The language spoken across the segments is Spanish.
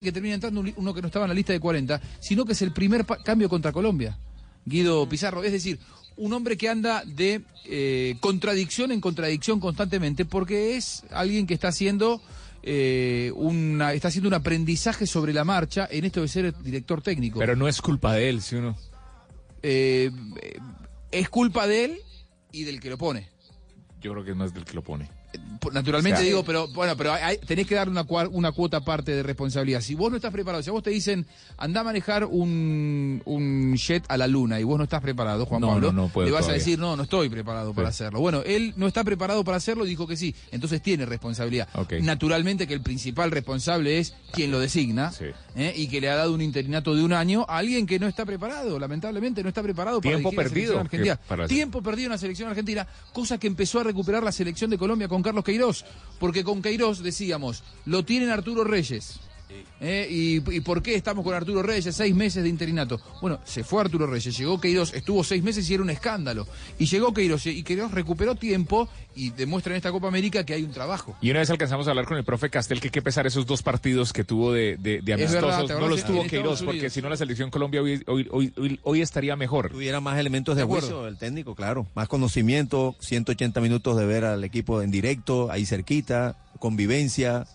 Que termina entrando un- uno que no estaba en la lista de 40, sino que es el primer cambio contra Colombia. Guido Pizarro, es decir, un hombre que anda de eh, contradicción en contradicción constantemente porque es alguien que está haciendo eh, una, está haciendo un aprendizaje sobre la marcha en esto de ser director técnico. Pero no es culpa de él, si uno. Eh, eh, es culpa de él y del que lo pone. Yo creo que no es del que lo pone. Naturalmente O sea, digo, pero bueno, pero hay- tenés que dar una, cuota aparte de responsabilidad. Si vos no estás preparado, si a vos te dicen anda a manejar un, un jet a la luna y vos no estás preparado, Juan No, Pablo, no, no puedo le vas todavía. a decir no, no estoy preparado para hacerlo. Bueno, él no está preparado para hacerlo, dijo que sí, entonces tiene responsabilidad. Naturalmente que el principal responsable es quien lo designa Sí. ¿eh? y que le ha dado un interinato de un año a alguien que no está preparado, lamentablemente no está preparado para Tiempo la perdido, selección argentina. para- Tiempo perdido en la selección argentina, cosa que empezó a recuperar la selección de Colombia con Carlos Queiroz, porque con Queiroz decíamos, lo tienen Arturo Reyes. ¿Eh? ¿Y, ¿Y por qué estamos con Arturo Reyes? Seis meses de interinato. Bueno, se fue Arturo Reyes, llegó Queiroz, estuvo seis meses y era un escándalo. Y llegó Queiroz y Queiroz recuperó tiempo y demuestra en esta Copa América que hay un trabajo. Y una vez alcanzamos a hablar con el profe Castel que hay que pesar esos dos partidos que tuvo de, de, de Es amistosos. verdad, ¿te no los tuvo Queiroz, porque si no la selección Colombia hoy, hoy, hoy, hoy- hoy estaría mejor. Tuviera más elementos de, De acuerdo. juicio el técnico, claro. Más conocimiento, 180 minutos de ver al equipo en directo, ahí cerquita, convivencia,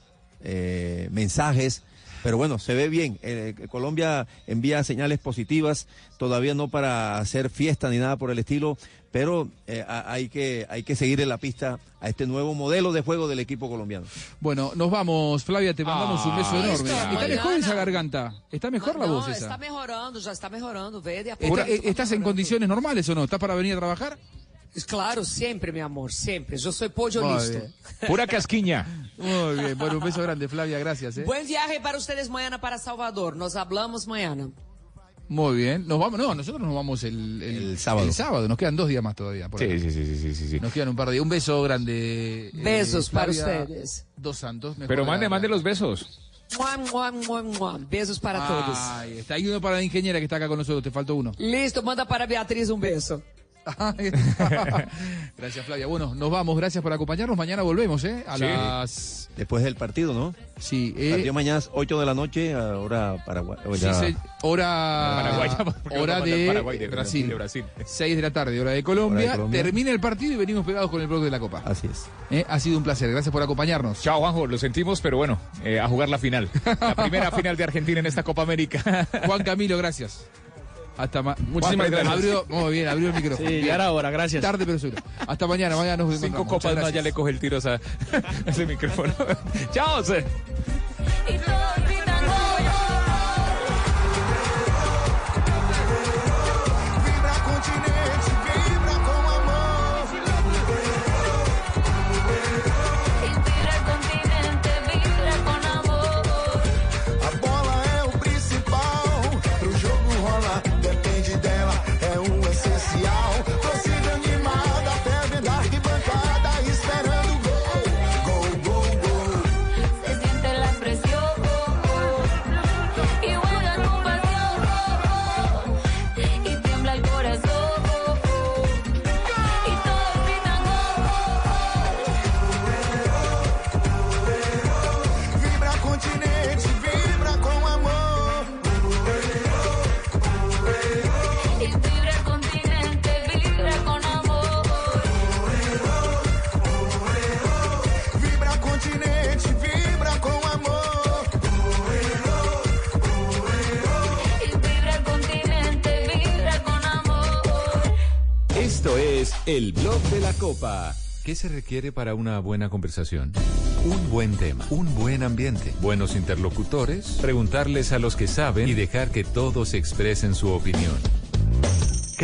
eh, mensajes. Pero bueno, se ve bien. Eh, Colombia envía señales positivas, todavía no para hacer fiesta ni nada por el estilo, pero eh, hay, que, hay que seguir en la pista a este nuevo modelo de juego del equipo colombiano. Bueno, nos vamos, Flavia, te mandamos un beso Ah, enorme. está ¿Está mejor esa garganta? ¿Está mejor la no, voz esa? está mejorando, ya está mejorando, ve de a eh, ¿Estás en condiciones normales o no? ¿Estás para venir a trabajar? Claro, siempre, mi amor, siempre. Yo soy pollo Muy listo. bien. Pura casquiña. Muy bien, bueno, un beso grande, Flavia, gracias. ¿eh? Buen viaje para ustedes mañana para Salvador. Nos hablamos mañana. Muy bien, nos vamos, no, nosotros nos vamos el, El sábado. El sábado, nos quedan dos días más todavía. por. Sí, sí, sí, sí, sí, sí. Nos quedan un par de días. Un beso grande. eh, Besos para ustedes. Dos santos. mejor Pero de mande, mande los besos. Mua, mua, mua. Besos para todos. Ahí está, hay uno para la ingeniera que está acá con nosotros, te faltó uno. Listo, manda para Beatriz un beso. gracias, Flavia. Bueno, nos vamos, gracias por acompañarnos. Mañana volvemos, ¿eh? A Sí. las. Después del partido, ¿no? Sí, eh, Partido mañana es 8 de la noche, hora Paraguay. o sí, se- hora, Paraguay, hora de, Paraguay, de- Brasil. de Brasil. 6 de la tarde, hora de Colombia. Hora de Colombia. Termina el partido y venimos pegados con el blog de la Copa. Así es. ¿Eh? Ha sido un placer, gracias por acompañarnos. Chao, Juanjo, lo sentimos, pero bueno, eh, a jugar la final. La primera final de Argentina en esta Copa América. Juan Camilo, gracias. Hasta ma- Muchísimas gracias. Abrió, muy bien, abrió el micrófono. Sí, Bien. ya era hora, gracias. Tarde pero seguro. Hasta mañana, mañana nos Cinco encontramos. copas más ya le coge el tiro a ese micrófono. Chao. El blog de la copa. ¿Qué se requiere para una buena conversación? Un buen tema, un buen ambiente, buenos interlocutores, preguntarles a los que saben y dejar que todos expresen su opinión.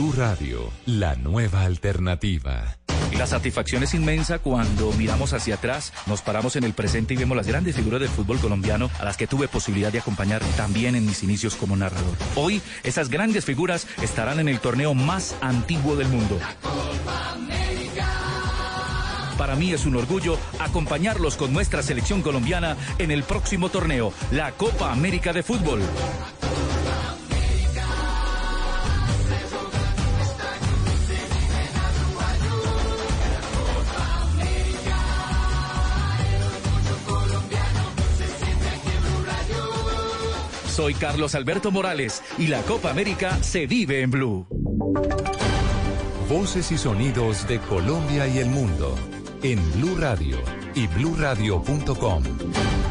Blue Radio, la nueva alternativa. La satisfacción es inmensa cuando miramos hacia atrás, nos paramos en el presente y vemos las grandes figuras del fútbol colombiano a las que tuve posibilidad de acompañar también en mis inicios como narrador. Hoy, esas grandes figuras estarán en el torneo más antiguo del mundo. Para mí es un orgullo acompañarlos con nuestra selección colombiana en el próximo torneo, la Copa América de Fútbol. Soy Carlos Alberto Morales y la Copa América se vive en Blue. Voces y sonidos de Colombia y el mundo en Blue Radio y bluradio.com.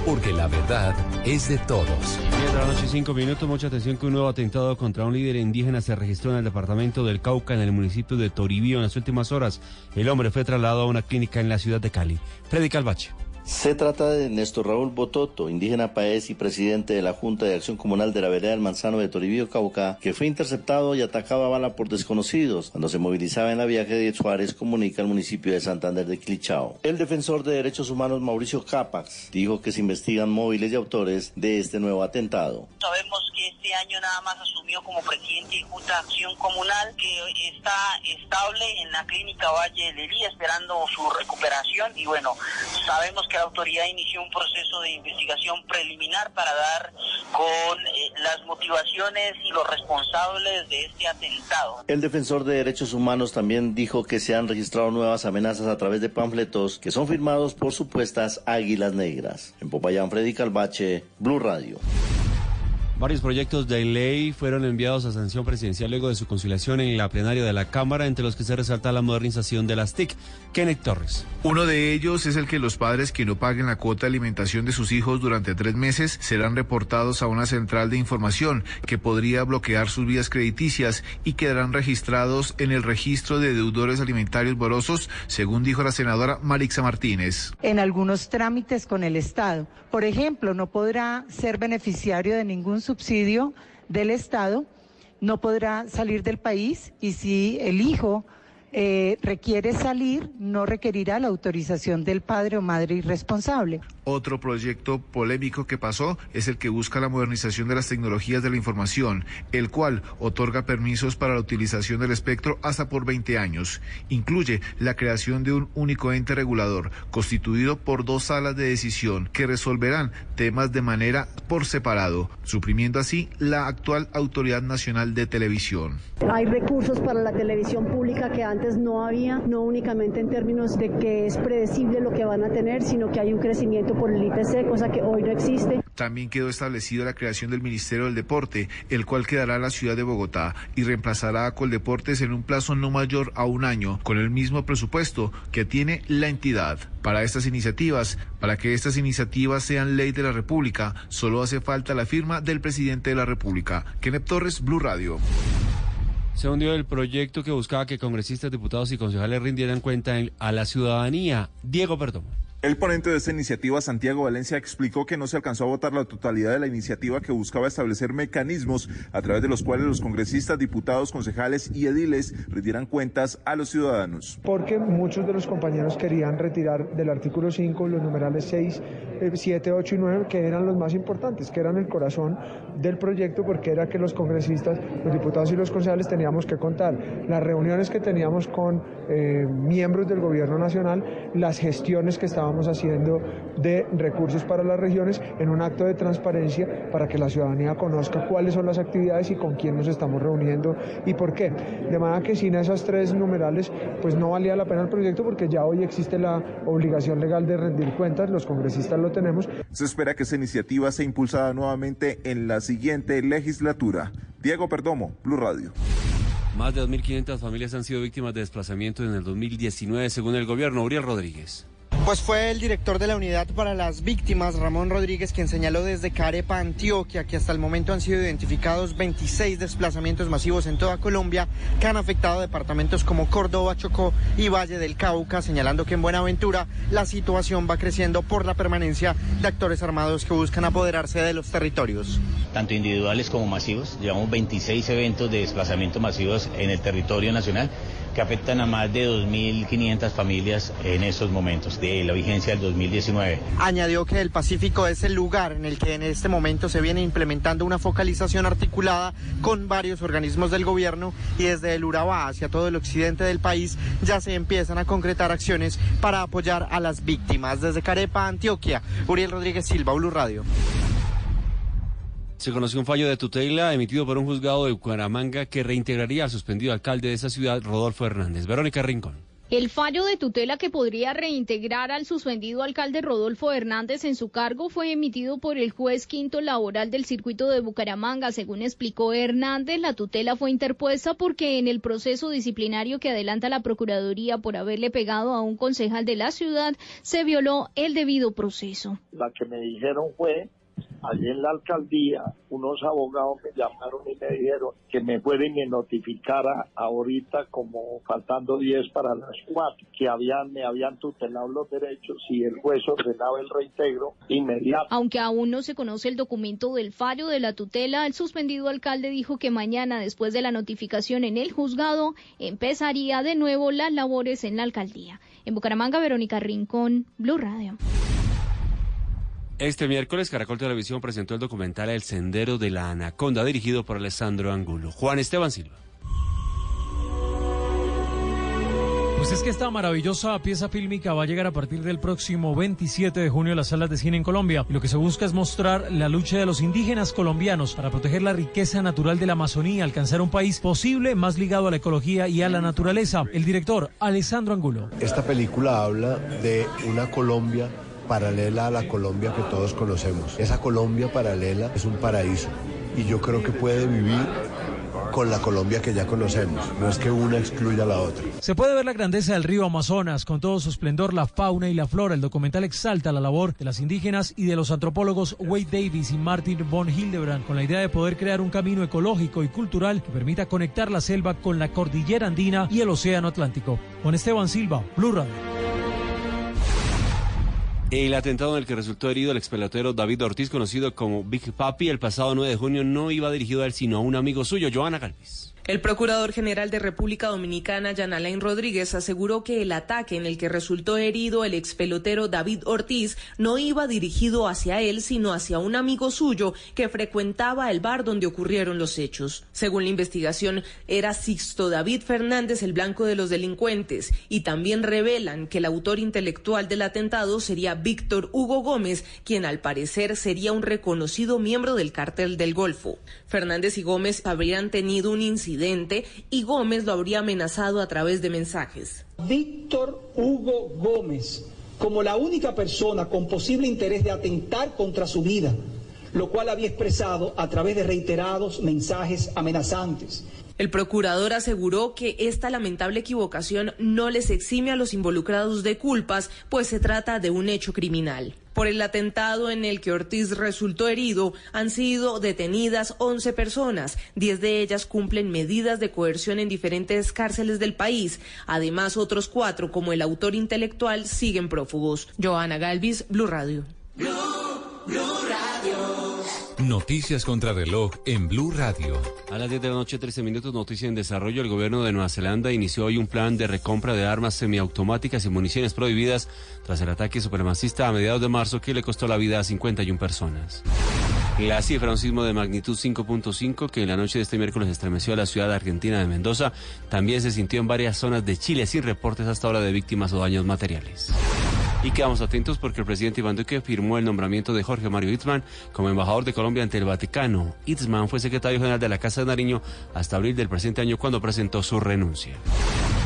Porque la verdad es de todos. 10 de la noche, 5 minutos. Mucha atención que un nuevo atentado contra un líder indígena se registró en el departamento del Cauca, en el municipio de Toribío, en las últimas horas. El hombre fue trasladado a una clínica en la ciudad de Cali. Freddy Calvache. Se trata de Néstor Raúl Bototo, indígena país y presidente de la Junta de Acción Comunal de la Vereda del Manzano de Toribío, Cauca, que fue interceptado y atacado a bala por desconocidos cuando se movilizaba en la viaje de Suárez, comunica el municipio de Santander de Clichao. El defensor de derechos humanos Mauricio Capax dijo que se investigan móviles y autores de este nuevo atentado. Sabemos que este año nada más asumió como presidente de Junta de Acción Comunal, que está estable en la clínica Valle de Lería esperando su recuperación y bueno, sabemos que la autoridad inició un proceso de investigación preliminar para dar con eh, las motivaciones y los responsables de este atentado. El defensor de derechos humanos también dijo que se han registrado nuevas amenazas a través de panfletos que son firmados por supuestas águilas negras. En Popayán, Freddy Calvache, Blue Radio. Varios proyectos de ley fueron enviados a sanción presidencial luego de su conciliación en la plenaria de la Cámara, entre los que se resalta la modernización de las TIC. Kenneth Torres. Uno de ellos es el que los padres que no paguen la cuota de alimentación de sus hijos durante tres meses serán reportados a una central de información que podría bloquear sus vías crediticias y quedarán registrados en el registro de deudores alimentarios morosos, según dijo la senadora Marixa Martínez. En algunos trámites con el Estado. Por ejemplo, no podrá ser beneficiario de ningún subsidio del Estado, no podrá salir del país y si el hijo eh, requiere salir, no requerirá la autorización del padre o madre irresponsable. Otro proyecto polémico que pasó es el que busca la modernización de las tecnologías de la información, el cual otorga permisos para la utilización del espectro hasta por 20 años. Incluye la creación de un único ente regulador, constituido por dos salas de decisión que resolverán temas de manera por separado, suprimiendo así la actual Autoridad Nacional de Televisión. Hay recursos para la televisión pública que no había, no únicamente en términos de que es predecible lo que van a tener, sino que hay un crecimiento por el IPC, cosa que hoy no existe. También quedó establecida la creación del Ministerio del Deporte, el cual quedará en la ciudad de Bogotá y reemplazará a Coldeportes en un plazo no mayor a un año, con el mismo presupuesto que tiene la entidad. Para estas iniciativas, para que estas iniciativas sean ley de la República, solo hace falta la firma del presidente de la República. Kenneth Torres, Blue Radio. Se hundió el proyecto que buscaba que congresistas, diputados y concejales rindieran cuenta en- a la ciudadanía. Diego Perdomo. El ponente de esta iniciativa, Santiago Valencia, explicó que no se alcanzó a votar la totalidad de la iniciativa que buscaba establecer mecanismos a través de los cuales los congresistas, diputados, concejales y ediles rindieran cuentas a los ciudadanos. porque muchos de los compañeros querían retirar del artículo 5 los numerales 6, 7, 8 y 9, que eran los más importantes, que eran el corazón del proyecto, porque era que los congresistas, los diputados y los concejales teníamos que contar las reuniones que teníamos con eh, miembros del gobierno nacional, las gestiones que estábamos haciendo de recursos para las regiones en un acto de transparencia para que la ciudadanía conozca cuáles son las actividades y con quién nos estamos reuniendo y por qué. De manera que sin esas tres numerales, pues no valía la pena el proyecto porque ya hoy existe la obligación legal de rendir cuentas, los congresistas lo tenemos. Se espera que esta iniciativa sea impulsada nuevamente en la siguiente legislatura. Diego Perdomo, Blue Radio. Más de 2.500 familias han sido víctimas de desplazamiento en el 2019, según el gobierno. Uriel Rodríguez. Pues fue el director de la Unidad para las Víctimas, Ramón Rodríguez, quien señaló desde Carepa, Antioquia, que hasta el momento han sido identificados 26 desplazamientos masivos en toda Colombia que han afectado departamentos como Córdoba, Chocó y Valle del Cauca, señalando que en Buenaventura la situación va creciendo por la permanencia de actores armados que buscan apoderarse de los territorios. tanto individuales como masivos. Llevamos 26 eventos de desplazamiento masivos en el territorio nacional que afectan a más de 2.500 familias en estos momentos de la vigencia del 2019. Añadió que el Pacífico es el lugar en el que en este momento se viene implementando una focalización articulada con varios organismos del gobierno y desde el Urabá hacia todo el occidente del país ya se empiezan a concretar acciones para apoyar a las víctimas. Desde Carepa, Antioquia, Uriel Rodríguez Silva, Blue Radio. Se conoció un fallo de tutela emitido por un juzgado de Bucaramanga que reintegraría al suspendido alcalde de esa ciudad, Rodolfo Hernández. Verónica Rincón. El fallo de tutela que podría reintegrar al suspendido alcalde Rodolfo Hernández en su cargo fue emitido por el juez quinto laboral del circuito de Bucaramanga. Según explicó Hernández, la tutela fue interpuesta porque en el proceso disciplinario que adelanta la Procuraduría por haberle pegado a un concejal de la ciudad se violó el debido proceso. La que me dijeron fue, allí en la alcaldía, unos abogados me llamaron y me dijeron que me fuera y me ahorita como faltando 10 para las 4, que habían, me habían tutelado los derechos y el juez ordenaba el reintegro inmediato. Aunque aún no se conoce el documento del fallo de la tutela, el suspendido alcalde dijo que mañana, después de la notificación en el juzgado, empezaría de nuevo las labores en la alcaldía. En Bucaramanga, Verónica Rincón, Blue Radio. Este miércoles Caracol Televisión presentó el documental El Sendero de la Anaconda, dirigido por Alessandro Angulo. Juan Esteban Silva. Pues es que esta maravillosa pieza fílmica va a llegar a partir del próximo 27 de junio a las salas de cine en Colombia. Y lo que se busca es mostrar la lucha de los indígenas colombianos para proteger la riqueza natural de la Amazonía, alcanzar un país posible más ligado a la ecología y a la naturaleza. El director, Alessandro Angulo. Esta película habla de una Colombia paralela a la Colombia que todos conocemos. Esa Colombia paralela es un paraíso y yo creo que puede vivir con la Colombia que ya conocemos. No es que una excluya a la otra. Se puede ver la grandeza del río Amazonas, con todo su esplendor, la fauna y la flora. El documental exalta la labor de las indígenas y de los antropólogos Wade Davis y Martin von Hildebrand, con la idea de poder crear un camino ecológico y cultural que permita conectar la selva con la cordillera andina y el océano Atlántico. Con Esteban Silva, Blue Radio. El atentado en el que resultó herido el ex pelotero David Ortiz, conocido como Big Papi, el pasado 9 de junio no iba dirigido a él, sino a un amigo suyo, Joana Galvis. El procurador general de República Dominicana, Jan Alain Rodríguez, aseguró que el ataque en el que resultó herido el ex pelotero David Ortiz no iba dirigido hacia él, sino hacia un amigo suyo que frecuentaba el bar donde ocurrieron los hechos. Según la investigación, era Sixto David Fernández el blanco de los delincuentes y también revelan que el autor intelectual del atentado sería Víctor Hugo Gómez, quien al parecer sería un reconocido miembro del cártel del Golfo. Fernández y Gómez habrían tenido un incidente y Gómez lo habría amenazado a través de mensajes. Víctor Hugo Gómez como la única persona con posible interés de atentar contra su vida, lo cual había expresado a través de reiterados mensajes amenazantes. El procurador aseguró que esta lamentable equivocación no les exime a los involucrados de culpas, pues se trata de un hecho criminal. Por el atentado en el que Ortiz resultó herido, han sido detenidas 11 personas. 10 de ellas cumplen medidas de coerción en diferentes cárceles del país. Además, otros cuatro, como el autor intelectual, siguen prófugos. Joana Galvis, Blue Radio. Noticias contra reloj en Blue Radio. A las 10 de la noche, 13 minutos, noticia en desarrollo. El gobierno de Nueva Zelanda inició hoy un plan de recompra de armas semiautomáticas y municiones prohibidas tras el ataque supremacista a mediados de marzo que le costó la vida a 51 personas. La cifra, un sismo de magnitud 5.5 que en la noche de este miércoles estremeció a la ciudad argentina de Mendoza, también se sintió en varias zonas de Chile sin reportes hasta ahora de víctimas o daños materiales. Y quedamos atentos porque el presidente Iván Duque firmó el nombramiento de Jorge Mario Itzman como embajador de Colombia ante el Vaticano. Itzman fue secretario general de la Casa de Nariño hasta abril del presente año cuando presentó su renuncia.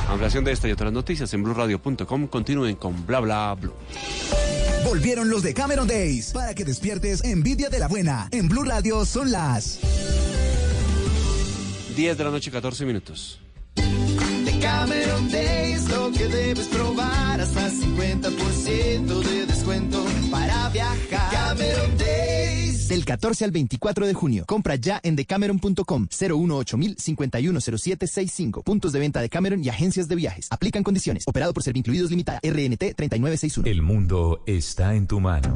Ampliación de esta y otras noticias en blueradio.com. Continúen con bla bla blue. Volvieron los de Cameron Days para que despiertes envidia de la buena. En Blue Radio son las 10 de la noche, 14 minutos. De Cameron Days, lo que debes probar hasta 50% de descuento para viajar. Cameron Days. del 14 al 24 de junio. Compra ya en decameron.com 018 510765. Puntos de venta de Cameron y agencias de viajes. Aplican condiciones. Operado por Servincluidos Limitada. RNT 3961. El mundo está en tu mano.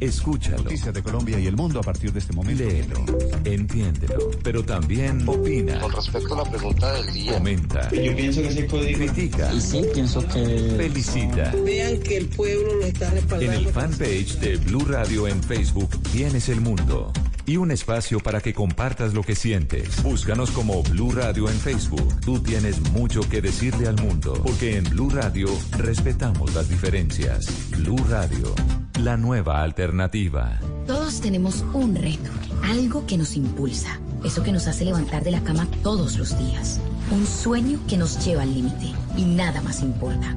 Escúchalo. Noticias de Colombia y el mundo a partir de este momento. Léelo, entiéndelo, pero también opina. Con respecto a la pregunta del día. Comenta. Yo pienso que ese código. Critica. Y sí, pienso que. Felicita. Vean que el pueblo lo está En respaldando. el fanpage de Blue Radio en Facebook tienes el mundo y un espacio para que compartas lo que sientes. Búscanos como Blue Radio en Facebook. Tú tienes mucho que decirle al mundo, porque en Blue Radio respetamos las diferencias. Blue Radio, la nueva alternativa. Todos tenemos un reto, algo que nos impulsa, eso que nos hace levantar de la cama todos los días, un sueño que nos lleva al límite y nada más importa.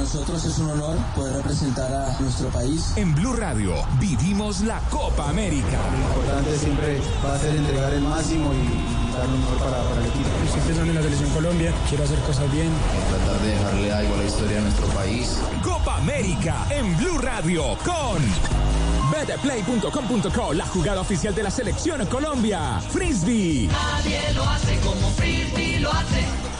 Para nosotros es un honor poder representar a nuestro país. En Blue Radio vivimos la Copa América. Lo importante siempre va a ser entregar el máximo y dar lo mejor para, para el equipo. Estoy pensando en la selección Colombia, quiero hacer cosas bien. Tratar de dejarle algo a la historia de nuestro país. Copa América en Blue Radio con betplay.com.co, la jugada oficial de la selección Colombia. Frisbee. Nadie lo hace como Frisbee lo hace.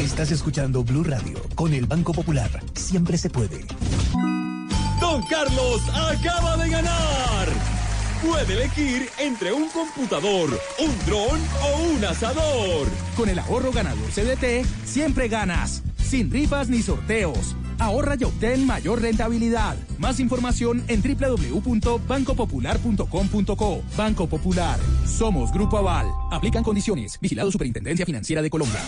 Estás escuchando Blue Radio con el Banco Popular. Siempre se puede. Don Carlos acaba de ganar. Puede elegir entre un computador, un dron o un asador. Con el ahorro ganador CDT, siempre ganas. Sin rifas ni sorteos. Ahorra y obtén mayor rentabilidad. Más información en www.bancopopular.com.co. Banco Popular. Somos Grupo Aval. Aplican condiciones. Vigilado Superintendencia Financiera de Colombia.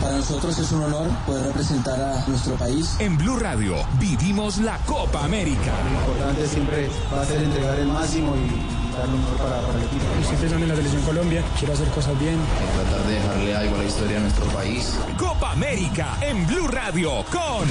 Para nosotros es un honor poder representar a nuestro país. En Blue Radio vivimos la Copa América. Lo importante siempre va a ser entregar el máximo y dar lo mejor para, para el equipo. Estoy pensando en la selección Colombia, quiero hacer cosas bien. Tratar de dejarle algo a la historia de nuestro país. Copa América en Blue Radio con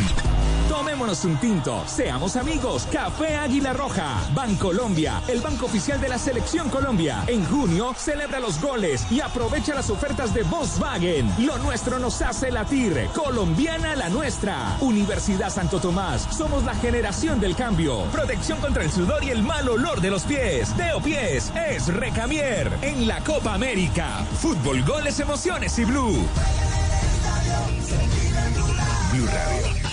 Tomémonos un tinto, seamos amigos, Café Águila Roja, Bancolombia, el banco oficial de la Selección Colombia. En junio celebra los goles y aprovecha las ofertas de Volkswagen. Lo nuestro nos hace latir, colombiana la nuestra. Universidad Santo Tomás, somos la generación del cambio. Protección contra el sudor y el mal olor de los pies. Teo Pies es Recamier en la Copa América. Fútbol, goles, emociones y blue. Blue Radio,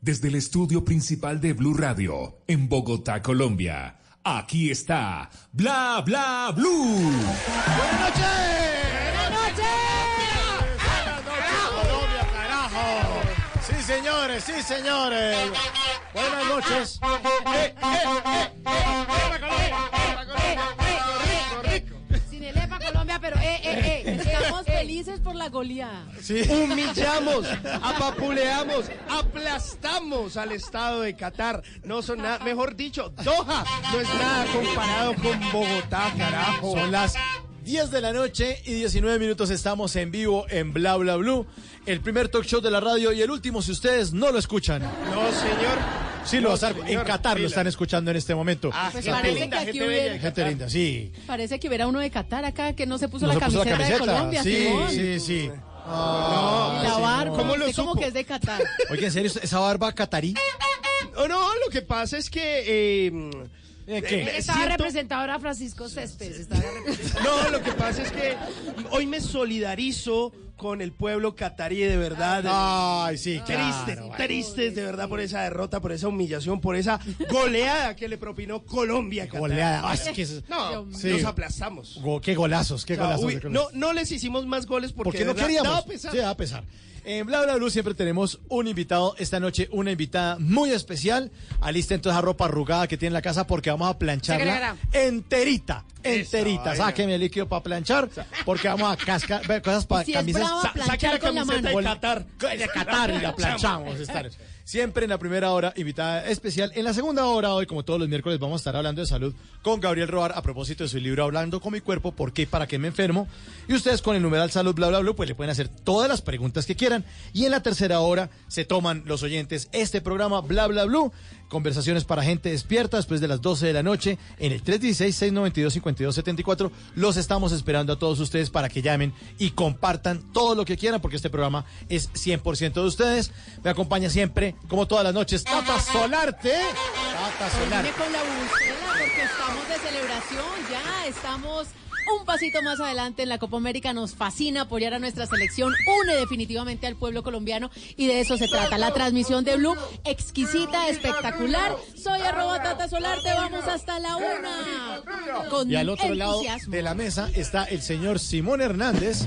desde el estudio principal de Blue Radio, en Bogotá, Colombia. Aquí está Bla Bla Blue. ¡Buenas noches! ¡Buenas noches! Colombia, carajo. Sí, señores, sí, señores. Buenas noches. Eh, eh, eh, eh, ¡Viva Colombia! Rico, rico. Sin el EPA Colombia, pero eh, eh, eh, felices por la goleada. Humillamos, apapuleamos, aplastamos al Estado de Qatar. No son nada, mejor dicho, Doha no es nada comparado con Bogotá, carajo. Son las 10 de la noche y 19 minutos estamos en vivo en Bla Bla Blue, el primer talk show de la radio y el último si ustedes no lo escuchan. No, señor. Sí, lo No, señor, en Qatar lo están escuchando en este momento. Ah, Pues parece linda, que aquí gente hubiera- Gente linda, sí. Parece que hubiera uno de Qatar acá que no se puso, No la, se puso camiseta de Colombia. Sí, Simón. sí, sí. No, Y la barba, ¿Cómo lo usted como supo? que es de Qatar. Oye, ¿en serio esa barba catarí? Oh, no, lo que pasa es que... eh, ¿Qué? eh, Estaba siento- representadora Francisco Céspedes. estaba representando- No, lo que pasa es que hoy me solidarizo con el pueblo catarí de verdad. Ay, sí, Triste, claro. tristes de verdad por esa derrota, por esa humillación, por esa goleada que le propinó Colombia. Goleada. Ay, es que es- No, Sí. nos aplastamos. Go- qué golazos, qué O sea, golazos. uy, no, no les hicimos más goles porque, Porque de no verdad queríamos. daba pesar. Sí, da a pesar. En Bla Bla Blue siempre tenemos un invitado. Esta noche una invitada muy especial. Alisten toda esa ropa arrugada que tiene en la casa porque vamos a plancharla enterita. Enterita. Sáqueme el líquido para planchar porque vamos a cascar cosas para si camisas. Planchar la con la camiseta mano. de Qatar. De Qatar y la planchamos esta noche. Siempre en la primera hora, invitada especial. En la segunda hora, hoy, como todos los miércoles, vamos a estar hablando de salud con Gabriel Roar a propósito de su libro Hablando con mi cuerpo, ¿por qué? ¿Para qué me enfermo? Y ustedes con el numeral salud, bla, bla, bla, pues le pueden hacer todas las preguntas que quieran. Y en la tercera hora se toman los oyentes este programa, bla, bla, bla, conversaciones para gente despierta después de las 12 de la noche en el 316-692-5274. Los estamos esperando a todos ustedes para que llamen y compartan todo lo que quieran porque este programa es 100% de ustedes. Me acompaña siempre, como todas las noches, Tata Solarte. Tata Solarte. con la porque estamos de celebración, ya estamos un pasito más adelante en la Copa América. Nos fascina apoyar a nuestra selección, une definitivamente al pueblo colombiano y de eso se trata. La transmisión de Blue, exquisita, espectacular. Soy arroba Tata Solarte, vamos hasta la una. Con Y al otro lado de la mesa está el señor Simón Hernández.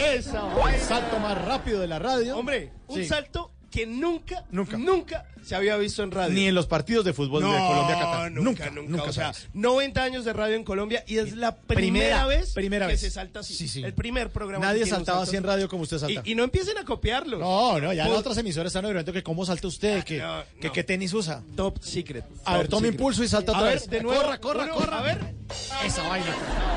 Esa El salto más rápido de la radio. Hombre, un Sí. salto que nunca, Nunca. nunca, se había visto en radio. Ni en los partidos de fútbol de Colombia Qatar. Nunca, nunca, O sea, sabes. 90 años de radio en Colombia y es la primera, Primera, vez primera que vez. se salta así. Sí, sí. El primer programa. que Nadie saltaba así en radio como usted salta. Y, y no empiecen a copiarlos. No, no, ya Por- las otras emisoras están averiguando que cómo salta usted, que, no, que no. qué tenis usa. Top secret. A ver, tome impulso y salta A otra ver, vez. de nuevo. Corra, corra, uno, corra. A ver. Esa vaina.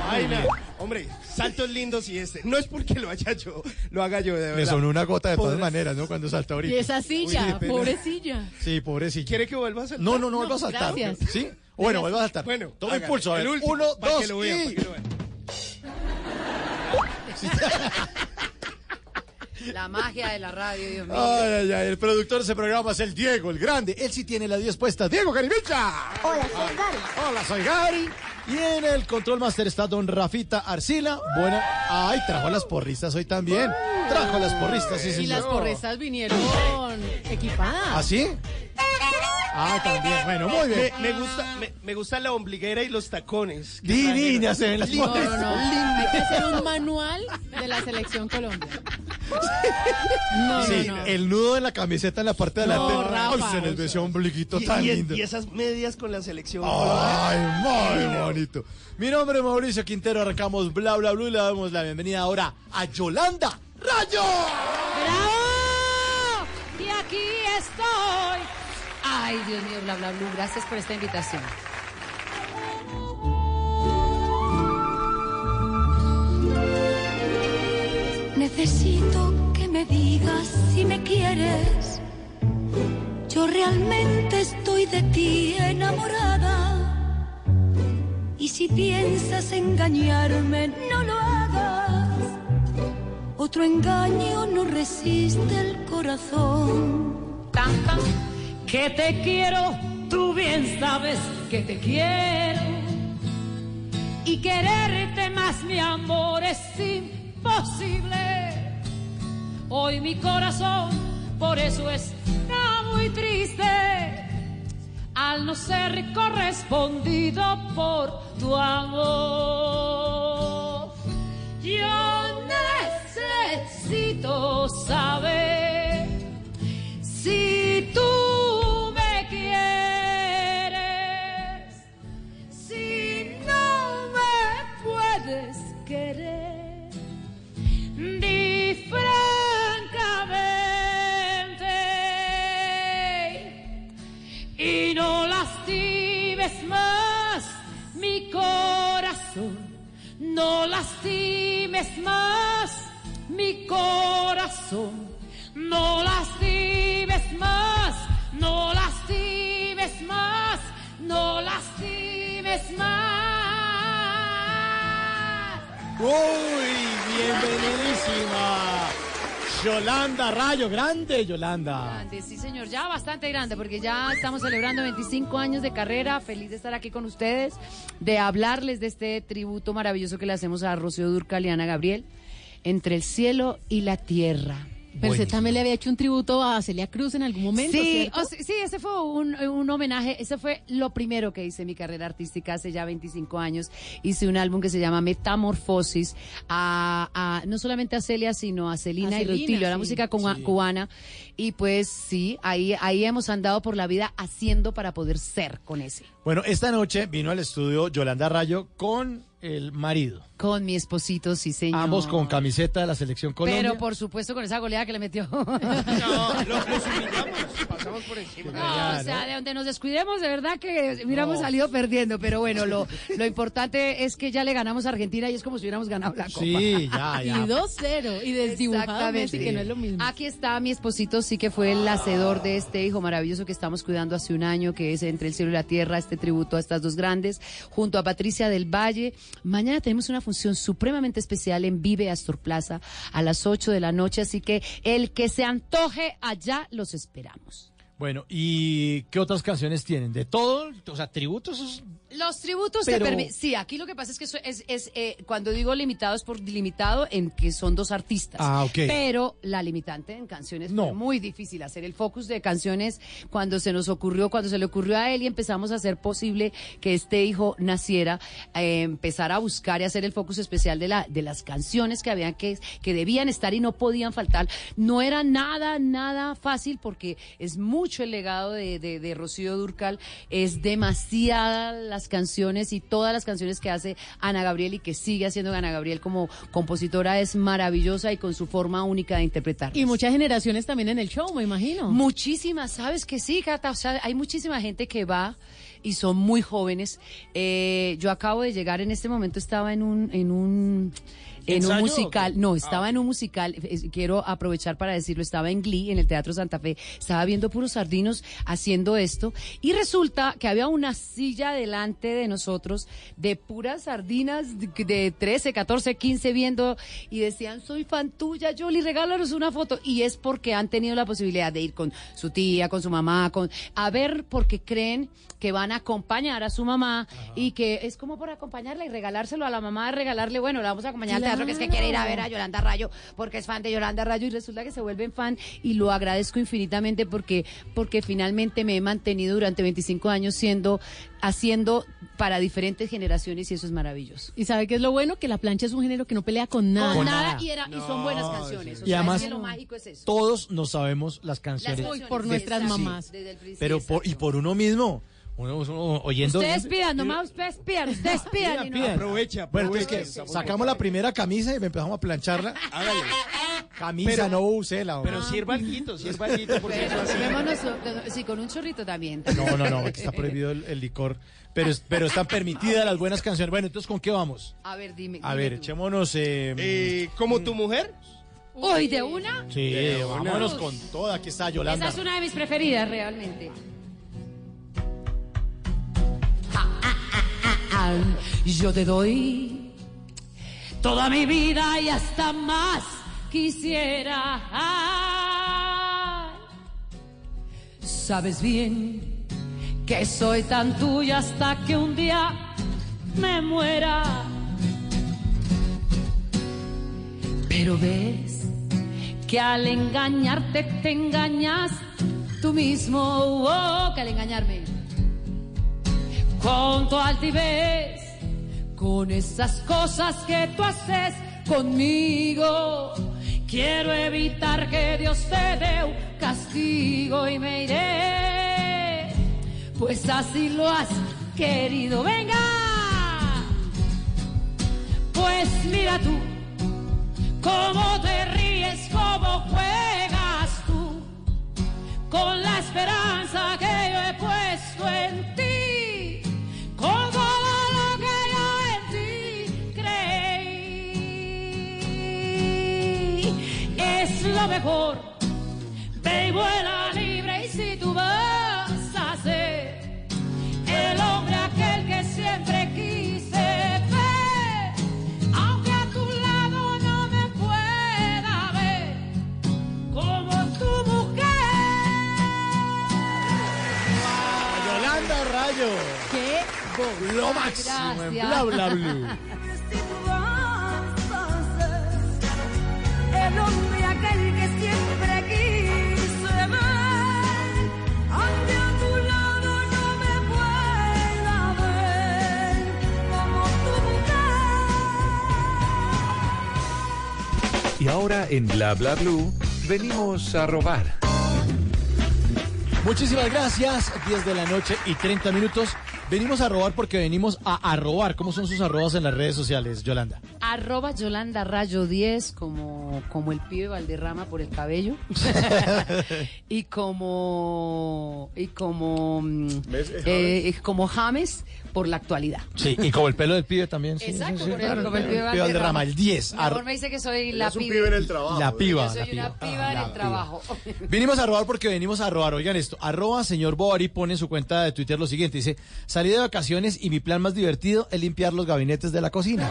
Vaina. Hombre, saltos lindos y este. No es porque lo haya yo, lo haga yo de verdad. Le sonó una gota de todas maneras, ¿no? Cuando salta ahorita. Y esa silla, pena. pobrecilla. Sí, pobrecilla. ¿Quiere que vuelva a saltar? No, no, no, vuelva a saltar. gracias. ¿Sí? Bueno, vuelva a saltar. Bueno, toma hágale. impulso. A ver, El último, uno, para dos que lo vean, y... para que lo vean. La magia de la radio, Dios mío. Ay, ay, ay, el productor de ese programa es el Diego, el grande. Él sí tiene las 10 puestas. Diego Carimicha. Hola, soy Gary. Hola, soy Gary. Y en el control master está don Rafita Arcila. Buena. Ay, trajo las porristas hoy también. Trajo las porristas, sí, Y señor. las porristas vinieron equipadas. ¿Ah, sí? Ah, también. Bueno, muy bien. Me, me gusta, me, me gusta la ombliguera y los tacones. que Divinas se ven las No, no, no. Hay que hacer un manual de la selección Colombia. No, Sí, no, no. el nudo de la camiseta en la parte de No, adelante. Ay, se les ve ese ombliguito Y, tan y- lindo. y esas medias con la selección. Ay, muy bonito. Mi nombre es Mauricio Quintero, arrancamos bla bla bla y le damos la bienvenida ahora a Yolanda Rayo. ¡Bravo! Y aquí estoy. Ay, Dios mío, bla, bla, bla. Gracias por esta invitación. Necesito que me digas si me quieres. Yo realmente estoy de ti enamorada. Y si piensas engañarme, no lo hagas. Otro engaño no resiste el corazón. tan, tan, que te quiero, tú bien sabes que te quiero. Y quererte más, mi amor, es imposible. Hoy mi corazón, por eso está muy triste al no ser correspondido por tu amor. Yo necesito saber si tú corazón, no lastimes más mi corazón, no lastimes más, no lastimes más, no lastimes más. Uy, bienvenidísima. Yolanda Rayo, grande Yolanda. Grande, sí señor, ya bastante grande porque ya estamos celebrando 25 años de carrera, feliz de estar aquí con ustedes, de hablarles de este tributo maravilloso que le hacemos a Rocío Durcal y Gabriel, entre el cielo y la tierra. Pero usted también le había hecho un tributo a Celia Cruz en algún momento, Sí, ¿cierto? o sea, sí, ese fue un, un homenaje, ese fue lo primero que hice en mi carrera artística hace ya 25 años. Hice un álbum que se llama Metamorfosis, a, a- no solamente a Celia, sino a Celina A y Celina, Rutilio, a la música Sí. cubana. Y pues sí, ahí, ahí hemos andado por la vida haciendo para poder ser con ese. Bueno, esta noche vino al estudio Yolanda Rayo con el marido. Con mi esposito, sí señor. Ambos con camiseta de la selección Colombia. Pero por supuesto con esa goleada que le metió. No, los, los humillamos, pasamos por encima. No, o sea, de donde nos descuidemos, de verdad que hubiéramos No. salido perdiendo, pero bueno, lo, lo importante es que ya le ganamos a Argentina y es como si hubiéramos ganado la Copa. Sí, ya, ya. Y 2-0, y desdibujado Messi, que no es lo mismo. Aquí está mi esposito, sí que fue el hacedor de este hijo maravilloso que estamos cuidando hace un año, que es Entre el cielo y la tierra, este tributo a estas dos grandes, junto a Patricia del Valle. Mañana tenemos una función supremamente especial en Vive Astor Plaza a las 8 de la noche, así que el que se antoje allá los esperamos. Bueno, ¿y qué otras canciones tienen? ¿De todo? O sea, tributos. Los tributos Pero- te permiten. Sí, aquí lo que pasa es que eso es, es eh, cuando digo limitado es por limitado en que son dos artistas. Ah, ok. Pero la limitante en canciones No. fue muy difícil hacer el focus de canciones cuando se nos ocurrió, cuando se le ocurrió a él y empezamos a hacer posible que este hijo naciera, eh, empezar a buscar y hacer el focus especial de la de las canciones que habían que que debían estar y no podían faltar. No era nada nada fácil porque es mucho el legado de, de, de Rocío Durcal, es demasiada las canciones y todas las canciones que hace Ana Gabriel y que sigue haciendo Ana Gabriel como compositora es maravillosa y con su forma única de interpretar. Y muchas generaciones también en el show, me imagino. Muchísimas, ¿sabes que sí, Cata? O sea, hay muchísima gente que va y son muy jóvenes. Eh, yo acabo de llegar, en este momento estaba en un... En un en un ¿Ensayo o musical, no, estaba en un musical, quiero aprovechar para decirlo, estaba en Glee, en el Teatro Santa Fe, estaba viendo puros sardinos haciendo esto, y resulta que había una silla delante de nosotros de puras sardinas de, de 13, 14, 15 viendo, y decían, soy fan tuya, Jolie, regálanos una foto, y es porque han tenido la posibilidad de ir con su tía, con su mamá, con, a ver, porque creen que van a acompañar a su mamá, y que es como por acompañarla y regalárselo a la mamá, regalarle, bueno, la vamos a acompañar al teatro, que es que quiere ir a ver a Yolanda Rayo, porque es fan de Yolanda Rayo, y resulta que se vuelven fan, y lo agradezco infinitamente porque, porque finalmente me he mantenido durante 25 años siendo, haciendo para diferentes generaciones, y eso es maravilloso. Y sabe qué es lo bueno, que la plancha es un género que no pelea con nada. Con nada, y, era- y son buenas canciones. O Y sea, además, es que lo mágico es eso. todos nos sabemos las Las canciones. canciones, por nuestras mamás. Desde el principio, Pero por, y por uno mismo. Uno, uno oyendo. Ustedes pidan, nomás ustedes pidan, ustedes pidan. y no-. Aprovecha, Bueno, entonces que sacamos la primera camisa y empezamos a plancharla. Hágale. Camisa, Pero- no usela. Pero sirva alguito, sirva alguito, porque Pero eso así- sí, con un chorrito también. No, no, no, que está prohibido el, el licor. Pero, pero están permitidas las buenas canciones. Bueno, entonces, ¿con qué vamos? A ver, dime. A dime ver, tú. echémonos. Eh, Eh, ¿Como tu mujer? Uy, ¿de una? sí, de una. vámonos con toda. Aquí está Yolanda. Esa es una de mis preferidas, realmente. Yo te doy toda mi vida y hasta más quisiera. Sabes bien que soy tan tuya hasta que un día me muera. Pero ves que al engañarte te engañas tú mismo, oh, que al engañarme con tu altivez, con esas cosas que tú haces conmigo. Quiero evitar que Dios te dé un castigo y me iré, pues así lo has querido. Venga, pues mira tú cómo te ríes, cómo juegas mejor, ve y vuela libre y si tú vas a ser el hombre aquel que siempre quise ver, aunque a tu lado no me pueda ver como tu mujer. Yolanda Rayo. ¡Qué Lo máximo en Bla Bla Blue. En Bla Bla Blue venimos a robar. Muchísimas gracias. 10 de la noche y 30 minutos. Venimos a robar porque venimos a arrobar. ¿Cómo son sus arrobas en las redes sociales, Yolanda? Arroba Yolanda Rayo 10, como, como el pibe Valderrama por el cabello. y como. Y como. mm, ¿Ves? eh, como James por la actualidad. Sí, y como el pelo del pibe también. sí, Exacto, sí, sí, por el- claro. como el pibe Pibe Valderrama, el 10. Mi amor ar- me dice que soy la Es un pibe. pibe en el trabajo. La piba, Yo soy la una piba. piba en La el piba. trabajo. Vinimos a robar porque venimos a robar. Oigan esto, arroba señor Bovary pone en su cuenta de Twitter lo siguiente. Dice, salí de vacaciones y mi plan más divertido es limpiar los gabinetes de la cocina.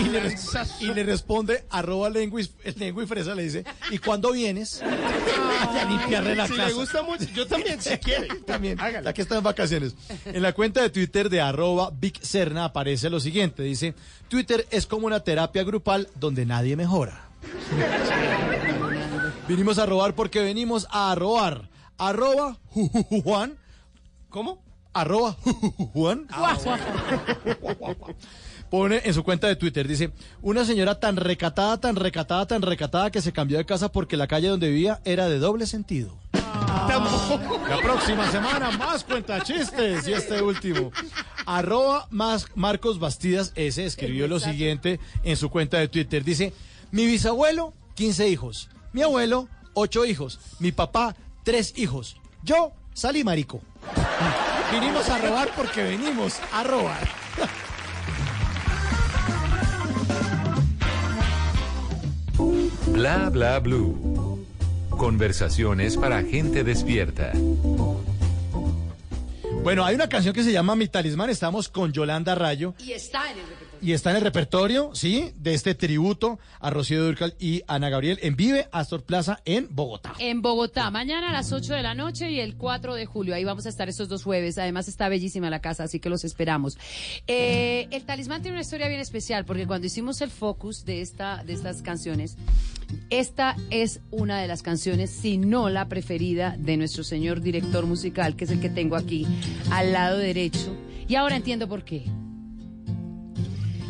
Y le, res- y le responde, arroba lengua y, fresa, le dice, ¿y cuándo vienes? a limpiarle la si casa. le gusta mucho, yo también, si quiere. También, la que está en vacaciones. En la cuenta de Twitter de arroba Big Serna aparece lo siguiente. Dice, Twitter es como una terapia grupal donde nadie mejora. Vinimos a robar porque venimos a robar. Arroba Juan. ¿Cómo? Arroba Juan. Pone en su cuenta de Twitter, dice, una señora tan recatada, tan recatada, tan recatada que se cambió de casa porque la calle donde vivía era de doble sentido. La próxima semana más cuenta chistes y este último. Arroba más Marcos Bastidas S escribió lo siguiente en su cuenta de Twitter. Dice, mi bisabuelo, 15 hijos. Mi abuelo, 8 hijos. Mi papá, 3 hijos. Yo salí marico. Vinimos a robar porque venimos a robar. Bla Bla Blue. Conversaciones para gente despierta. Bueno, hay una canción que se llama Mi Talismán. Estamos con Yolanda Rayo. Y está en el repertorio. Y está en el repertorio, sí, de este tributo a Rocío Durcal y Ana Gabriel en Vive Astor Plaza en Bogotá. En Bogotá, mañana a las 8 de la noche y el 4 de julio. Ahí vamos a estar estos dos jueves. Además está bellísima la casa, así que los esperamos. Eh, el talismán tiene una historia bien especial porque cuando hicimos el focus de, esta, de estas canciones, esta es una de las canciones, si no la preferida, de nuestro señor director musical, que es el que tengo aquí al lado derecho. Y ahora entiendo por qué.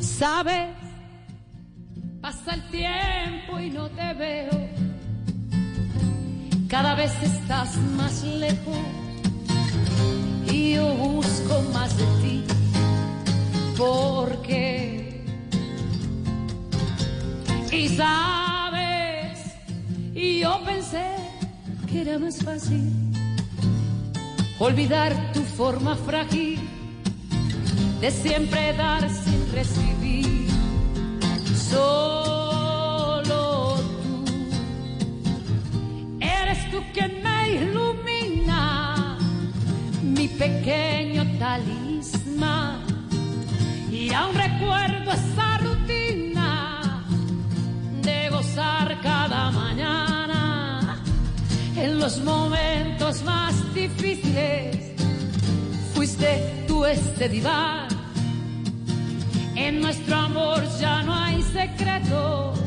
Sabes, pasa el tiempo y no te veo. Cada vez estás más lejos y yo busco más de ti. Porque, y sabes, y yo pensé que era más fácil olvidar tu forma frágil de siempre dar sin recibir. Solo tú eres tú quien me ilumina, mi pequeño talismán. Y aún recuerdo esa rutina de gozar cada mañana en los momentos más difíciles. Fuiste tú este diván en nuestro amor ya no hay secretos,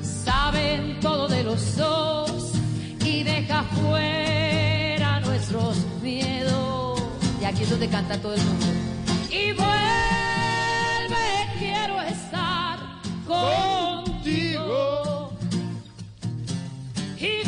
saben todo de los dos y deja fuera nuestros miedos. Y aquí es donde canta todo el mundo. Y vuelve, quiero estar contigo. Y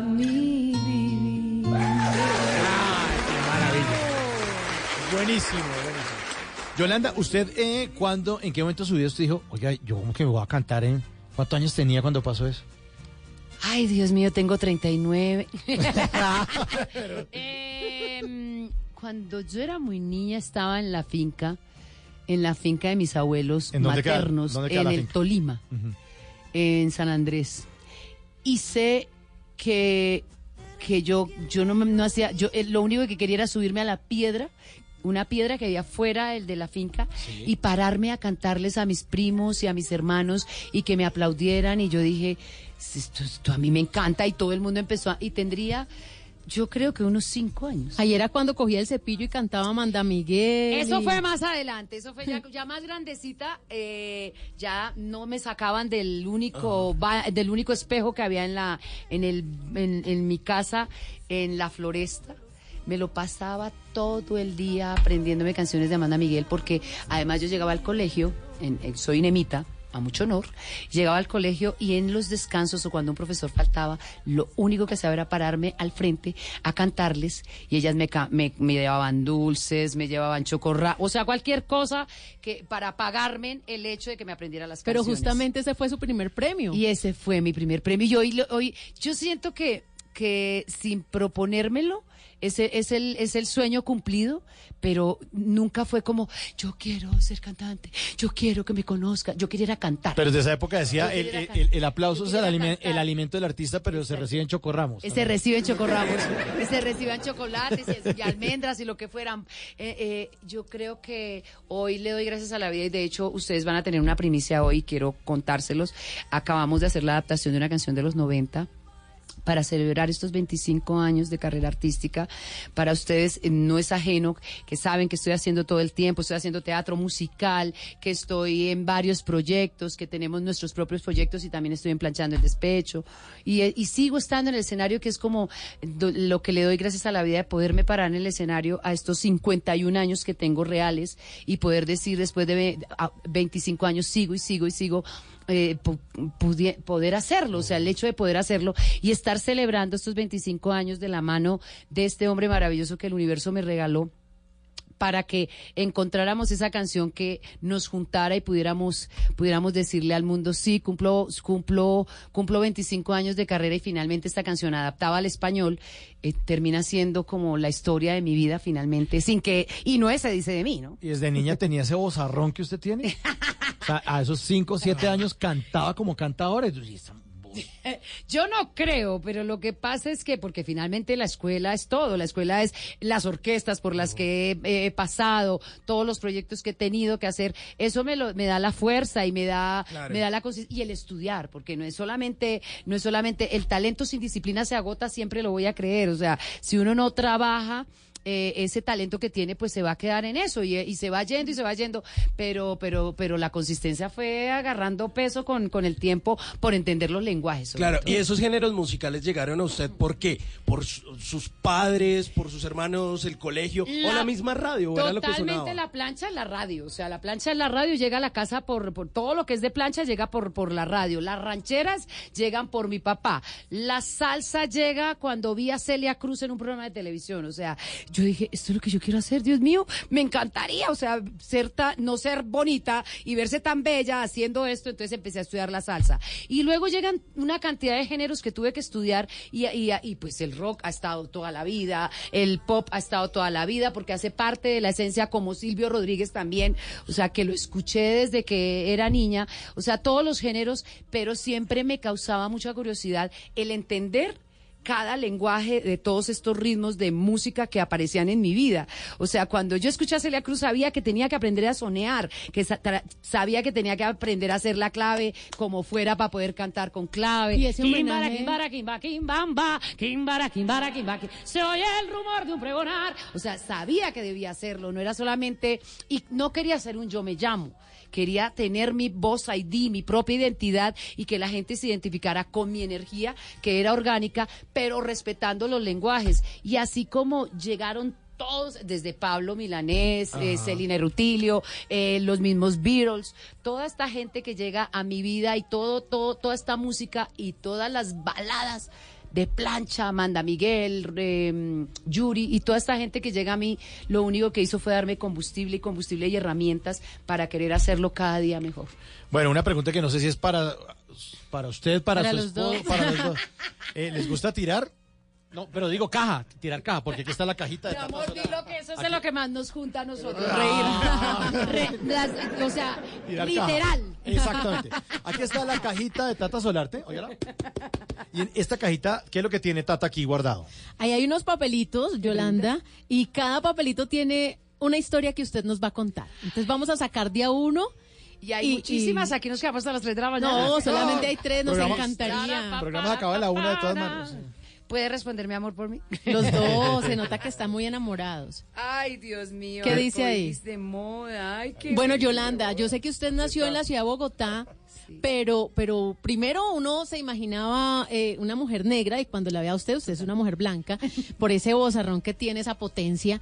mi vivir. Maravilla. Buenísimo, buenísimo. Yolanda, ¿usted eh, cuándo, en qué momento de su vida usted dijo, oiga, yo como que me voy a cantar en... ¿Cuántos años tenía cuando pasó eso? Ay, Dios mío, tengo 39. Em, cuando yo era muy niña estaba en la finca, en la finca de mis abuelos ¿En dónde queda- maternos, queda en el finca? Tolima, en San Andrés. Y sé que, que yo, yo no, me- no hacía, yo eh, lo único que quería era subirme a la piedra, una piedra que había fuera el de la finca, y pararme a cantarles a mis primos y a mis hermanos y que me aplaudieran. Y yo dije, esto, esto a mí me encanta y todo el mundo empezó a, y tendría, yo creo que unos cinco años. Ahí era cuando cogía el cepillo y cantaba Manda Miguel. Eso y- fue más adelante, eso fue ya, ya más grandecita, eh, ya no me sacaban del único ba- del único espejo que había en la en el en, en mi casa en la floresta. Me lo pasaba todo el día aprendiéndome canciones de Amanda Miguel porque además yo llegaba al colegio, en, en- soy nemita, a mucho honor, llegaba al colegio y en los descansos o cuando un profesor faltaba, lo único que hacía era pararme al frente a cantarles y ellas me, me, me llevaban dulces, me llevaban chocorra, o sea, cualquier cosa que para pagarme el hecho de que me aprendiera las Pero canciones. justamente ese fue su primer premio. Y ese fue mi primer premio. Y hoy, lo- hoy yo siento que, que sin proponérmelo, ese es el, es el sueño cumplido, pero nunca fue como, yo quiero ser cantante, yo quiero que me conozcan, yo quería ir a cantar. Pero desde esa época decía, el, el- el- aplauso es el, alime- el alimento del artista, pero se recibe en chocorramos. Se reciben chocorramos, se reciban chocolates y, y almendras y lo que fueran. Eh, eh, yo creo que hoy le doy gracias a la vida y de hecho ustedes van a tener una primicia hoy, quiero contárselos. Acabamos de hacer la adaptación de una canción de los 90 para celebrar estos 25 años de carrera artística. Para ustedes eh, no es ajeno, que saben que estoy haciendo todo el tiempo, estoy haciendo teatro musical, que estoy en varios proyectos, que tenemos nuestros propios proyectos y también estoy en Planchando el Despecho. Y, eh, y sigo estando en el escenario, que es como lo que le doy gracias a la vida de poderme parar en el escenario a estos 51 años que tengo reales y poder decir después de ve- a 25 años sigo y sigo y sigo eh, poder hacerlo, o sea, el hecho de poder hacerlo y estar celebrando estos 25 años de la mano de este hombre maravilloso que el universo me regaló para que encontráramos esa canción que nos juntara y pudiéramos pudiéramos decirle al mundo sí cumplo cumplo cumplo 25 años de carrera y finalmente esta canción adaptada al español eh, termina siendo como la historia de mi vida finalmente sin que y no ese dice de mí no Y desde niña tenía ese bozarrón que usted tiene. O sea, a esos 5 o 7 años cantaba como canta ahora. Y Yo no creo, pero lo que pasa es que, porque finalmente la escuela es todo, la escuela es las orquestas por las que he, he pasado, todos los proyectos que he tenido que hacer, eso me, lo, me da la fuerza y me da, Claro. me da la y el estudiar, porque no es solamente, no es solamente, el talento sin disciplina se agota, siempre lo voy a creer, o sea, si uno no trabaja, eh, ese talento que tiene pues se va a quedar en eso y, y se va yendo y se va yendo pero pero pero la consistencia fue agarrando peso con, con el tiempo por entender los lenguajes Claro, todo. y esos géneros musicales llegaron a usted ¿por qué? ¿Por su- sus padres, por sus hermanos, el colegio o la misma radio? ¿O era lo que Totalmente la plancha es la radio, o sea, la plancha es la radio, llega a la casa por, por todo lo que es de plancha, llega por, por la radio. Las rancheras llegan por mi papá. La salsa llega cuando vi a Celia Cruz en un programa de televisión, o sea, yo dije, esto es lo que yo quiero hacer, Dios mío, me encantaría, o sea, ser ta- no ser bonita y verse tan bella haciendo esto, entonces empecé a estudiar la salsa. Y luego llegan una cantidad de géneros que tuve que estudiar y, y, y pues el rock ha estado toda la vida, el pop ha estado toda la vida porque hace parte de la esencia como Silvio Rodríguez también, o sea, que lo escuché desde que era niña, o sea, todos los géneros, pero siempre me causaba mucha curiosidad el entender cada lenguaje de todos estos ritmos de música que aparecían en mi vida. O sea, cuando yo escuché a Celia Cruz sabía que tenía que aprender a sonear, que sabía que tenía que aprender a hacer la clave como fuera para poder cantar con clave. Y ese Kimbara, kimbara, kimba, kimbamba, kimbara, kimbara, kimba, ki- Se oye el rumor de un pregonar. O sea, sabía que debía hacerlo, no era solamente... Y no quería ser un yo me llamo. Quería tener mi voz ID, mi propia identidad y que la gente se identificara con mi energía, que era orgánica, pero respetando los lenguajes. Y así como llegaron todos, desde Pablo Milanés, eh. Celina Rutilio, eh, los mismos Beatles, toda esta gente que llega a mi vida y todo, todo, toda esta música y todas las baladas de plancha, Amanda Miguel, eh, Yuri y toda esta gente que llega a mí, lo único que hizo fue darme combustible y combustible y herramientas para querer hacerlo cada día mejor. Bueno, una pregunta que no sé si es para, para usted, para, Para su los esposo, dos. para los dos. Eh, ¿Les gusta tirar? No, pero digo caja, tirar caja, porque aquí está la cajita de Mi Tata amor, dilo que eso es Aquí- lo que más nos junta a nosotros, reír. Re- las- o sea, Tirar caja. literal. Exactamente. Aquí está la cajita de Tata Solarte. óigala. Y en esta cajita, ¿qué es lo que tiene Tata aquí guardado? Ahí hay unos papelitos, Yolanda, y cada papelito tiene una historia que usted nos va a contar. Entonces vamos a sacar de a uno. Y hay muchísimas, aquí nos quedamos hasta las 3 de la mañana. No, solamente hay tres, nos encantaría. El programa se acaba a la una de todas maneras. ¿Puede responder mi amor por mí? Los dos, se nota que están muy enamorados. Ay, Dios mío. ¿Qué dice ahí? de moda. Ay, qué Bueno, bello. Yolanda, yo sé que usted nació en la ciudad de Bogotá, pero, pero primero uno se imaginaba eh, una mujer negra y cuando la ve a usted, usted es una mujer blanca, por ese bozarrón que tiene, esa potencia.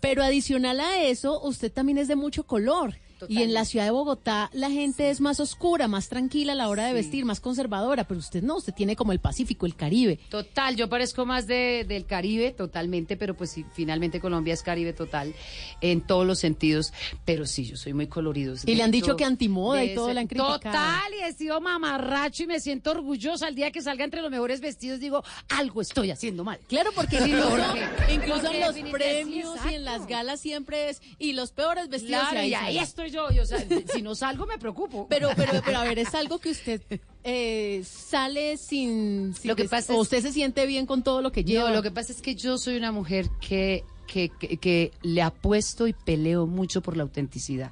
Pero adicional a eso, usted también es de mucho color. Y en la ciudad de Bogotá la gente es más oscura, más tranquila a la hora de vestir, más conservadora, pero usted no, usted tiene como el Pacífico, el Caribe. Total, yo parezco más de, del Caribe, totalmente, pero pues sí, finalmente Colombia es Caribe total en todos los sentidos. Pero sí, yo soy muy colorido. Y le han dicho que antimoda y todo la han criticado. Total, y he sido mamarracho y me siento orgullosa. El día que salga entre los mejores vestidos digo, algo estoy haciendo mal. Claro, porque Sí, incluso, porque- incluso porque en los premios y en las galas siempre es y los peores vestidos Claro, y ahí estoy yo. y, o sea, si no salgo me preocupo. Pero, pero, pero a ver, es algo que usted eh, sale sin, sin Lo que que- pasa o es- usted se siente bien con todo lo que lleva. No, lo que pasa es que yo soy una mujer que, que, que, que le apuesto y peleo mucho por la autenticidad.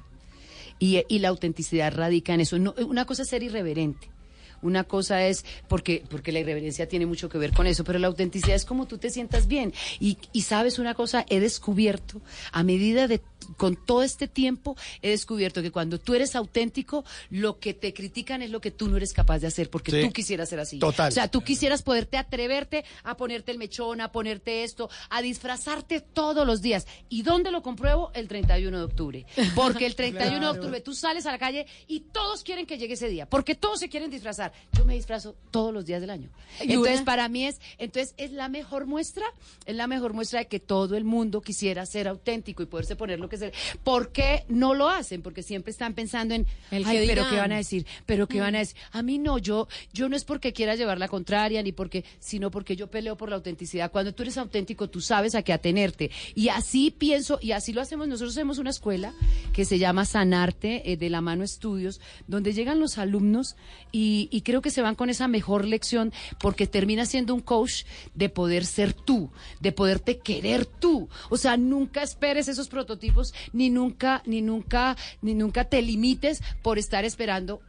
Y, y la autenticidad radica en eso. No, una cosa es ser irreverente. Una cosa es, porque, porque la irreverencia tiene mucho que ver con eso, pero la autenticidad es como tú te sientas bien. Y, y sabes una cosa, he descubierto, a medida de, con todo este tiempo, he descubierto que cuando tú eres auténtico, lo que te critican es lo que tú no eres capaz de hacer, porque Sí. tú quisieras ser así. Total. O sea, tú quisieras poderte atreverte a ponerte el mechón, a ponerte esto, a disfrazarte todos los días. ¿Y dónde lo compruebo? El 31 de octubre. Porque el 31 de octubre tú sales a la calle y todos quieren que llegue ese día, porque todos se quieren disfrazar. Yo me disfrazo todos los días del año. Entonces, para mí es, entonces es la mejor muestra, es la mejor muestra de que todo el mundo quisiera ser auténtico y poderse poner lo que sea. ¿Por qué no lo hacen? Porque siempre están pensando en, El ay, que pero qué van a decir, pero qué van a decir. A mí no, yo, yo no es porque quiera llevar la contraria ni porque, sino porque yo peleo por la autenticidad. Cuando tú eres auténtico, tú sabes a qué atenerte. Y así pienso, y así lo hacemos. Nosotros hacemos una escuela que se llama Sanarte eh, de la mano estudios, donde llegan los alumnos y, y creo que se van con esa mejor lección porque termina siendo un coach de poder ser tú, de poderte querer tú. O sea, nunca esperes esos prototipos, ni nunca, ni nunca, ni nunca te limites por estar esperando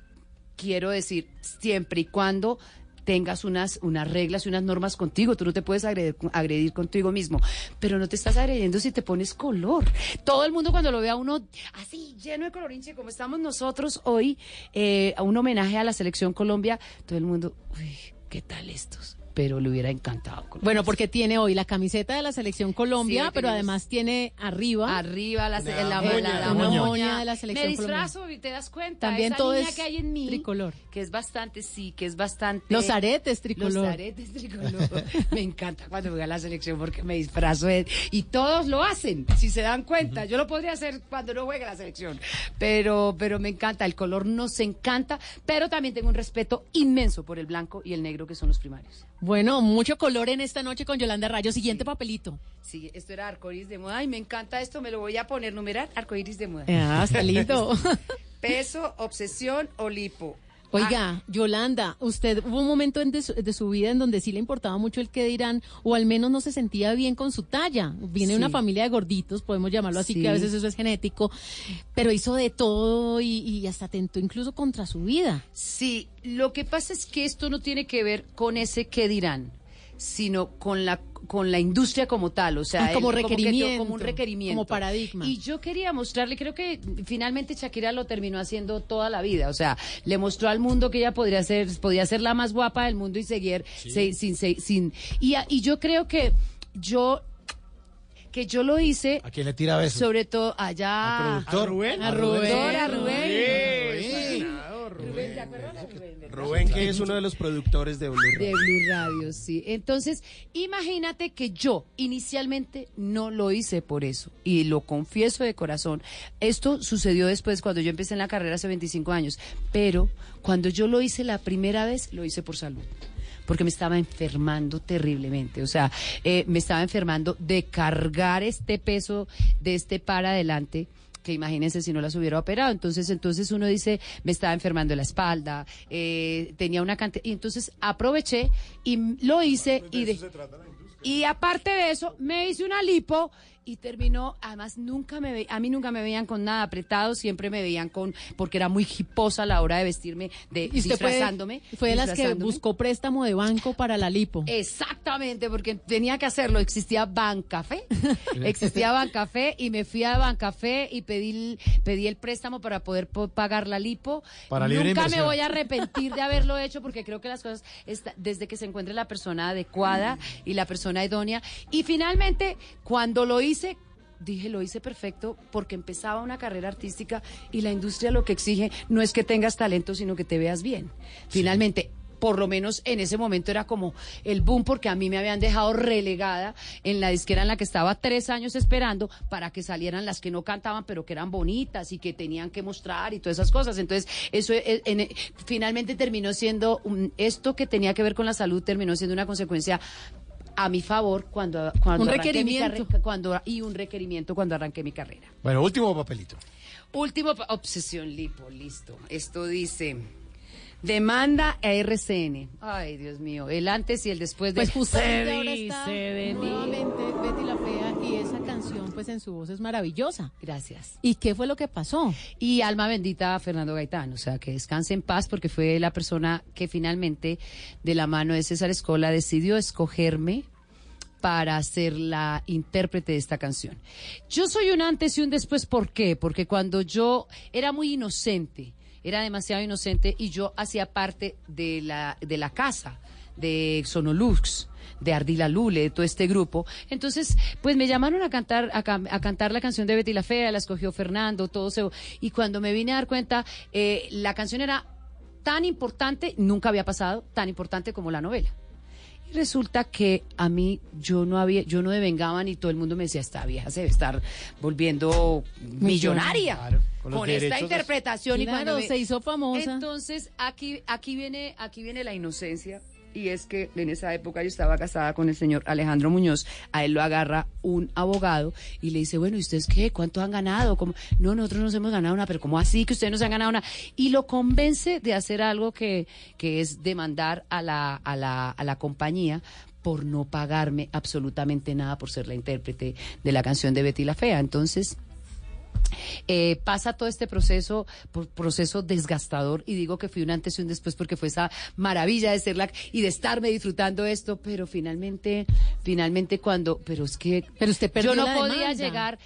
quiero decir, siempre y cuando tengas unas, unas reglas y unas normas contigo. Tú no te puedes agredir, contigo mismo, pero no te estás agrediendo si te pones color. Todo el mundo cuando lo ve a uno así, lleno de colorinche, como estamos nosotros hoy, eh, a un homenaje a la Selección Colombia, todo el mundo, uy, ¿qué tal estos? Pero le hubiera encantado. Bueno, porque tiene hoy la camiseta de la selección Colombia, Sí, pero además tiene arriba Arriba la, Una la, moña, la- la una moña. moña de la selección Me disfrazo y te das cuenta. También esa todo niña es que hay en mí, tricolor. que es bastante, sí, que es bastante. Los aretes tricolor. Los aretes tricolor. me encanta cuando juega la selección porque me disfrazo de- y todos lo hacen, si se dan cuenta. Yo lo podría hacer cuando no juegue la selección, pero, pero me encanta. El color nos encanta, pero también tengo un respeto inmenso por el blanco y el negro que son los primarios. Bueno, mucho color en esta noche con Yolanda Rayo. Siguiente papelito. Sí, esto era arcoíris de moda. Ay, me encanta esto, me lo voy a poner, numerar arcoíris de moda. Ah, está lindo. Peso, obsesión o lipo. Oiga, Yolanda, usted hubo un momento en de, su, de su vida en donde sí le importaba mucho el que dirán, o al menos no se sentía bien con su talla. Viene de Sí. una familia de gorditos, podemos llamarlo así, Sí. que a veces eso es genético, pero hizo de todo y, y hasta atentó incluso contra su vida. Sí, lo que pasa es que esto no tiene que ver con ese qué dirán, sino con la con la industria como tal, o sea, Ah, como requerimiento, como un requerimiento, como paradigma. Y yo quería mostrarle, creo que finalmente Shakira lo terminó haciendo toda la vida, o sea, le mostró al mundo que ella podría ser, podía ser la más guapa del mundo y seguir se- sin, se- sin, y, a- y yo creo que yo que yo lo hice ¿A quién le tira besos? sobre todo allá ¿Al productor? a Rubén, ¿A a Rubén? Rubén, a Rubén. Rubén, que es uno de los productores de Blue De Radio. Blue Radio, sí. Entonces, imagínate que yo inicialmente no lo hice por eso. Y lo confieso de corazón. Esto sucedió después cuando yo empecé en la carrera hace 25 años. Pero cuando yo lo hice la primera vez, lo hice por salud. Porque me estaba enfermando terriblemente. O sea, eh, me estaba enfermando de cargar este peso de este para adelante que imagínense si no las hubiera operado. Entonces, entonces uno dice, me estaba enfermando la espalda, eh, tenía una cantidad. Y entonces aproveché y lo hice y de, y aparte de eso, me hice una lipo y terminó, además nunca me ve, a mí nunca me veían con nada apretado, siempre me veían con, porque era muy hiposa a la hora de vestirme, de Y usted disfrazándome. fue de las que buscó préstamo de banco para la lipo. Exactamente, porque tenía que hacerlo. Existía Bancafé, existía Bancafé y me fui a Bancafé y pedí, el- pedí el préstamo para poder po- pagar la lipo. Para libre Nunca me voy a arrepentir de haberlo hecho porque creo que las cosas, está- desde que se encuentre la persona adecuada y la persona idónea. Y finalmente, cuando lo hice, dije, lo hice perfecto porque empezaba una carrera artística y la industria lo que exige no es que tengas talento, sino que te veas bien. Finalmente, por lo menos en ese momento era como el boom porque a mí me habían dejado relegada en la disquera en la que estaba tres años esperando para que salieran las que no cantaban pero que eran bonitas y que tenían que mostrar y todas esas cosas. Entonces, eso eh, en- finalmente terminó siendo un- esto que tenía que ver con la salud terminó siendo una consecuencia a mi favor cuando, cuando Un arranqué mi requerimiento. carre- cuando y un requerimiento cuando arranqué mi carrera. Bueno, último papelito. Último pa- obsesión lipo, listo. Esto dice demanda a RCN. Ay, Dios mío, el antes y el después de Pues justamente Se ahora está de nuevamente Betty la Fea y esa canción pues en su voz es maravillosa. Gracias. ¿Y qué fue lo que pasó? Y alma bendita a Fernando Gaitán, o sea, que descanse en paz porque fue la persona que finalmente, de la mano de César Escola, decidió escogerme para ser la intérprete de esta canción. Yo soy un antes y un después, ¿por qué? Porque cuando yo era muy inocente, era demasiado inocente y yo hacía parte de la, de la casa de Sonolux, de Ardila Lule, de todo este grupo. Entonces, pues me llamaron a cantar, a, cantar la canción de Betty la Fea, la escogió Fernando, todo se... Y cuando me vine a dar cuenta, eh, la canción era tan importante, nunca había pasado, tan importante como la novela. Resulta que a mí yo no había, yo no devengaba ni todo el mundo me decía, esta vieja se debe estar volviendo millonaria Claro, con, con esta de- interpretación y Claro, cuando me- se hizo famosa. Entonces aquí, aquí viene, aquí viene la inocencia. Y es que en esa época yo estaba casada con el señor Alejandro Muñoz. A él lo agarra un abogado y le dice, bueno, ¿y ustedes qué? ¿Cuánto han ganado? ¿Cómo? No, nosotros nos hemos ganado una, pero ¿cómo así que ustedes no han ganado una? Y lo convence de hacer algo que, que es demandar a la, a, la, a la compañía por no pagarme absolutamente nada por ser la intérprete de la canción de Betty la Fea. Entonces, eh, pasa todo este proceso, por- proceso desgastador, y digo que fui un antes y un después porque fue esa maravilla de ser la y de estarme disfrutando esto, pero finalmente, finalmente cuando, pero es que Pero usted perdió yo no la podía demanda. llegar.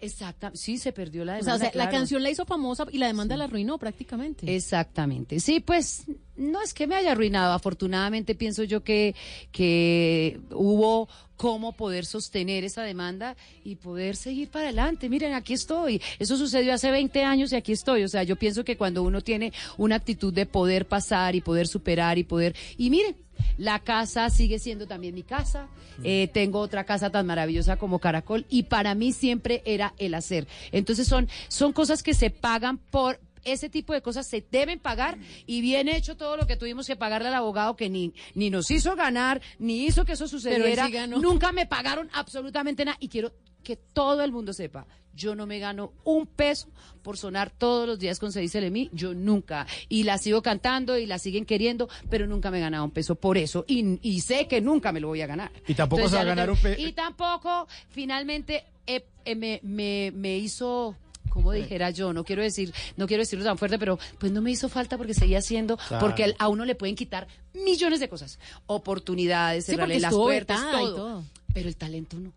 Exacta, sí se perdió la O sea, demanda. o sea, la canción la hizo famosa y la demanda la arruinó prácticamente. Exactamente. Sí, pues no es que me haya arruinado. Afortunadamente pienso yo que, que hubo cómo poder sostener esa demanda y poder seguir para adelante. Miren, aquí estoy. Eso sucedió hace 20 años y aquí estoy. O sea, yo pienso que cuando uno tiene una actitud de poder pasar y poder superar y poder... Y miren, la casa sigue siendo también mi casa. Eh, tengo otra casa tan maravillosa como Caracol y para mí siempre era el hacer. Entonces son, son cosas que se pagan por, ese tipo de cosas se deben pagar y bien hecho todo lo que tuvimos que pagarle al abogado que ni, ni nos hizo ganar, ni hizo que eso sucediera. sí. Nunca me pagaron absolutamente nada y quiero que todo el mundo sepa Yo no me gano un peso por sonar todos los días con Se dice de mí, yo nunca. Y la sigo cantando y la siguen queriendo, pero nunca me he ganado un peso por eso. Y, y sé que nunca me lo voy a ganar. Y tampoco se va a ganar un pe- Y tampoco, finalmente, eh, eh, me, me, me hizo... Como dijera yo, no quiero decir, no quiero decirlo tan fuerte, pero pues no me hizo falta porque seguía haciendo, Claro. porque a uno le pueden quitar millones de cosas, oportunidades, Sí, cerrarle porque las estuvo puertas, todo. todo. Pero el talento no.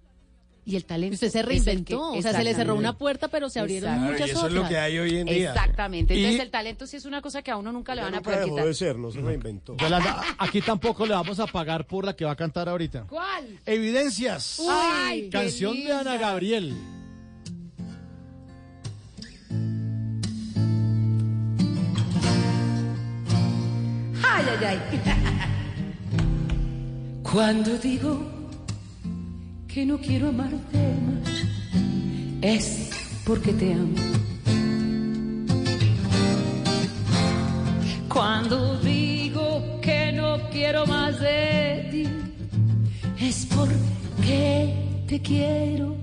Y el talento. Usted se reinventó, que- o sea, se le cerró una puerta, pero se abrieron Exacto. muchas y eso es lo que hay hoy en día. Exactamente. Entonces Y- el talento sí es una cosa que a uno nunca le van a poder quitar. de ser, no se reinventó. Yolanda, aquí tampoco le vamos a pagar por la que va a cantar ahorita. ¿Cuál? Evidencias. Ay, qué Canción de Ana Gabriel. Ay. Cuando digo que no quiero amarte más, es porque te amo. Cuando digo que no quiero más de ti, es porque te quiero.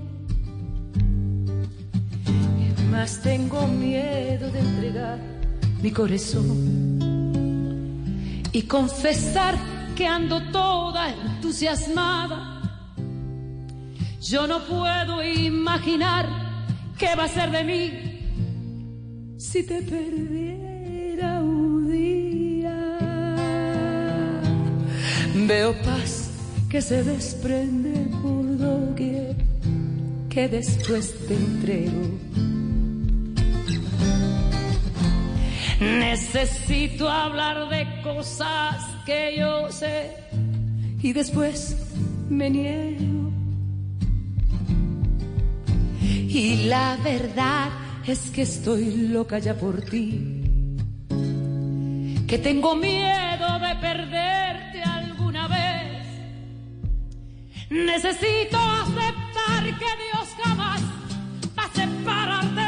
Más tengo miedo de entregar mi corazón y confesar que ando toda entusiasmada. Yo no puedo imaginar qué va a ser de mí si te perdiera un día. Veo paz que se desprende por doquier, que después te entrego. Necesito hablar de cosas que yo sé y después me niego. Y la verdad es que estoy loca ya por ti. Que tengo miedo de perderte alguna vez. Necesito aceptar que Dios jamás va a separarte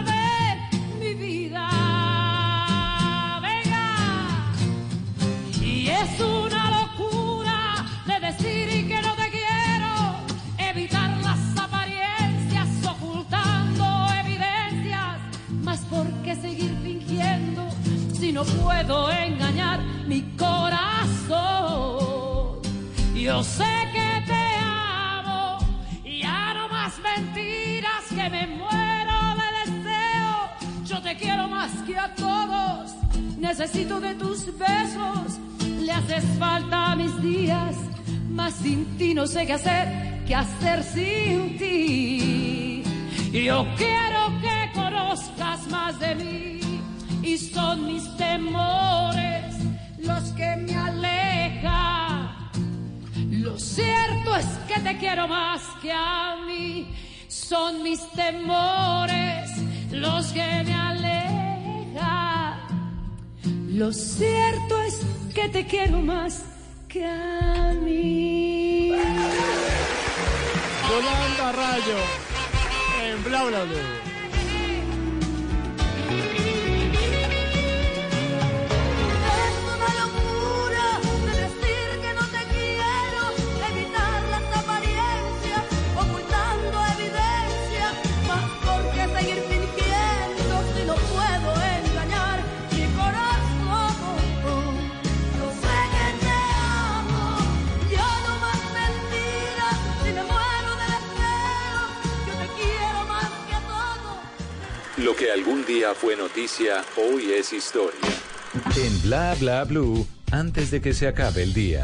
no puedo engañar mi corazón. Yo sé que te amo, ya no más mentiras que me muero de deseo. Yo te quiero más que a todos, necesito de tus besos, le haces falta a mis días, más sin ti no sé qué hacer, qué hacer sin ti. Yo quiero que conozcas más de mí y son mis temores los que me alejan. Lo cierto es que te quiero más que a mí. Son mis temores los que me alejan. Lo cierto es que te quiero más que a mí. Yolanda Rayo. En Bla Bla Blue. Día fue noticia, hoy es historia. En Bla Bla Blue, antes de que se acabe el día.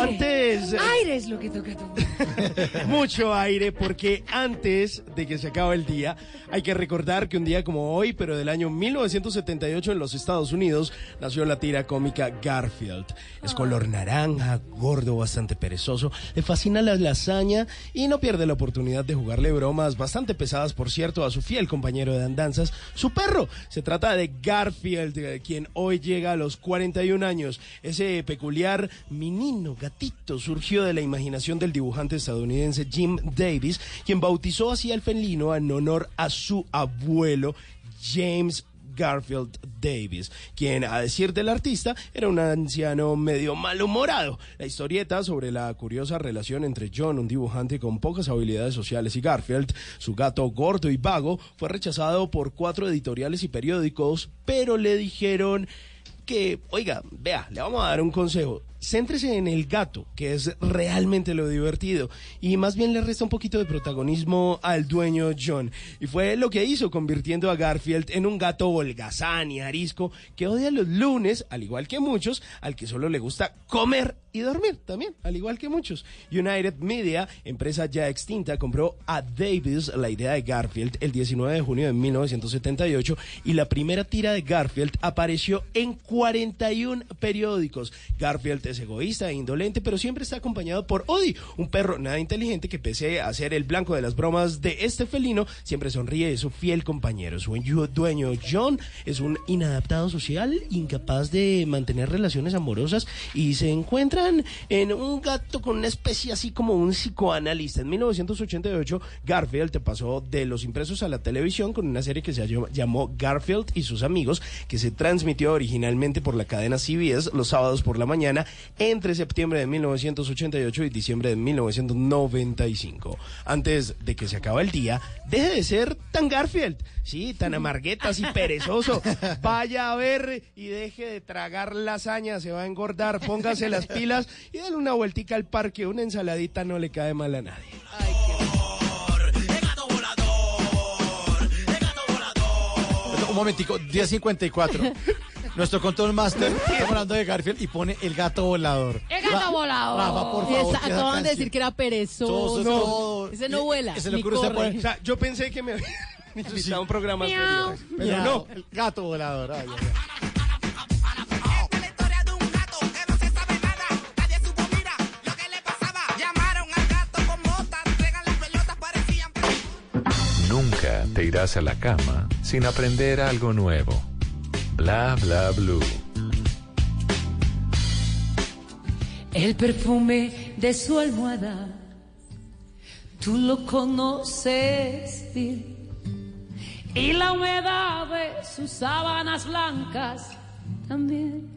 Antes, Aire es lo que toca tú. mucho aire, porque antes de que se acabe el día, hay que recordar que un día como hoy, pero del año 1978 en los Estados Unidos, nació la tira cómica Garfield. Es color naranja, gordo, bastante perezoso, le fascina la lasaña y no pierde la oportunidad de jugarle bromas bastante pesadas, por cierto, a su fiel compañero de andanzas, su perro. Se trata de Garfield, eh, quien hoy llega a los 41 años. Ese peculiar menino, gatito, surgió de la imaginación del dibujante estadounidense Jim Davis, quien bautizó así al felino en honor a su abuelo James Garfield Davis, quien, a decir del artista, era un anciano medio malhumorado. La historieta sobre la curiosa relación entre John, un dibujante con pocas habilidades sociales, y Garfield, su gato gordo y vago, fue rechazado por cuatro editoriales y periódicos, pero le dijeron que, oiga, vea, le vamos a dar un consejo. Céntrese en el gato, que es realmente lo divertido, y más bien le resta un poquito de protagonismo al dueño John. Y fue lo que hizo, convirtiendo a Garfield en un gato holgazán y arisco que odia los lunes, al igual que muchos, al que solo le gusta comer y dormir también, al igual que muchos. United Media, empresa ya extinta, compró a Davis la idea de Garfield el 19 de junio de 1978 y la primera tira de Garfield apareció en 41 periódicos. Garfield es egoísta e indolente, pero siempre está acompañado por Odie, un perro nada inteligente que pese a ser el blanco de las bromas de este felino, siempre sonríe, es su fiel compañero. Su dueño John es un inadaptado social, incapaz de mantener relaciones amorosas y se encuentran en un gato con una especie así como un psicoanalista. En 1988, Garfield te pasó de los impresos a la televisión con una serie que se llamó Garfield y sus amigos, que se transmitió originalmente por la cadena CBS los sábados por la mañana entre septiembre de 1988 y diciembre de 1995. Antes de que se acabe el día, deje de ser tan Garfield, sí, tan amarguetas y perezoso. Vaya a ver y deje de tragar lasaña, se va a engordar, póngase las pilas y dale una vueltica al parque, una ensaladita no le cae mal a nadie. Un momentico, 10.54. Nuestro control master, estamos hablando de Garfield y pone el gato volador. El gato Ra- volador. Rafa, por Y favor. esa- acaban de canción- decir que era perezoso. Todo. Ese no vuela. Y se le ni corre. poner- O sea, yo pensé que me habían invitado a un programa Miau. serio. Pero Miau, no. El gato volador. ay, ay, ay. Llamaron al gato con botas, entregan las pelotas, parecían Nunca te irás a la cama sin aprender algo nuevo. Bla bla blue. El perfume de su almohada, tú lo conoces bien. Y la humedad de sus sábanas blancas también.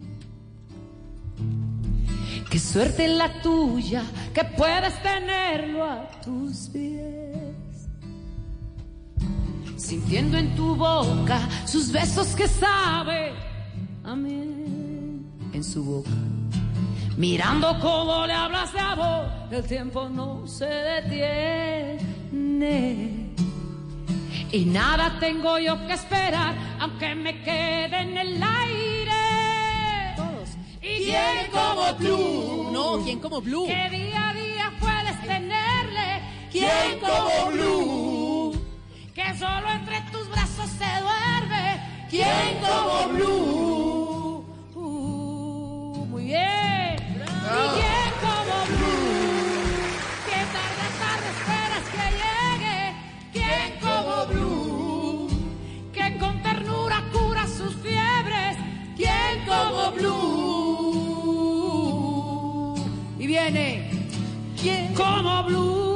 Qué suerte la tuya que puedes tenerlo a tus pies. Sintiendo en tu boca sus besos que sabe a miel en su boca. Mirando cómo le hablas de amor, el tiempo no se detiene. Y nada tengo yo que esperar, aunque me quede en el aire. Todos. ¿Y quién como tú? No, ¿quién como Blue? Que día a día puedes tenerle. ¿Quién como Blue? Que solo entre tus brazos se duerme. ¿Quién como Blue? Uh, muy bien. ¿Y quién como Blue? Que tarde tarde esperas que llegue. ¿Quién como Blue? Que con ternura cura sus fiebres. ¿Quién como Blue? Y viene. ¿Quién como Blue?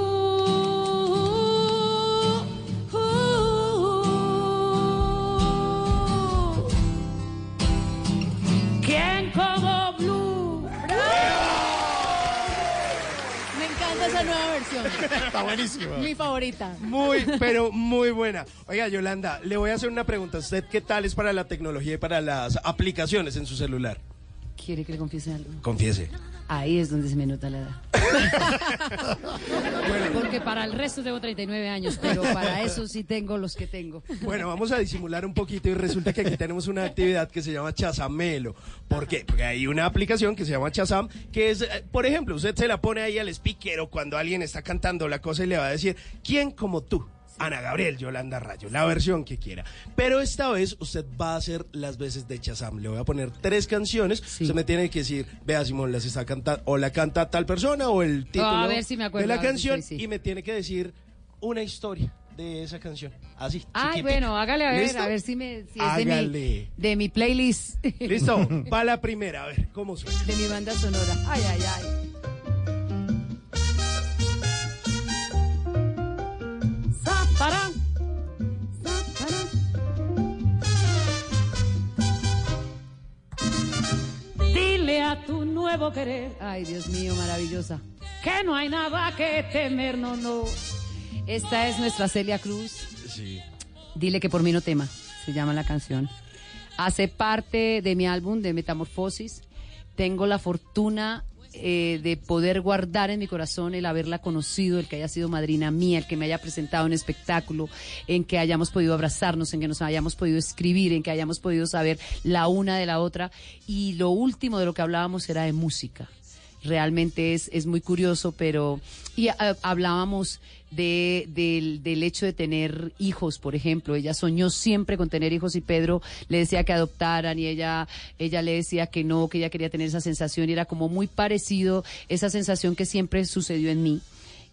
Está buenísima. Mi favorita. Muy, pero muy buena. Oiga, Yolanda, le voy a hacer una pregunta. ¿Usted qué tal es para la tecnología y para las aplicaciones en su celular? ¿Quiere que le confiese algo? Confiese. Ahí es donde se me nota la edad. Porque para el resto tengo 39 años, pero para eso sí tengo los que tengo. Bueno, vamos a disimular un poquito y resulta que aquí tenemos una actividad que se llama Chazamelo. ¿Por qué? Porque hay una aplicación que se llama Chazam, que es, eh, por ejemplo, usted se la pone ahí al speaker o cuando alguien está cantando la cosa y le va a decir, ¿quién como tú? Ana Gabriel, Yolanda Rayo, la versión que quiera. Pero esta vez usted va a hacer las veces de Chazam. Le voy a poner tres canciones. Usted me tiene que decir, vea Simón, las está cantando, o la canta tal persona, o el título A ver si me acuerdo, de a la ver si canción, sí, sí. y me tiene que decir una historia de esa canción. Así. Ay, bueno, hágale a ver, ¿Listo? a ver si, me, si es de mi, de mi playlist. Listo, va la primera, a ver, ¿cómo suena? De mi banda sonora. Ay, ay, ay. para. Dile a tu nuevo querer, ay Dios mío, maravillosa, que no hay nada que temer, no, no. Esta es nuestra Celia Cruz. Sí. Dile que por mí no tema, se llama la canción. Hace parte de mi álbum de Metamorfosis. Tengo la fortuna eh, de poder guardar en mi corazón el haberla conocido, el que haya sido madrina mía, el que me haya presentado un espectáculo, en que hayamos podido abrazarnos, en que nos hayamos podido escribir, en que hayamos podido saber la una de la otra. Y lo último de lo que hablábamos era de música realmente es, es muy curioso, pero y ah, hablábamos de, del, del hecho de tener hijos, por ejemplo. Ella soñó siempre con tener hijos y Pedro le decía que adoptaran y ella, ella le decía que no, que ella quería tener esa sensación y era como muy parecido esa sensación que siempre sucedió en mí.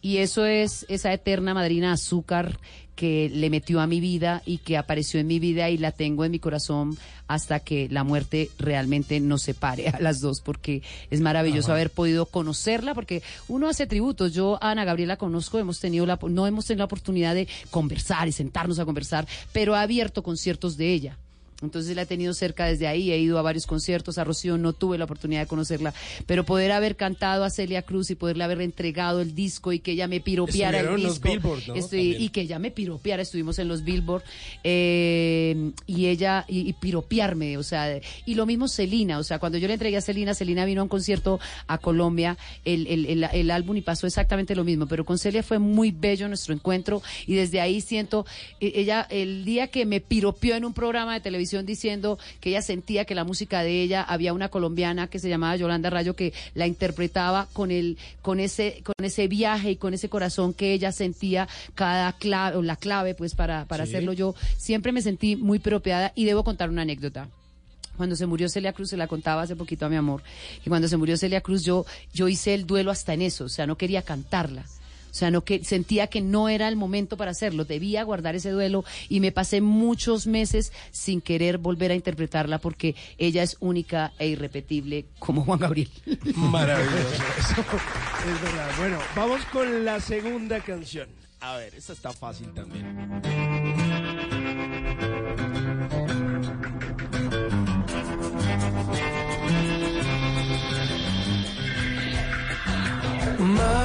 Y eso es esa eterna madrina azúcar que le metió a mi vida y que apareció en mi vida y la tengo en mi corazón hasta que la muerte realmente nos separe a las dos, porque es maravilloso Ajá. haber podido conocerla, porque uno hace tributos. Yo a Ana Gabriela conozco, hemos tenido la, no hemos tenido la oportunidad de conversar y sentarnos a conversar, pero ha abierto conciertos de ella. Entonces la he tenido cerca desde ahí, he ido a varios conciertos, a Rocío no tuve la oportunidad de conocerla, pero poder haber cantado a Celia Cruz y poderle haber entregado el disco y que ella me piropeara el disco. Billboard, ¿no? Estoy- También. y que ella me piropeara, estuvimos en los Billboard, eh, y ella, y, y piropearme, o sea, y lo mismo Celina, o sea, cuando yo le entregué a Celina, Celina vino a un concierto a Colombia, el, el, el, el álbum y pasó exactamente lo mismo, pero con Celia fue muy bello nuestro encuentro y desde ahí siento, eh, ella, el día que me piropeó en un programa de televisión diciendo que ella sentía que la música de ella, había una colombiana que se llamaba Yolanda Rayo que la interpretaba con el, con ese, con ese viaje y con ese corazón que ella sentía cada clave, o la clave pues para, para Sí. hacerlo yo, siempre me sentí muy piropeada y debo contar una anécdota. Cuando se murió Celia Cruz, se la contaba hace poquito a mi amor, y cuando se murió Celia Cruz, yo, yo hice el duelo hasta en eso, o sea, no quería cantarla. O sea, no que sentía que no era el momento para hacerlo, debía guardar ese duelo y me pasé muchos meses sin querer volver a interpretarla porque ella es única e irrepetible como Juan Gabriel. Maravilloso. Eso es verdad. Bueno, vamos con la segunda canción. A ver, esta está fácil también. Más,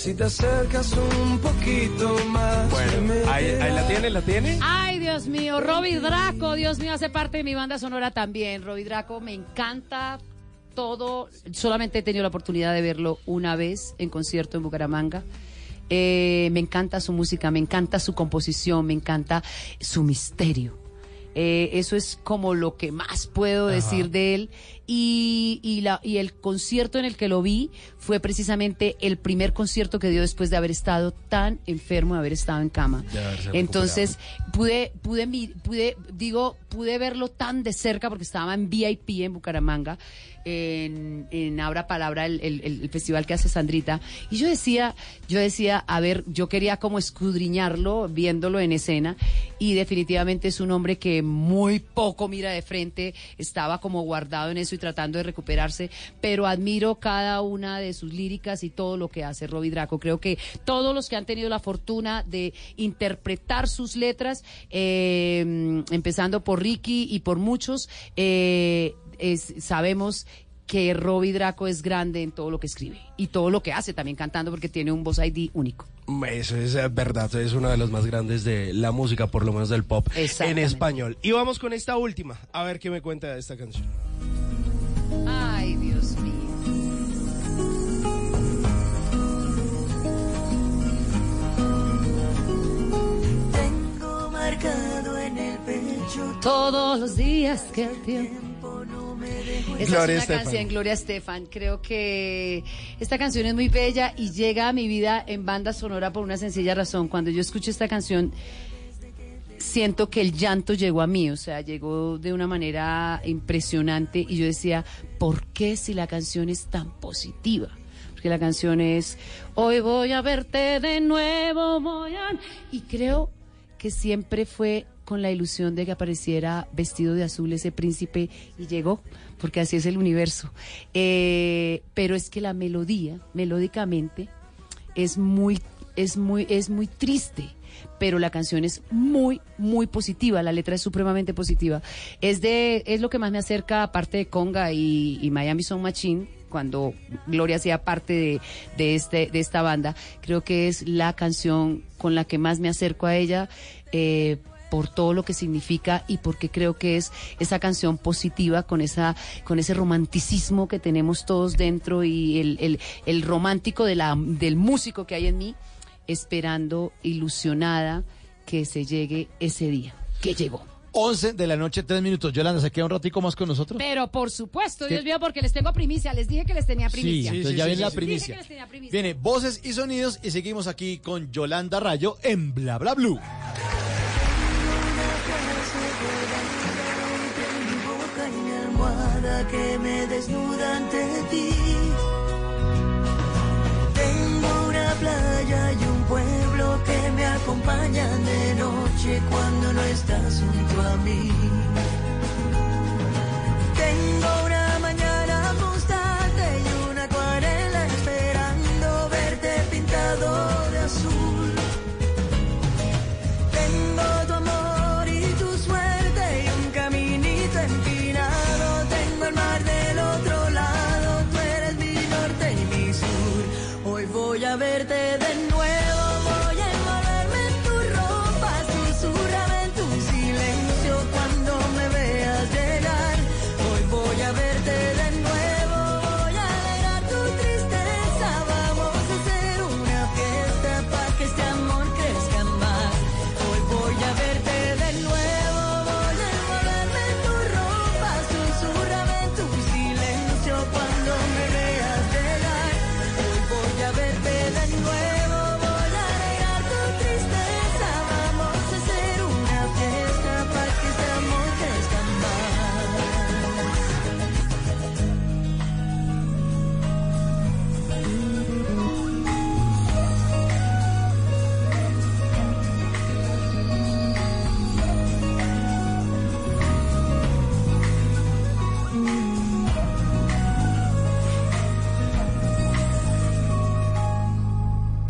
si te acercas un poquito más. Bueno, ahí, ahí la tiene, la tiene. Ay, Dios mío, Robbie Draco, Dios mío, hace parte de mi banda sonora también. Robbie Draco me encanta todo. Solamente he tenido la oportunidad de verlo una vez en concierto en Bucaramanga. Eh, me encanta su música, me encanta su composición, me encanta su misterio. Eh, eso es como lo que más puedo decir de él. Y, y, la, y el concierto en el que lo vi fue precisamente el primer concierto que dio después de haber estado tan enfermo, de haber estado en cama. Entonces pude, pude, pude, digo, pude verlo tan de cerca porque estaba en VIP en Bucaramanga, en, en Abra Palabra, el, el- festival que hace Sandrita. Y yo decía, yo decía, a ver, yo quería como escudriñarlo, viéndolo en escena. Y definitivamente es un hombre que muy poco mira de frente, estaba como guardado en eso y tratando de recuperarse, pero admiro cada una de sus líricas y todo lo que hace Robbie Draco. Creo que todos los que han tenido la fortuna de interpretar sus letras, eh, empezando por Ricky y por muchos, eh, es- sabemos que Robbie Draco es grande en todo lo que escribe y todo lo que hace también cantando porque tiene un voz ID único. Eso es eh, verdad, es uno de los más grandes de la música, por lo menos del pop en español. Y vamos con esta última, a ver qué me cuenta de esta canción. Ay, Dios mío. Tengo marcado Todos los días que el tiempo Esa Gloria es una Estefan. canción, Gloria Estefan. Creo que esta canción es muy bella y llega a mi vida en banda sonora por una sencilla razón. Cuando yo escucho esta canción, siento que el llanto llegó a mí, o sea, llegó de una manera impresionante y yo decía, ¿por qué si la canción es tan positiva? Porque la canción es, hoy voy a verte de nuevo, voy a... Y creo que siempre fue con la ilusión de que apareciera vestido de azul ese príncipe y llegó, porque así es el universo. Eh, pero es que la melodía, melódicamente, es muy, es muy, es muy triste. pero la canción es muy, muy positiva, la letra es supremamente positiva. Es de, es lo que más me acerca, aparte de Conga y, Miami Sound Machine, cuando Gloria hacía parte de, de, este, de esta banda, creo que es la canción con la que más me acerco a ella. eh, por todo lo que significa y porque creo que es esa canción positiva con esa con ese romanticismo que tenemos todos dentro y el, el, el romántico de la, del músico que hay en mí esperando ilusionada que se llegue ese día que llegó 11 de la noche, 3 minutos. Yolanda, ¿se queda un ratico más con nosotros? pero por supuesto ¿Qué? Dios mío porque les tengo primicia les dije que les tenía Sí, primicia entonces ya viene la Dije primicia. que les tenía primicia. Viene voces y sonidos y seguimos aquí con Yolanda Rayo en Bla Bla Blue. Que me desnuda ante ti. Tengo una playa y un pueblo que me acompañan de noche cuando no estás junto a mí. Tengo una mañana constante y una acuarela esperando verte pintado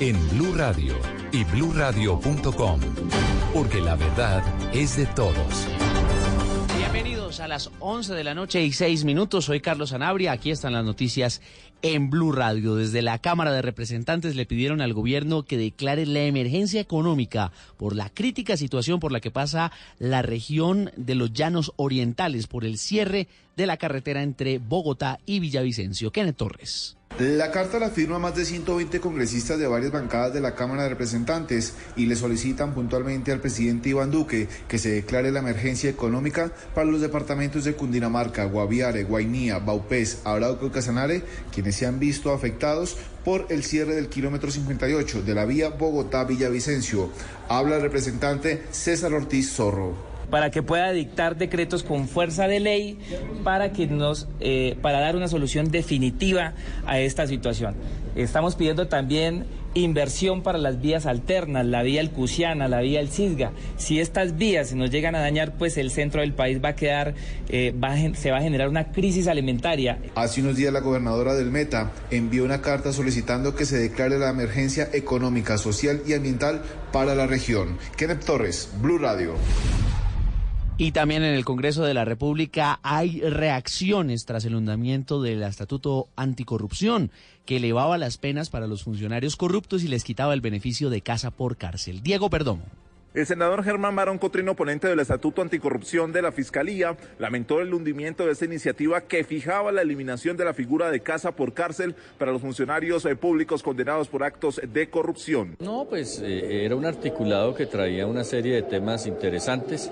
en Blue Radio y bluradio.com, porque la verdad es de todos. Bienvenidos a las 11 de la noche y 6 minutos. Soy Carlos Sanabria. Aquí están las noticias en Blue Radio. Desde la Cámara de Representantes le pidieron al gobierno que declare la emergencia económica por la crítica situación por la que pasa la región de los Llanos Orientales por el cierre de la carretera entre Bogotá y Villavicencio. Kenneth Torres. La carta la firma más de 120 congresistas de varias bancadas de la Cámara de Representantes y le solicitan puntualmente al presidente Iván Duque que se declare la emergencia económica para los departamentos de Cundinamarca, Guaviare, Guainía, Baupés, Arauco y Casanare, quienes se han visto afectados por el cierre del kilómetro 58 de la vía Bogotá-Villavicencio. Habla el representante César Ortiz Zorro para que pueda dictar decretos con fuerza de ley para que nos eh, para dar una solución definitiva a esta situación. Estamos pidiendo también inversión para las vías alternas, la vía El Cusiana, la vía El Cisga. Si estas vías se nos llegan a dañar, pues el centro del país va a quedar, eh, se va a generar una crisis alimentaria. Hace unos días la gobernadora del Meta envió una carta solicitando que se declare la emergencia económica, social y ambiental para la región. Kenneth Torres, Blue Radio. Y también en el Congreso de la República hay reacciones tras el hundimiento del Estatuto Anticorrupción, que elevaba las penas para los funcionarios corruptos y les quitaba el beneficio de casa por cárcel. Diego Perdomo. El senador Germán Barón Cotrino, ponente del Estatuto Anticorrupción de la Fiscalía, lamentó el hundimiento de esta iniciativa que fijaba la eliminación de la figura de casa por cárcel para los funcionarios eh, públicos condenados por actos de corrupción. No, pues eh, era un articulado que traía una serie de temas interesantes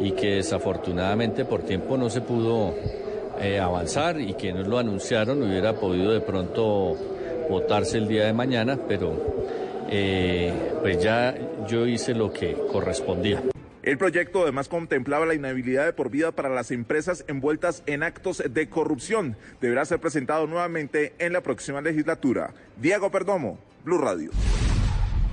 y que desafortunadamente por tiempo no se pudo eh, avanzar y quienes lo anunciaron hubiera podido de pronto votarse el día de mañana, pero eh, pues ya yo hice lo que correspondía. El proyecto además contemplaba la inhabilidad de por vida para las empresas envueltas en actos de corrupción. Deberá ser presentado nuevamente en la próxima legislatura. Diego Perdomo, Blue Radio.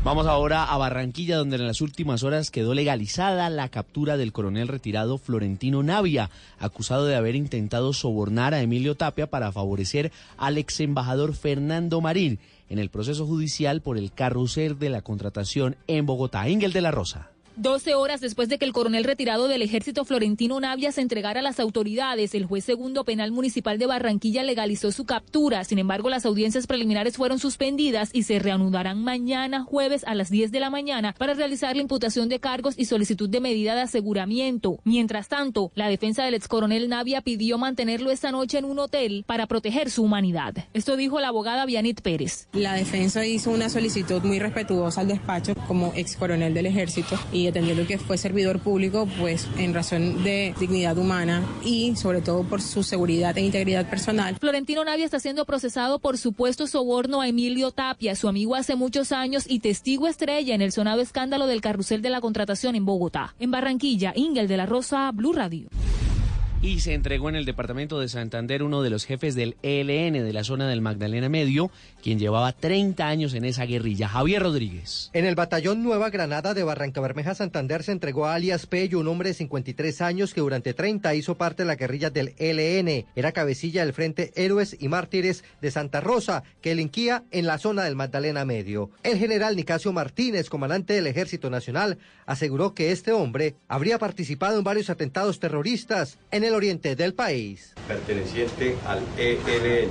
Vamos ahora a Barranquilla, donde en las últimas horas quedó legalizada la captura del coronel retirado Florentino Navia, acusado de haber intentado sobornar a Emilio Tapia para favorecer al ex embajador Fernando Marín en el proceso judicial por el carrusel de la contratación en Bogotá. Ingel de la Rosa. 12 horas después de que el coronel retirado del ejército Florentino Navia se entregara a las autoridades, el juez segundo penal municipal de Barranquilla legalizó su captura. Sin embargo, las audiencias preliminares fueron suspendidas y se reanudarán mañana jueves a las 10 de la mañana para realizar la imputación de cargos y solicitud de medida de aseguramiento. Mientras tanto, la defensa del ex coronel Navia pidió mantenerlo esta noche en un hotel para proteger su humanidad. Esto dijo la abogada Vianit Pérez. La defensa hizo una solicitud muy respetuosa al despacho como ex coronel del ejército y atendiendo que fue servidor público, pues en razón de dignidad humana y sobre todo por su seguridad e integridad personal. Florentino Navia está siendo procesado por supuesto soborno a Emilio Tapia, su amigo hace muchos años y testigo estrella en el sonado escándalo del carrusel de la contratación en Bogotá. En Barranquilla, Ingel de la Rosa, Blue Radio. Y se entregó en el departamento de Santander uno de los jefes del ELN de la zona del Magdalena Medio, quien llevaba 30 años en esa guerrilla, Javier Rodríguez. En el batallón Nueva Granada de Barranca Bermeja, Santander, se entregó a alias Pello, un hombre de 53 años que durante 30 hizo parte de la guerrilla del ELN. Era cabecilla del Frente Héroes y Mártires de Santa Rosa, que delinquía en la zona del Magdalena Medio. El general Nicasio Martínez, comandante del Ejército Nacional, aseguró que este hombre habría participado en varios atentados terroristas en el oriente del país. perteneciente al ELN,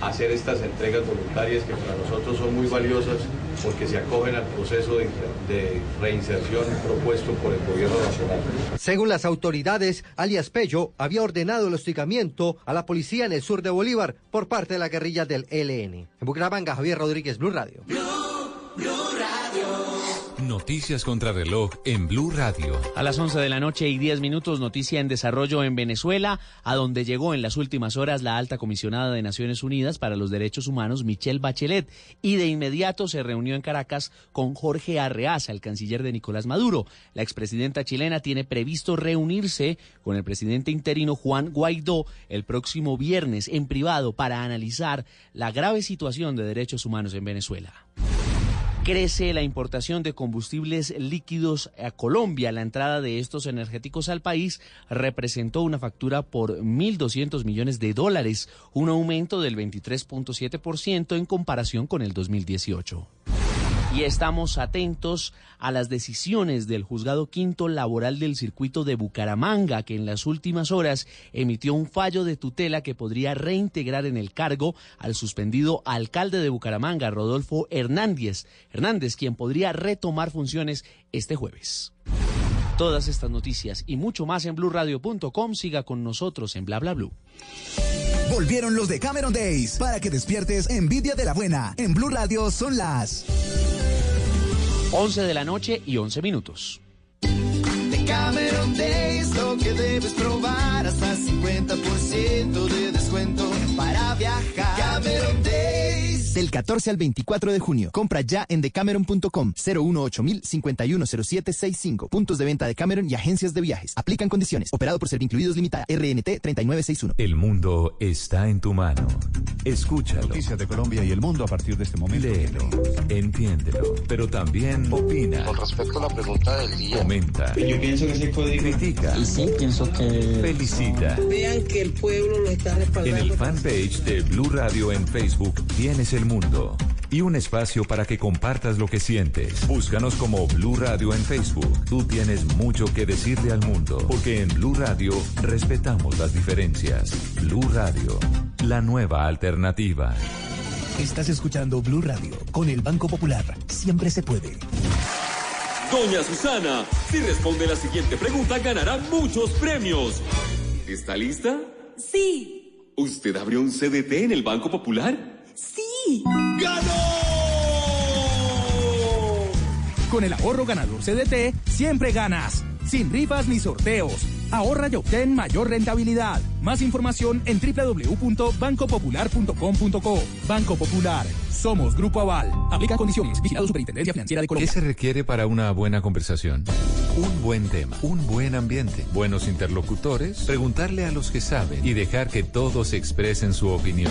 hacer estas entregas voluntarias que para nosotros son muy valiosas porque se acogen al proceso de, de reinserción propuesto por el gobierno nacional. Según las autoridades, alias Pello había ordenado el hostigamiento a la policía en el sur de Bolívar por parte de la guerrilla del ELN. En Bucaramanga, Javier Rodríguez, Blue Radio. Noticias contra reloj en Blue Radio. A las 11 de la noche y 10 minutos, noticia en desarrollo en Venezuela, a donde llegó en las últimas horas la alta comisionada de Naciones Unidas para los Derechos Humanos, Michelle Bachelet, y de inmediato se reunió en Caracas con Jorge Arreaza, el canciller de Nicolás Maduro. La expresidenta chilena tiene previsto reunirse con el presidente interino Juan Guaidó el próximo viernes en privado para analizar la grave situación de derechos humanos en Venezuela. Crece la importación de combustibles líquidos a Colombia. La entrada de estos energéticos al país representó una factura por 1.200 millones de dólares, un aumento del 23.7% en comparación con el 2018. Y estamos atentos a las decisiones del juzgado quinto laboral del circuito de Bucaramanga, que en las últimas horas emitió un fallo de tutela que podría reintegrar en el cargo al suspendido alcalde de Bucaramanga, Rodolfo Hernández, Hernández, quien podría retomar funciones este jueves. Todas estas noticias y mucho más en blurradio.com. Siga con nosotros en bla bla blue. Volvieron los de Cameron Days para que despiertes envidia de la buena. En Blue Radio son las 11 de la noche y 11 minutos. Cameron Days, lo que debes probar hasta 50% de descuento para viajar. Cameron Days. del 14 al 24 de junio. Compra ya en decameron.com 018 510765. Puntos de venta de Cameron y agencias de viajes. Aplican condiciones. Operado por Servincluidos Limitada. RNT 3961. El mundo está en tu mano. Escúchalo. Noticias de Colombia y el mundo a partir de este momento. Léelo, entiéndelo, pero también opina. Con respecto a la pregunta del día. Comenta. Yo pienso que código. Critica. Y sí, pienso que. Felicita. Vean que el pueblo lo está En respaldando. el fanpage de Blue Radio en Facebook tienes el mundo y un espacio para que compartas lo que sientes. Búscanos como Blue Radio en Facebook. Tú tienes mucho que decirle al mundo, porque en Blue Radio respetamos las diferencias. Blue Radio, la nueva alternativa. Estás escuchando Blue Radio con el Banco Popular. Siempre se puede. Doña Susana, si responde la siguiente pregunta ganará muchos premios. ¿Está lista? Sí, ¿Usted abrió un CDT en el Banco Popular? sí. Con el ahorro ganador CDT, siempre ganas. Sin rifas ni sorteos. Ahorra y obtén mayor rentabilidad. Más información en www.bancopopular.com.co. Banco Popular. Somos Grupo Aval. Aplica condiciones. Vigilado Superintendencia Financiera de ¿Qué Colombia. se requiere para una buena conversación? Un buen tema, un buen ambiente, buenos interlocutores, preguntarle a los que saben y dejar que todos expresen su opinión.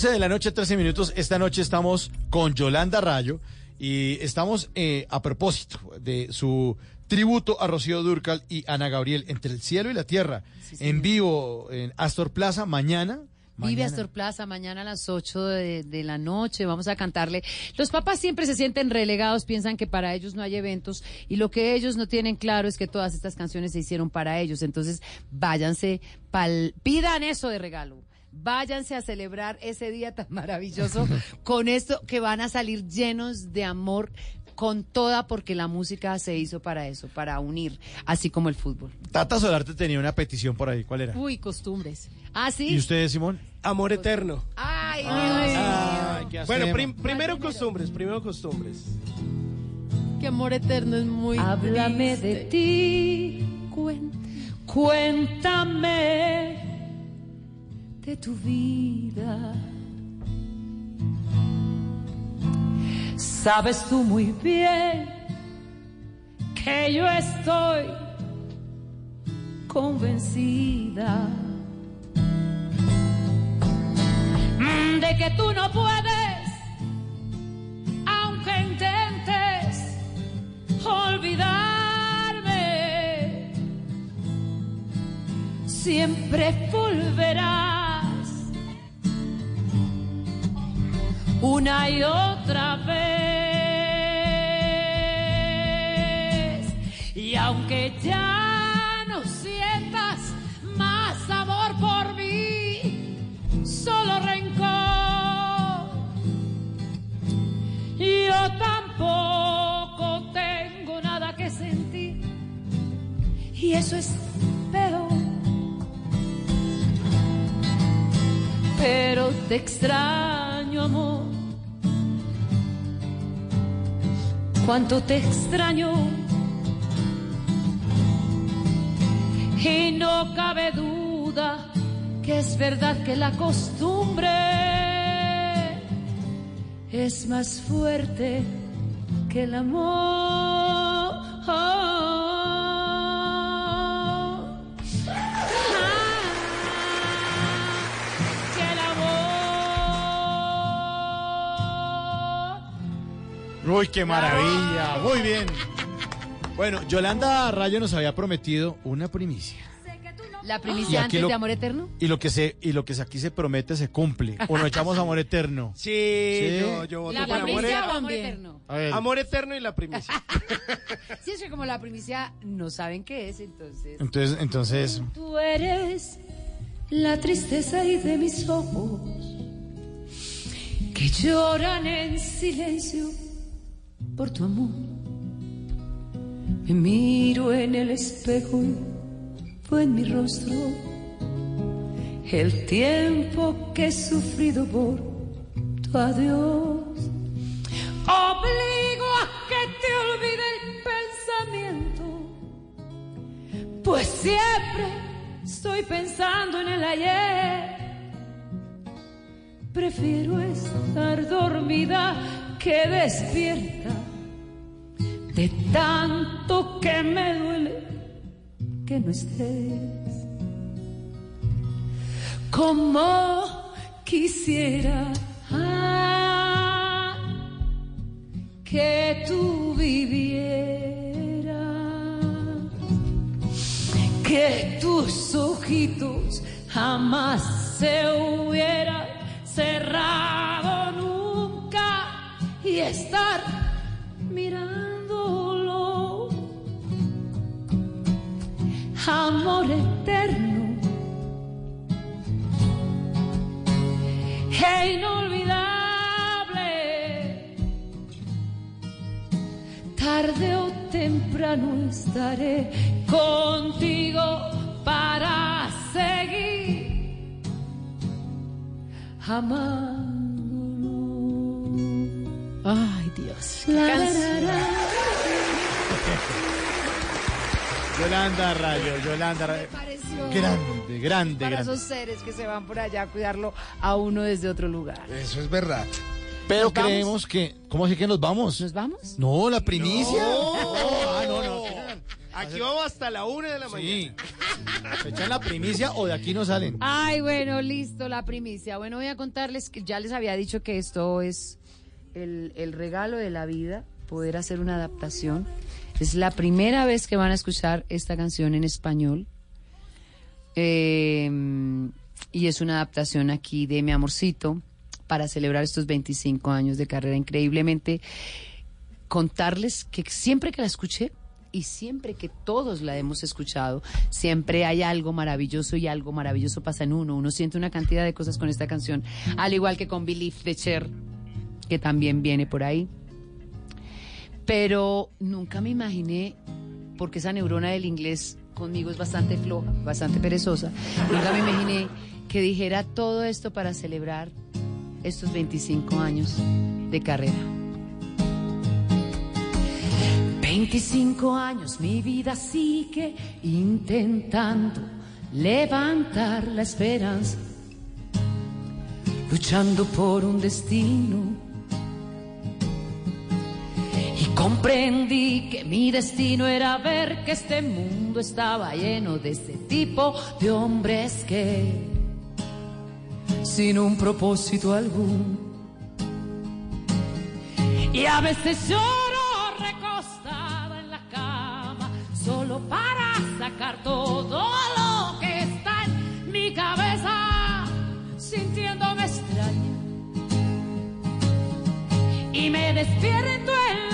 11 de la noche, 13 minutos. Esta noche estamos con Yolanda Rayo y estamos eh, a propósito de su tributo a Rocío Durcal y Ana Gabriel entre el cielo y la tierra en vivo en Astor Plaza mañana. Vive. Astor Plaza mañana a las 8 de, de la noche. Vamos a cantarle. Los papás siempre se sienten relegados, piensan que para ellos no hay eventos y lo que ellos no tienen claro es que todas estas canciones se hicieron para ellos. Entonces, váyanse, pal, pidan eso de regalo. Váyanse a celebrar ese día tan maravilloso con esto que van a salir llenos de amor con toda porque la música se hizo para eso, para unir, así como el fútbol. Tata Solarte tenía una petición por ahí. ¿Cuál era? Uy, costumbres. ¿Ah, sí? ¿Y usted, Simón? Amor eterno. Ay, Ay, ¿qué bueno, hacemos? prim- primero costumbres, primero costumbres. Que amor eterno es muy Háblame de ti, cuéntame de tu vida. Sabes tú muy bien que yo estoy convencida de que tú no puedes, aunque intentes olvidarme, siempre volverás una y otra vez. Y aunque ya no sientas más amor por mí, solo rencor. Yo tampoco tengo nada que sentir. Y eso es peor. Pero te extraño, amor. Cuánto te extraño. Y no cabe duda que es verdad que la costumbre es más fuerte que el amor. Uy, qué maravilla. Muy bien. Bueno, Yolanda Rayo nos había prometido una primicia. La primicia antes lo- de amor eterno. Y lo que se y lo que se- aquí se promete se cumple. O nos echamos amor eterno. Sí, yo, yo voto La por amor, primicia o eterno. amor eterno. A ver. amor eterno y la primicia. Si es que como la primicia no saben qué es, entonces. Entonces, entonces, Tú eres la tristeza y de mis ojos que lloran en silencio por tu amor. Me miro en el espejo y fue en mi rostro el tiempo que he sufrido por tu adiós. Obligo a que te olvide el pensamiento, pues siempre estoy pensando en el ayer. Prefiero estar dormida que despierta, de tanto que me duele que no estés. Como quisiera ah, que tú vivieras, que tus ojitos jamás se hubieran cerrado y estar mirándolo. Amor eterno e inolvidable. Tarde o temprano estaré contigo para seguir amando. Ay, Dios. qué canción. Yolanda Rayo, Yolanda Rayo. pareció. Grande, grande, Para grande. esos seres que se van por allá a cuidarlo a uno desde otro lugar. Eso es verdad. Pero ¿Nos vamos? creemos que. ¿Cómo así que nos vamos? ¿Nos vamos? No, la primicia. No. Ah, no, no. Aquí vamos hasta la una de la Sí. mañana. ¿Se echan la primicia o de aquí no salen? Ay, bueno, listo, la primicia. Bueno, voy a contarles que ya les había dicho que esto es el, regalo de la vida, poder hacer una adaptación. Es la primera vez que van a escuchar esta canción en español. Eh, y es una adaptación aquí de Mi Amorcito para celebrar estos 25 años de carrera. Increíblemente, contarles que siempre que la escuché y siempre que todos la hemos escuchado, siempre hay algo maravilloso y algo maravilloso pasa en uno. Uno siente una cantidad de cosas con esta canción, al igual que con Believe de Cher, que también viene por ahí. Pero nunca me imaginé, porque esa neurona del inglés conmigo es bastante floja, bastante perezosa, nunca me imaginé que dijera todo esto para celebrar estos 25 años de carrera. 25 años mi vida sigue intentando levantar la esperanza, luchando por un destino. Y comprendí que mi destino era ver que este mundo estaba lleno de este tipo de hombres que, sin un propósito alguno, y a veces lloro recostada en la cama, solo para sacar todo lo que está en mi cabeza, sintiéndome extraña. Y me despierto en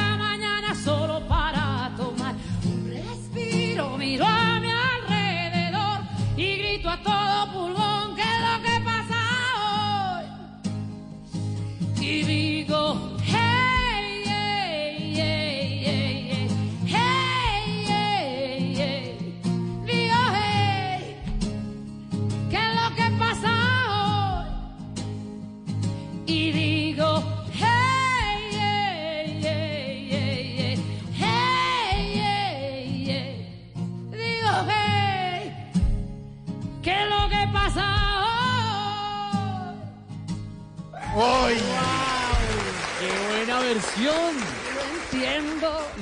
hoy? ¡Qué buena versión!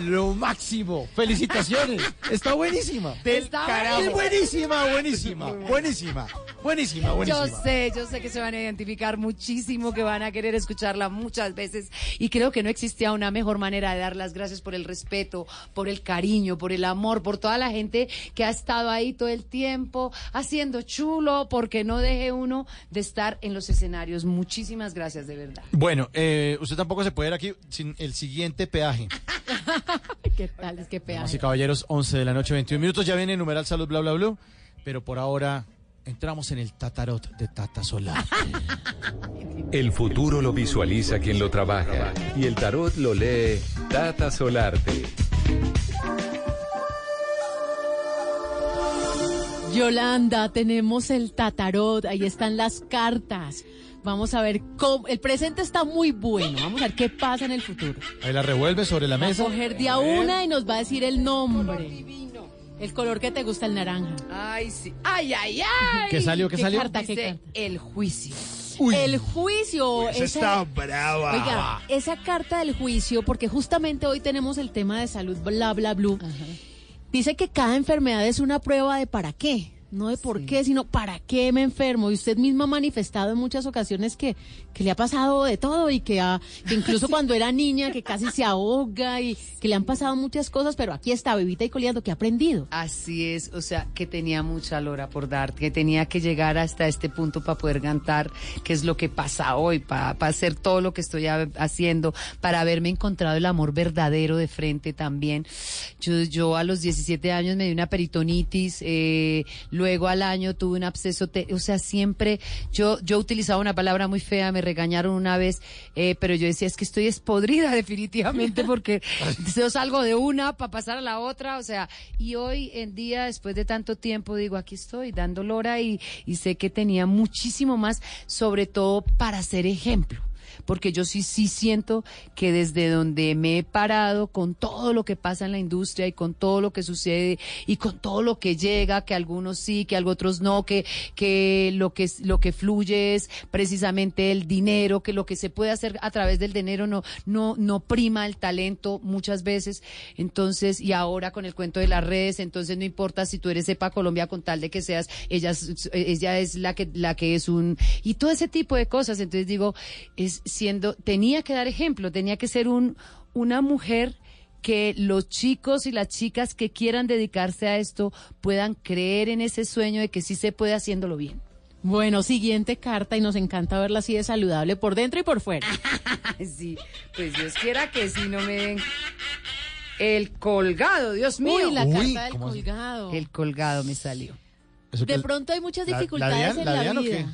Lo máximo. Felicitaciones. Está buenísima. Del Está carajo. Es buenísima, buenísima, buenísima, buenísima, Yo sé, yo sé que se van a identificar muchísimo, que van a querer escucharla muchas veces y creo que no existía una mejor manera de dar las gracias por el respeto, por el cariño, por el amor, por toda la gente que ha estado ahí todo el tiempo haciendo chulo, porque no deje uno de estar en los escenarios. Muchísimas gracias, de verdad. Bueno, eh, usted tampoco se puede ir aquí sin el siguiente peaje. ¿Qué tal? Es que Damas y peaje. caballeros, 11 de la noche, 21 minutos. Ya viene el numeral salud, bla, bla, bla. Pero por ahora entramos en el tatarot de Tata Solar. El futuro lo visualiza quien lo trabaja y el tarot lo lee Tata Solarte. Yolanda, tenemos el tatarot, ahí están las cartas. Vamos a ver cómo. El presente está muy bueno. Vamos a ver qué pasa en el futuro. Ahí la revuelve sobre la Va a mesa. coger de a una y nos va a decir el nombre. El color que te gusta, el naranja. Ay, sí. Ay, ay, ay. ¿Qué salió? ¿Qué salió? carta? ¿Qué Dice carta? el juicio. El juicio. Esa está brava. Oiga, esa carta del juicio, porque justamente hoy tenemos el tema de salud, bla, bla, bla. Dice que cada enfermedad es una prueba de para qué. No de por qué, sino para qué me enfermo. Y usted misma ha manifestado en muchas ocasiones que, que le ha pasado de todo y que, ha- que incluso cuando era niña, que casi se ahoga y que le han pasado muchas cosas, pero aquí está, bebita y coleando, que ha aprendido. Así es, o sea, que tenía mucha lora por dar, que tenía que llegar hasta este punto para poder cantar, que es lo que pasa hoy, para hacer todo lo que estoy ha- haciendo, para haberme encontrado el amor verdadero de frente también. Yo, yo a los 17 años me di una peritonitis, eh, luego al año tuve un absceso, te- o sea, siempre, yo, yo utilizaba una palabra muy fea, me regañaron una vez, eh, pero yo decía, es que estoy espodrida definitivamente porque yo salgo de una para pasar a la otra, o sea, y hoy en día, después de tanto tiempo, digo, aquí estoy dando lora y, y sé que tenía muchísimo más, sobre todo para ser ejemplo porque yo sí, sí siento que desde donde me he parado con todo lo que pasa en la industria y con todo lo que sucede y con todo lo que llega, que algunos sí, que otros no, que, que lo que lo que fluye es precisamente el dinero, que lo que se puede hacer a través del dinero no, no, no prima el talento muchas veces. Entonces, y ahora con el cuento de las redes, entonces no importa si tú eres EPA Colombia con tal de que seas, ella, ella es la que, la que es un, y todo ese tipo de cosas. Entonces digo, es siendo, tenía que dar ejemplo, tenía que ser un, una mujer que los chicos y las chicas que quieran dedicarse a esto puedan creer en ese sueño de que sí se puede haciéndolo bien. Bueno, siguiente carta y nos encanta verla así de saludable por dentro y por fuera. sí, pues Dios quiera que sí no me den el colgado, Dios mío. Uy, la carta del colgado. El colgado me salió. De pronto hay muchas ¿La- la dificultades Dian- en la vida.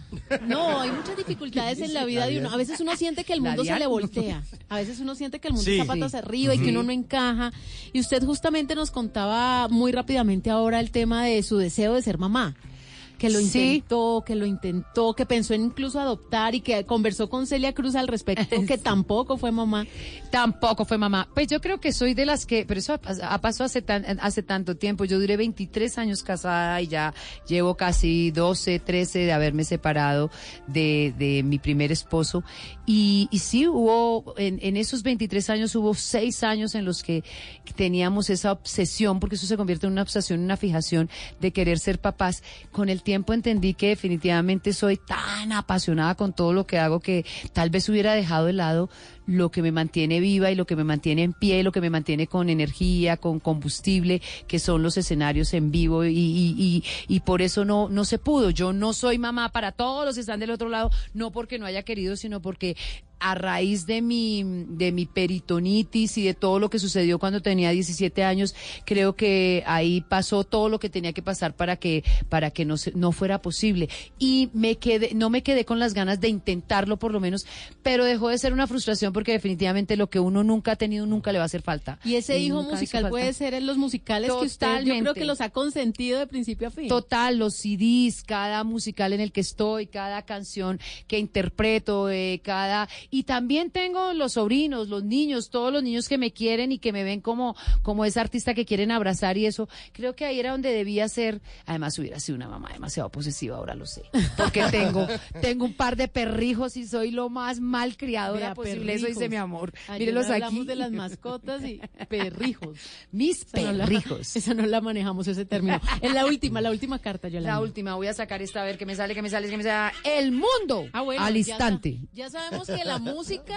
No, hay muchas dificultades en la vida de uno. A veces uno siente que el ¿La mundo se le voltea. A veces uno siente que el mundo Sí. está patas Sí. arriba y que uno no encaja. Y usted justamente nos contaba muy rápidamente ahora el tema de su deseo de ser mamá. Que lo Sí. intentó, que lo intentó, que pensó en incluso adoptar y que conversó con Celia Cruz al respecto, que tampoco fue mamá. Tampoco fue mamá. Pues yo creo que soy de las que, pero eso ha, ha pasado hace, tan- hace tanto tiempo. Yo duré 23 años casada y ya llevo casi 12, 13 de haberme separado de, de mi primer esposo. Y, y sí, hubo, en, en esos 23 años hubo 6 años en los que teníamos esa obsesión, porque eso se convierte en una obsesión, una fijación de querer ser papás. Con el tiempo entendí que definitivamente soy tan apasionada con todo lo que hago que tal vez hubiera dejado de lado lo que me mantiene viva y lo que me mantiene en pie, lo que me mantiene con energía, con combustible, que son los escenarios en vivo y, y, y, y por eso no, no se pudo. Yo no soy mamá para todos los que están del otro lado, no porque no haya querido, sino porque a raíz de mi, de mi peritonitis y de todo lo que sucedió cuando tenía 17 años, creo que ahí pasó todo lo que tenía que pasar para que, para que no, no fuera posible. Y me quedé, no me quedé con las ganas de intentarlo por lo menos, pero dejó de ser una frustración porque definitivamente lo que uno nunca ha tenido nunca le va a hacer falta. Y ese hijo musical puede ser en los musicales que usted, yo creo que los ha consentido de principio a fin. Total, los CDs, cada musical en el que estoy, cada canción que interpreto, eh, cada y también tengo los sobrinos, los niños, todos los niños que me quieren y que me ven como como esa artista que quieren abrazar y eso. Creo que ahí era donde debía ser. Además hubiera sido una mamá demasiado posesiva, ahora lo sé, porque tengo tengo un par de perrijos y soy lo más mal criadora posible. Eso dice perrijos. mi amor. Ayer Mírelos hablamos aquí. de las mascotas y perrijos. Mis Esa no la- perrijos. esa no la manejamos ese término. Es la última, la última carta, Yolanda. La última, voy a sacar esta a ver qué me sale, qué me sale, qué me sale. El mundo Ah, bueno, al ya instante. Ya, sabemos que la música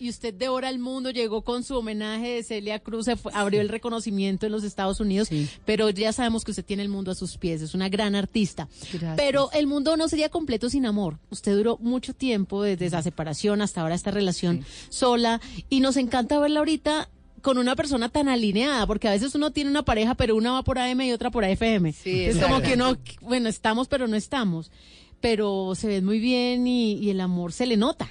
y usted devora el mundo, llegó con su homenaje de Celia Cruz, se fue- abrió el reconocimiento en los Estados Unidos, pero ya sabemos que usted tiene el mundo a sus pies, es una gran artista. Gracias. Pero el mundo no sería completo sin amor. Usted duró mucho tiempo, desde esa separación hasta ahora esta relación sola, y nos encanta verla ahorita con una persona tan alineada, porque a veces uno tiene una pareja, pero una va por AM y otra por AFM. Sí, es es como que no, bueno, estamos, pero no estamos. Pero se ven muy bien y, y el amor se le nota.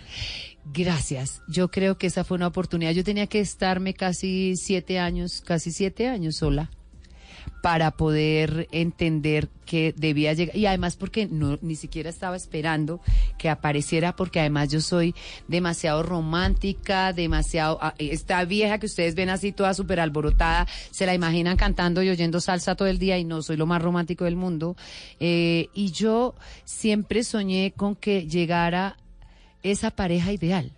Gracias. Yo creo que esa fue una oportunidad. Yo tenía que estarme casi siete años, casi siete años sola para poder entender que debía llegar y además porque no ni siquiera estaba esperando que apareciera porque además yo soy demasiado romántica demasiado ah, esta vieja que ustedes ven así toda súper alborotada se la imaginan cantando y oyendo salsa todo el día y no soy lo más romántico del mundo Eh, y yo siempre soñé con que llegara esa pareja ideal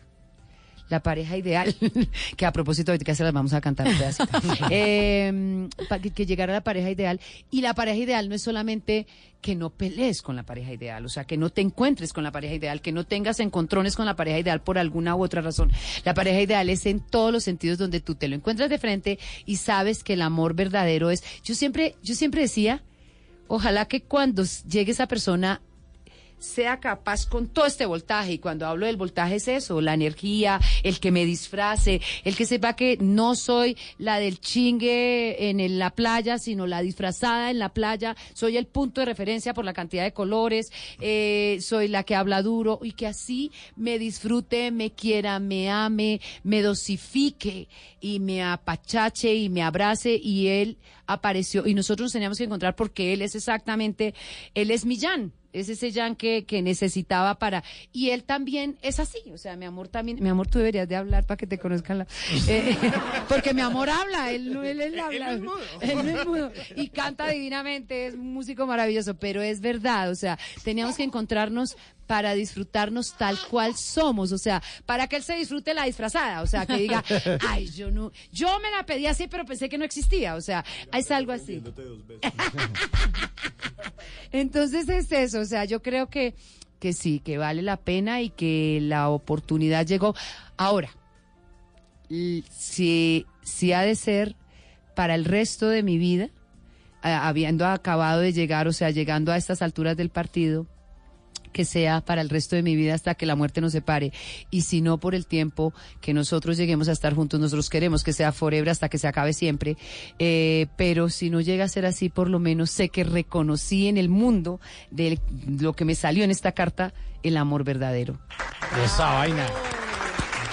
la pareja ideal, que a propósito ahorita se las vamos a cantar un pedacito, Eh, pa- que, que llegara la pareja ideal. Y la pareja ideal no es solamente que no pelees con la pareja ideal, o sea, que no te encuentres con la pareja ideal, que no tengas encontrones con la pareja ideal por alguna u otra razón. La pareja ideal es en todos los sentidos donde tú te lo encuentras de frente y sabes que el amor verdadero es. Yo siempre, yo siempre decía, ojalá que cuando llegue esa persona sea capaz con todo este voltaje. Y cuando hablo del voltaje es eso, la energía, el que me disfrace, el que sepa que no soy la del chingue en la playa, sino la disfrazada en la playa. Soy el punto de referencia por la cantidad de colores, eh, soy la que habla duro y que así me disfrute, me quiera, me ame, me dosifique y me apachache y me abrace y él apareció y nosotros nos teníamos que encontrar porque él es exactamente, él es mi Jan es ese Jan que, que necesitaba para y él también es así o sea mi amor también mi amor tú deberías de hablar para que te conozcan la- eh, porque mi amor habla él él, él habla. él no es mudo. Y canta divinamente es un músico maravilloso pero es verdad o sea teníamos que encontrarnos para disfrutarnos tal cual somos, o sea, para que él se disfrute la disfrazada, o sea, que diga, ay, yo no, yo me la pedí así, pero pensé que no existía, o sea, es algo así. Entonces es eso, o sea, yo creo que, que sí, que vale la pena y que la oportunidad llegó. Ahora, si, si ha de ser para el resto de mi vida, habiendo acabado de llegar, o sea, llegando a estas alturas del partido, que sea para el resto de mi vida hasta que la muerte nos separe. Y si no por el tiempo que nosotros lleguemos a estar juntos, nosotros queremos que sea forever hasta que se acabe siempre. Eh, pero si no llega a ser así, por lo menos sé que reconocí en el mundo de lo que me salió en esta carta el amor verdadero. Esa vaina.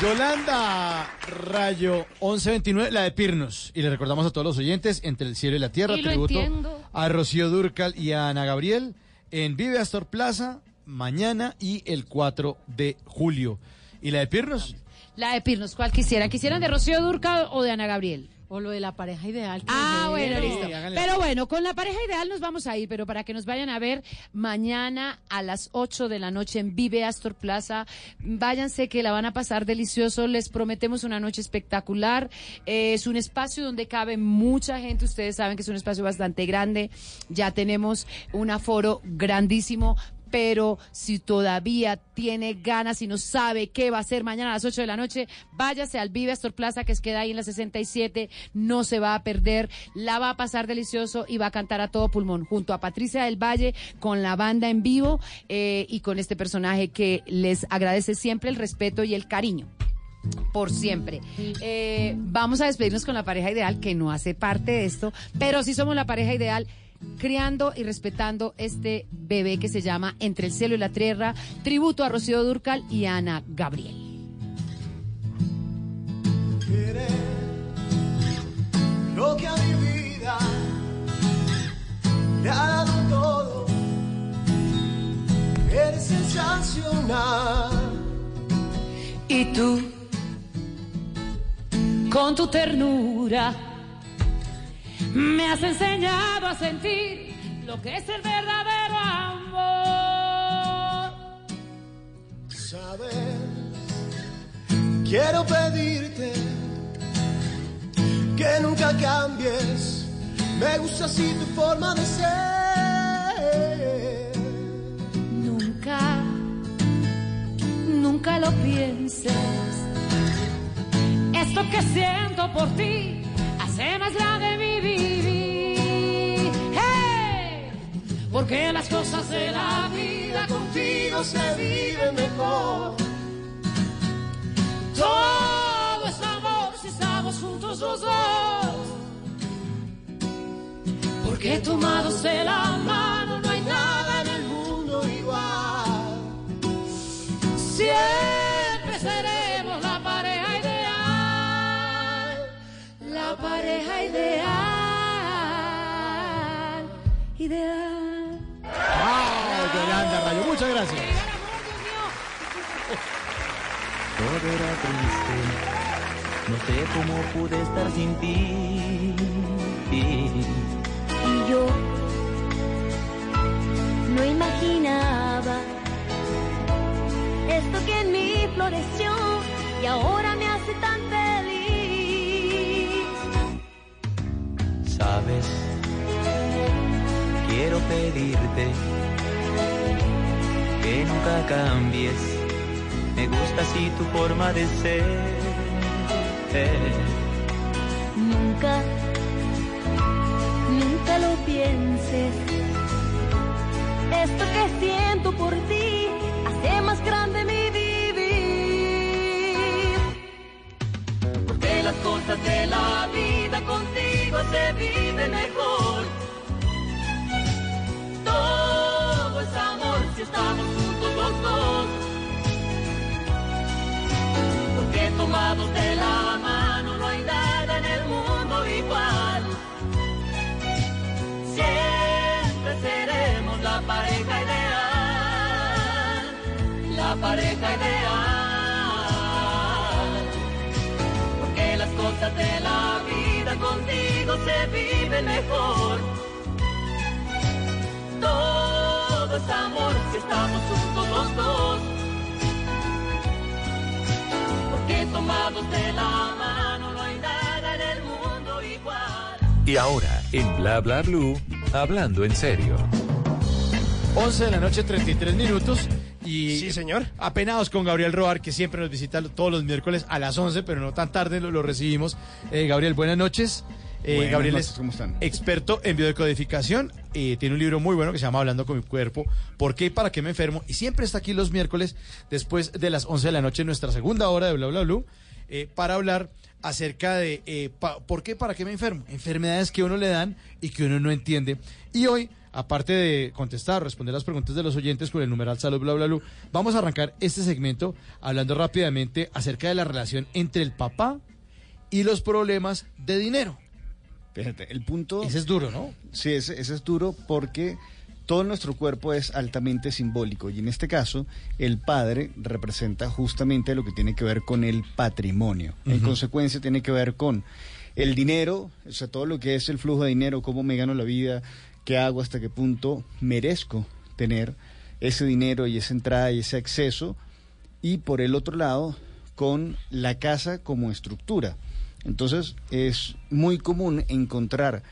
Yolanda Rayo 1129, la de Pirnos. Y le recordamos a todos los oyentes, Entre el cielo y la tierra, tributo entiendo. a Rocío Durcal y a Ana Gabriel en Vive Astor Plaza mañana y el 4 de julio. ¿Y la de Pirnos? La de Pirnos, ¿cuál quisieran? ¿Quisieran de Rocío Durcal o de Ana Gabriel? O lo de la pareja ideal. Ah, bueno, listo. Pero bueno, con la pareja ideal nos vamos a ir, pero para que nos vayan a ver mañana a las 8 de la noche en Vive Astor Plaza, váyanse que la van a pasar delicioso, les prometemos una noche espectacular. Eh, es un espacio donde cabe mucha gente, ustedes saben que es un espacio bastante grande, ya tenemos un aforo grandísimo pero si todavía tiene ganas y no sabe qué va a hacer mañana a las 8 de la noche, váyase al Vive Astor Plaza que queda ahí en la 67, no se va a perder, la va a pasar delicioso y va a cantar a todo pulmón junto a Patricia del Valle con la banda en vivo eh, y con este personaje que les agradece siempre el respeto y el cariño por siempre. Eh, vamos a despedirnos con la pareja ideal, que no hace parte de esto, pero sí somos la pareja ideal, criando y respetando este bebé que se llama Entre el cielo y la tierra, tributo a Rocío Durcal y a Ana Gabriel. Lo que a mi vida le ha dado todo. Eres sensacional. Y tú, con tu ternura, me has enseñado a sentir lo que es el verdadero amor. Sabes, quiero pedirte que nunca cambies. Me gusta así tu forma de ser. Nunca, nunca lo pienses. Esto que siento por ti hace más grande mi vivir. Porque las cosas de la vida contigo se viven mejor. Todo es amor si estamos juntos los dos. Porque tomados de la mano ideal. Ideal. ¡Wow, Yolanda Rayo! Muchas gracias. Todo era triste, no sé cómo pude estar sin ti. Y yo no imaginaba esto que en mí floreció y ahora me hace tan feliz. Sabes, quiero pedirte que nunca cambies. Me gusta así tu forma de ser. Nunca, nunca lo pienses. Esto que siento por ti hace más grande mi vivir. Porque las cosas de la vida contigo se viven mejor. Todo es amor si estamos juntos los dos. Porque tomados de la mano no hay nada en el mundo igual. Siempre seremos la pareja ideal. La pareja ideal. Porque las cosas de contigo se viven mejor. Todo es amor si estamos juntos los dos. Porque tomados de la mano no hay nada en el mundo igual. Y ahora, en Bla Bla Blue, hablando en serio. 11 de la noche, 33 minutos. Y Sí, señor. Apenados con Gabriel Roar, que siempre nos visita todos los miércoles a las 11, pero no tan tarde lo, lo recibimos. Eh, Gabriel, buenas noches. Eh, Gabriel es ¿cómo están? experto en biodecodificación. eh, tiene un libro muy bueno que se llama Hablando con mi cuerpo. ¿Por qué y para qué me enfermo? Y siempre está aquí los miércoles después de las 11 de la noche en nuestra segunda hora de Bla Bla Blue eh, para hablar acerca de eh, pa- por qué, para qué me enfermo. Enfermedades que uno le dan y que uno no entiende. Y hoy, aparte de contestar, responder las preguntas de los oyentes con el numeral salud, bla, bla, bla, vamos a arrancar este segmento hablando rápidamente acerca de la relación entre el papá y los problemas de dinero. Fíjate, el punto... Ese es duro, ¿no? Sí, ese, ese es duro porque todo nuestro cuerpo es altamente simbólico y en este caso el padre representa justamente lo que tiene que ver con el patrimonio. En consecuencia tiene que ver con el dinero, o sea, todo lo que es el flujo de dinero, cómo me gano la vida, qué hago, hasta qué punto merezco tener ese dinero y esa entrada y ese acceso. Y por el otro lado, con la casa como estructura. Entonces es muy común encontrar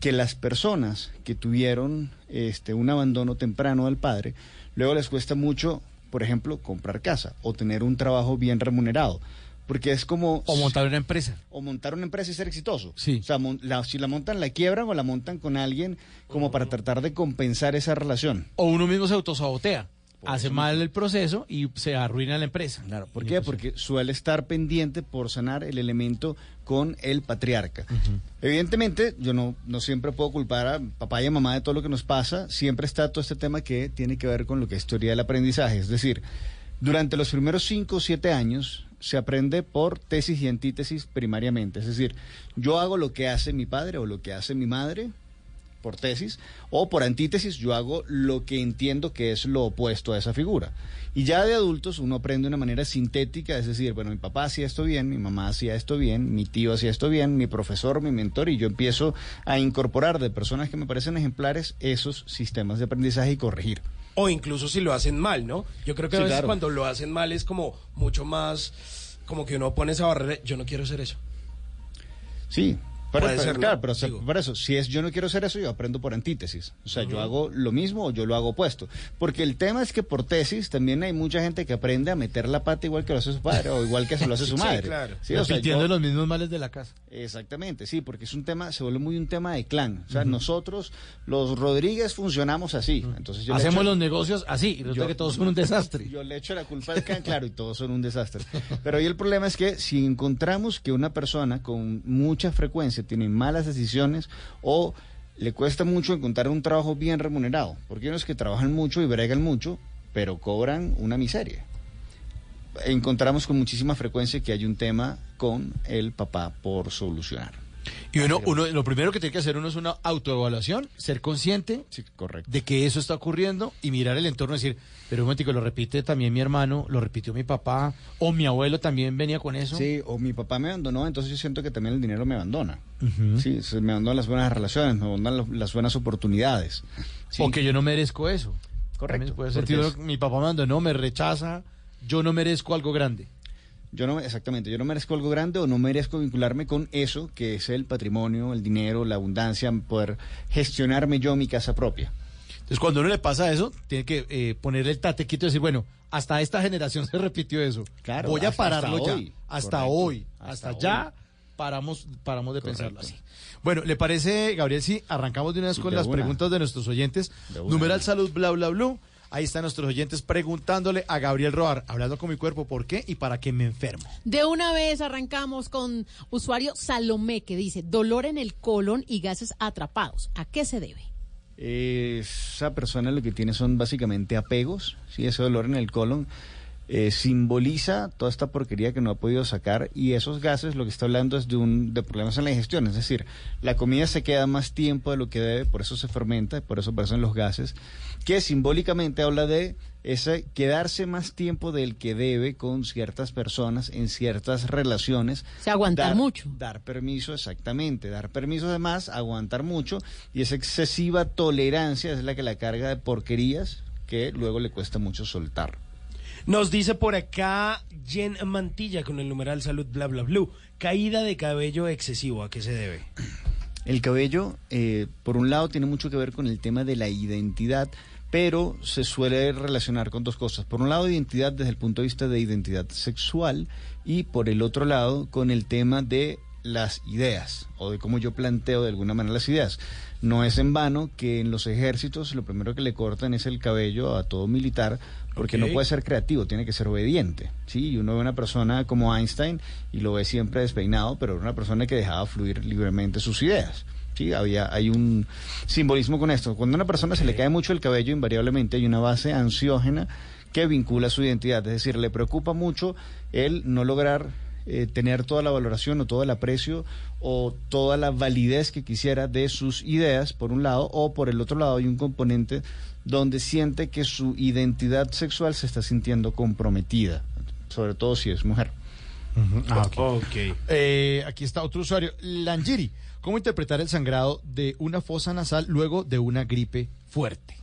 que las personas que tuvieron este, un abandono temprano del padre, luego les cuesta mucho, por ejemplo, comprar casa o tener un trabajo bien remunerado. Porque es como... O montar una empresa. O montar una empresa y ser exitoso. Sí. O sea, la- si la montan, la quiebran o la montan con alguien como para tratar de compensar esa relación. O uno mismo se autosabotea. Hace mal el proceso y se arruina la empresa. Claro, ¿Por qué? Porque suele estar pendiente por sanar el elemento con el patriarca. Evidentemente, yo no, no siempre puedo culpar a papá y a mamá de todo lo que nos pasa. Siempre está todo este tema que tiene que ver con lo que es teoría del aprendizaje. Es decir, durante los primeros cinco o siete años se aprende por tesis y antítesis primariamente. Es decir, yo hago lo que hace mi padre o lo que hace mi madre por tesis, o por antítesis yo hago lo que entiendo que es lo opuesto a esa figura. Y ya de adultos uno aprende de una manera sintética, es decir, bueno, mi papá hacía esto bien, mi mamá hacía esto bien, mi tío hacía esto bien, mi profesor, mi mentor, y yo empiezo a incorporar de personas que me parecen ejemplares esos sistemas de aprendizaje y corregir. O incluso si lo hacen mal, ¿no? Yo creo que a veces claro. cuando lo hacen mal es como mucho más, como que uno pone esa barrera, yo no quiero hacer eso. Sí, pero, Puede pero, ser, claro, Digo. por eso, si es yo no quiero hacer eso, yo aprendo por antítesis. O sea, yo hago lo mismo o yo lo hago opuesto. Porque el tema es que por tesis también hay mucha gente que aprende a meter la pata igual que lo hace su padre o igual que se lo hace su Sí, madre. claro. Sí, o sea, Repitiendo yo- los mismos males de la casa. Exactamente, sí, porque es un tema, se vuelve muy un tema de clan. O sea, nosotros, los Rodríguez, funcionamos así. Entonces yo Hacemos echo- los negocios así, y resulta yo- que todos son un desastre. Yo le echo la culpa al clan, claro, y todos son un desastre. Pero ahí el problema es que si encontramos que una persona con mucha frecuencia tiene malas decisiones o le cuesta mucho encontrar un trabajo bien remunerado, porque hay unos que trabajan mucho y bregan mucho, pero cobran una miseria. Encontramos con muchísima frecuencia que hay un tema con el papá por solucionar. Y uno, uno, lo primero que tiene que hacer uno es una autoevaluación, ser consciente de que eso está ocurriendo y mirar el entorno y decir, pero un momentico, lo repite también mi hermano, lo repitió mi papá, o mi abuelo también venía con eso. Sí, o mi papá me abandonó, entonces yo siento que también el dinero me abandona. Sí, se me abandonan las buenas relaciones, me abandonan las buenas oportunidades. Sí. O que yo no merezco eso. Correcto, puede sentir es- mi papá me abandonó, me rechaza, yo no merezco algo grande. Yo no, exactamente, yo no merezco algo grande o no merezco vincularme con eso que es el patrimonio, el dinero, la abundancia, poder gestionarme yo mi casa propia. Entonces, cuando uno le pasa eso, tiene que eh, ponerle el tate quieto y decir, bueno, hasta esta generación se repitió eso. Claro, Voy a hasta- pararlo hasta ya. hoy. Hasta Correcto. hoy. Hasta Hasta, ya hoy. paramos, paramos de pensarlo así. Bueno, ¿le parece, Gabriel, si arrancamos de una vez con de las una. preguntas de nuestros oyentes? De. Numeral salud, bla, bla, bla. Ahí están nuestros oyentes preguntándole a Gabriel Roar, hablando con mi cuerpo, ¿por qué y para qué me enfermo? De una vez arrancamos con usuario Salomé que dice dolor en el colon y gases atrapados. ¿A qué se debe? Esa persona lo que tiene son básicamente apegos, ¿sí? ese dolor en el colon eh, simboliza toda esta porquería que no ha podido sacar y esos gases lo que está hablando es de, un, de problemas en la digestión, es decir, la comida se queda más tiempo de lo que debe, por eso se fermenta, por eso aparecen los gases, que simbólicamente habla de ese quedarse más tiempo del que debe con ciertas personas en ciertas relaciones. O sea, aguantar Dar- mucho. Dar permiso, exactamente, dar permiso además, aguantar mucho y esa excesiva tolerancia es la que la carga de porquerías que luego le cuesta mucho soltar. Nos dice por acá Jen Mantilla con el numeral salud bla bla blue. Caída de cabello excesivo, ¿a qué se debe? El cabello, eh, por un lado, tiene mucho que ver con el tema de la identidad, pero se suele relacionar con dos cosas. Por un lado, identidad desde el punto de vista de identidad sexual y por el otro lado, con el tema de las ideas o de cómo yo planteo de alguna manera las ideas. No es en vano que en los ejércitos lo primero que le cortan es el cabello a todo militar porque no puede ser creativo, tiene que ser obediente. Sí, y uno ve una persona como Einstein y lo ve siempre despeinado, pero era una persona que dejaba fluir libremente sus ideas. Sí, había, hay un simbolismo con esto. Cuando a una persona se le cae mucho el cabello, invariablemente hay una base ansiógena que vincula su identidad. Es decir, le preocupa mucho el no lograr eh, tener toda la valoración o todo el aprecio o toda la validez que quisiera de sus ideas, por un lado, o por el otro lado hay un componente donde siente que su identidad sexual se está sintiendo comprometida, sobre todo si es mujer. Ah, ok. Eh, aquí está otro usuario, Langiri. ¿Cómo interpretar el sangrado de una fosa nasal luego de una gripe fuerte?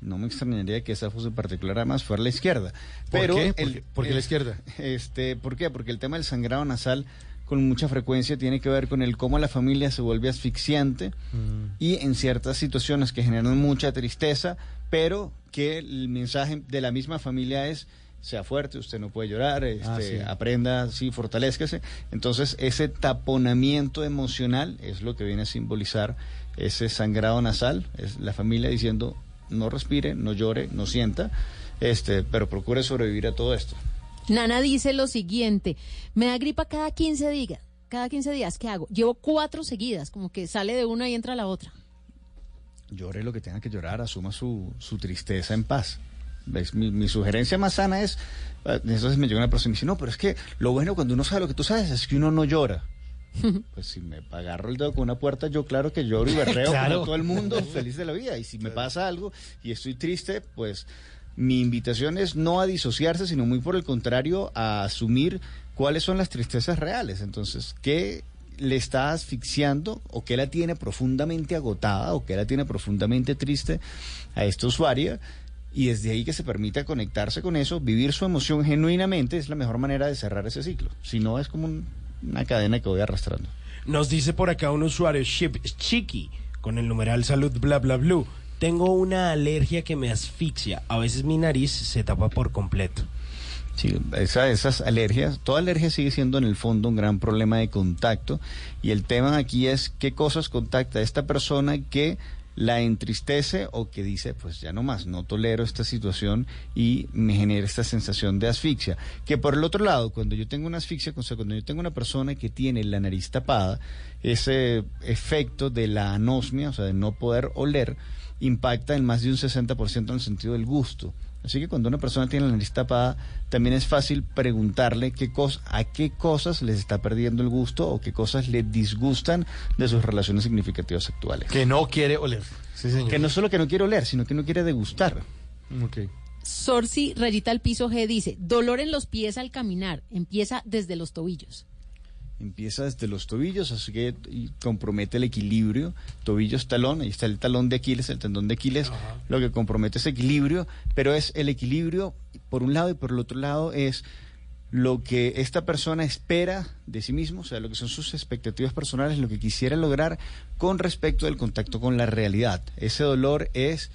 No me extrañaría que esa fosa en particular además fuera la izquierda. ¿Por Pero qué? ¿Por el- qué- por qué la eh, izquierda? Este, ¿Por qué? Porque el tema del sangrado nasal con mucha frecuencia tiene que ver con el cómo la familia se vuelve asfixiante Mm. y en ciertas situaciones que generan mucha tristeza, pero que el mensaje de la misma familia es sea fuerte, usted no puede llorar, este, Ah, sí. aprenda, sí, fortalezcase. Entonces, ese taponamiento emocional es lo que viene a simbolizar ese sangrado nasal, es la familia diciendo no respire, no llore, no sienta, este, pero procure sobrevivir a todo esto. Nana dice lo siguiente, me da gripa cada 15 días. Cada 15 días, ¿qué hago? Llevo cuatro seguidas, como que sale de una y entra la otra. Llore lo que tenga que llorar, asuma su, su tristeza en paz. ¿Ves? Mi, mi sugerencia más sana es, eh, entonces me llega una persona y me dice, no, pero es que lo bueno cuando uno sabe lo que tú sabes es que uno no llora. Pues si me agarro el dedo con una puerta, yo claro que lloro y berreo Claro. como todo el mundo, feliz de la vida. Y si me pasa algo y estoy triste, pues mi invitación es no a disociarse, sino muy por el contrario, a asumir cuáles son las tristezas reales. Entonces, ¿qué le está asfixiando o qué la tiene profundamente agotada o qué la tiene profundamente triste a esta usuaria? Y desde ahí que se permita conectarse con eso, vivir su emoción genuinamente, es la mejor manera de cerrar ese ciclo. Si no, es como un- una cadena que voy arrastrando. Nos dice por acá un usuario, Ship Chiqui, con el numeral salud bla bla blue. Tengo una alergia que me asfixia. A veces mi nariz se tapa por completo. Sí, esa- esas alergias, toda alergia sigue siendo en el fondo un gran problema de contacto y el tema aquí es qué cosas contacta esta persona que la entristece o que dice, pues ya no más, no tolero esta situación y me genera esta sensación de asfixia. Que por el otro lado, cuando yo tengo una asfixia, cuando yo tengo una persona que tiene la nariz tapada, ese efecto de la anosmia, o sea, de no poder oler, impacta en más de un 60% en el sentido del gusto. Así que cuando una persona tiene la nariz tapada, también es fácil preguntarle qué cos- a qué cosas les está perdiendo el gusto o qué cosas le disgustan de sus relaciones significativas actuales. Que no quiere oler. Sí, señor. Que no solo que no quiere oler, sino que no quiere degustar. Ok. Sorsi Rayita al piso G dice, dolor en los pies al caminar, empieza desde los tobillos. Empieza desde los tobillos, así que compromete el equilibrio. Tobillos, talón, ahí está el talón de Aquiles, el tendón de Aquiles, lo que compromete ese equilibrio, pero es el equilibrio por un lado y por el otro lado es lo que esta persona espera de sí mismo, o sea, lo que son sus expectativas personales, lo que quisiera lograr con respecto al contacto con la realidad. Ese dolor es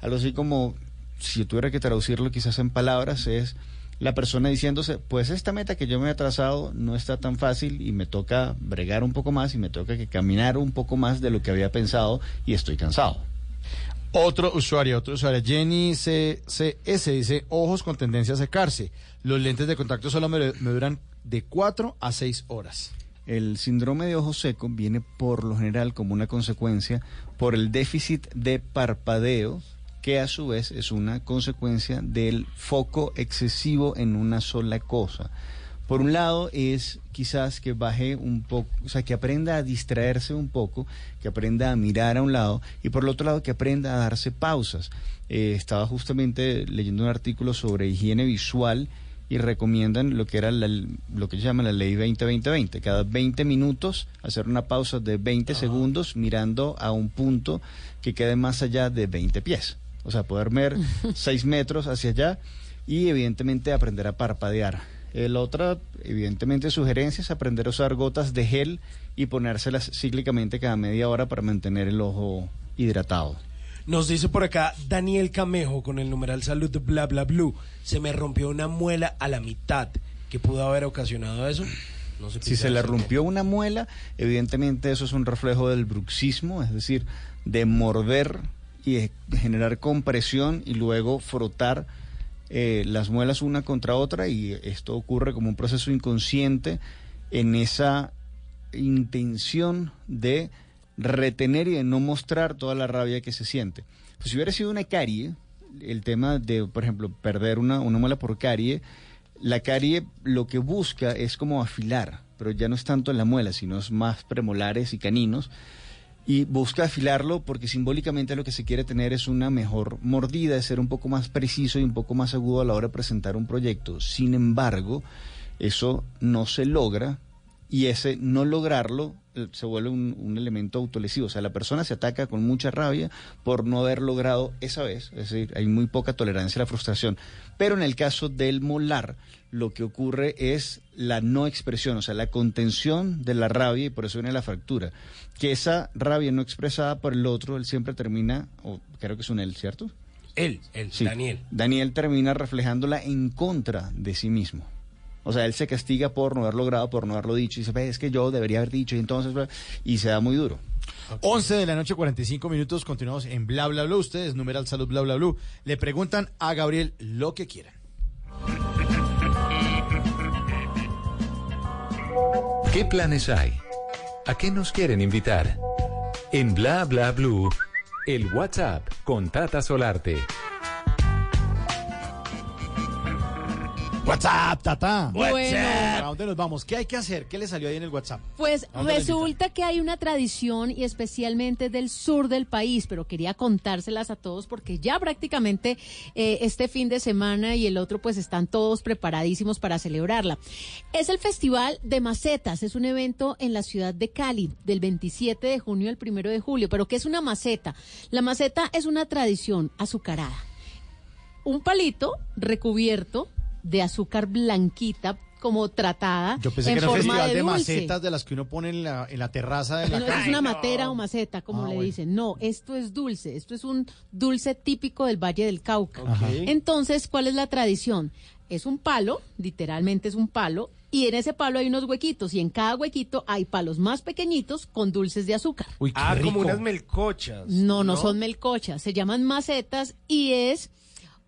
algo así como, si yo tuviera que traducirlo quizás en palabras, es la persona diciéndose, pues esta meta que yo me he trazado no está tan fácil y me toca bregar un poco más y me toca que caminar un poco más de lo que había pensado y estoy cansado. Otro usuario, otro usuario, Jenny CCS dice, ojos con tendencia a secarse. Los lentes de contacto solo me, me duran de 4 a 6 horas. El síndrome de ojo seco viene por lo general como una consecuencia por el déficit de parpadeo, que a su vez es una consecuencia del foco excesivo en una sola cosa. Por un lado es quizás que baje un poco, o sea, que aprenda a distraerse un poco, que aprenda a mirar a un lado y por el otro lado que aprenda a darse pausas. Eh, estaba justamente leyendo un artículo sobre higiene visual y recomiendan lo que era la- lo que se llama la ley 20-20-20. Cada 20 minutos hacer una pausa de 20 segundos mirando a un punto que quede más allá de 20 pies. O sea, poder ver 6 metros hacia allá y evidentemente aprender a parpadear. El otra, evidentemente, sugerencia es aprender a usar gotas de gel y ponérselas cíclicamente cada media hora para mantener el ojo hidratado. Nos dice por acá Daniel Camejo con el numeral salud bla bla blue. Se me rompió una muela a la mitad. ¿Qué pudo haber ocasionado eso? No se Si se le rompió una muela, evidentemente eso es un reflejo del bruxismo, es decir, de morder y generar compresión y luego frotar eh, las muelas una contra otra y esto ocurre como un proceso inconsciente en esa intención de retener y de no mostrar toda la rabia que se siente. Pues si hubiera sido una carie, el tema de, por ejemplo, perder una, una muela por carie, la carie lo que busca es como afilar, pero ya no es tanto en la muela, sino es más premolares y caninos. Y busca afilarlo porque simbólicamente lo que se quiere tener es una mejor mordida, es ser un poco más preciso y un poco más agudo a la hora de presentar un proyecto. Sin embargo, eso no se logra y ese no lograrlo se vuelve un, un elemento autolesivo. O sea, la persona se ataca con mucha rabia por no haber logrado esa vez. Es decir, hay muy poca tolerancia a la frustración. Pero en el caso del molar, lo que ocurre es la no expresión, o sea, la contención de la rabia y por eso viene la fractura. Que esa rabia no expresada por el otro, él siempre termina, o creo que es un él, ¿cierto? Él, él, Sí. Daniel. Daniel termina reflejándola en contra de sí mismo. O sea, él se castiga por no haber logrado, por no haberlo dicho. Y dice, "Ve, es que yo debería haber dicho. Y entonces, bla", y se da muy duro. 11 de la noche, 45 minutos. Continuamos en Bla Bla Bla. Ustedes, numeral salud Bla Bla Bla. Le preguntan a Gabriel lo que quieran. ¿Qué planes hay? ¿A qué nos quieren invitar? En Bla Bla Blue, el WhatsApp con Tata Solarte. WhatsApp, tata. Bueno. ¿Para dónde nos vamos? ¿Qué hay que hacer? ¿Qué le salió ahí en el WhatsApp? Pues ¿A dónde le resulta que hay una tradición y especialmente del sur del país, pero quería contárselas a todos porque ya prácticamente eh, este fin de semana y el otro pues están todos preparadísimos para celebrarla. Es el Festival de Macetas, es un evento en la ciudad de Cali del 27 de junio al 1 de julio, pero ¿qué es una maceta? La maceta es una tradición azucarada. Un palito recubierto de azúcar blanquita como tratada Yo pensé en que era un forma festival de, macetas de las que uno pone en la, en la terraza de la No, es una matera o maceta, como Ah, le bueno. dicen. No, esto es dulce. Esto es un dulce típico del Valle del Cauca. Entonces, ¿cuál es la tradición? Es un palo, literalmente es un palo, y en ese palo hay unos huequitos, y en cada huequito hay palos más pequeñitos con dulces de azúcar. Uy, qué Ah, rico. como unas melcochas. No, no son melcochas, se llaman macetas y es...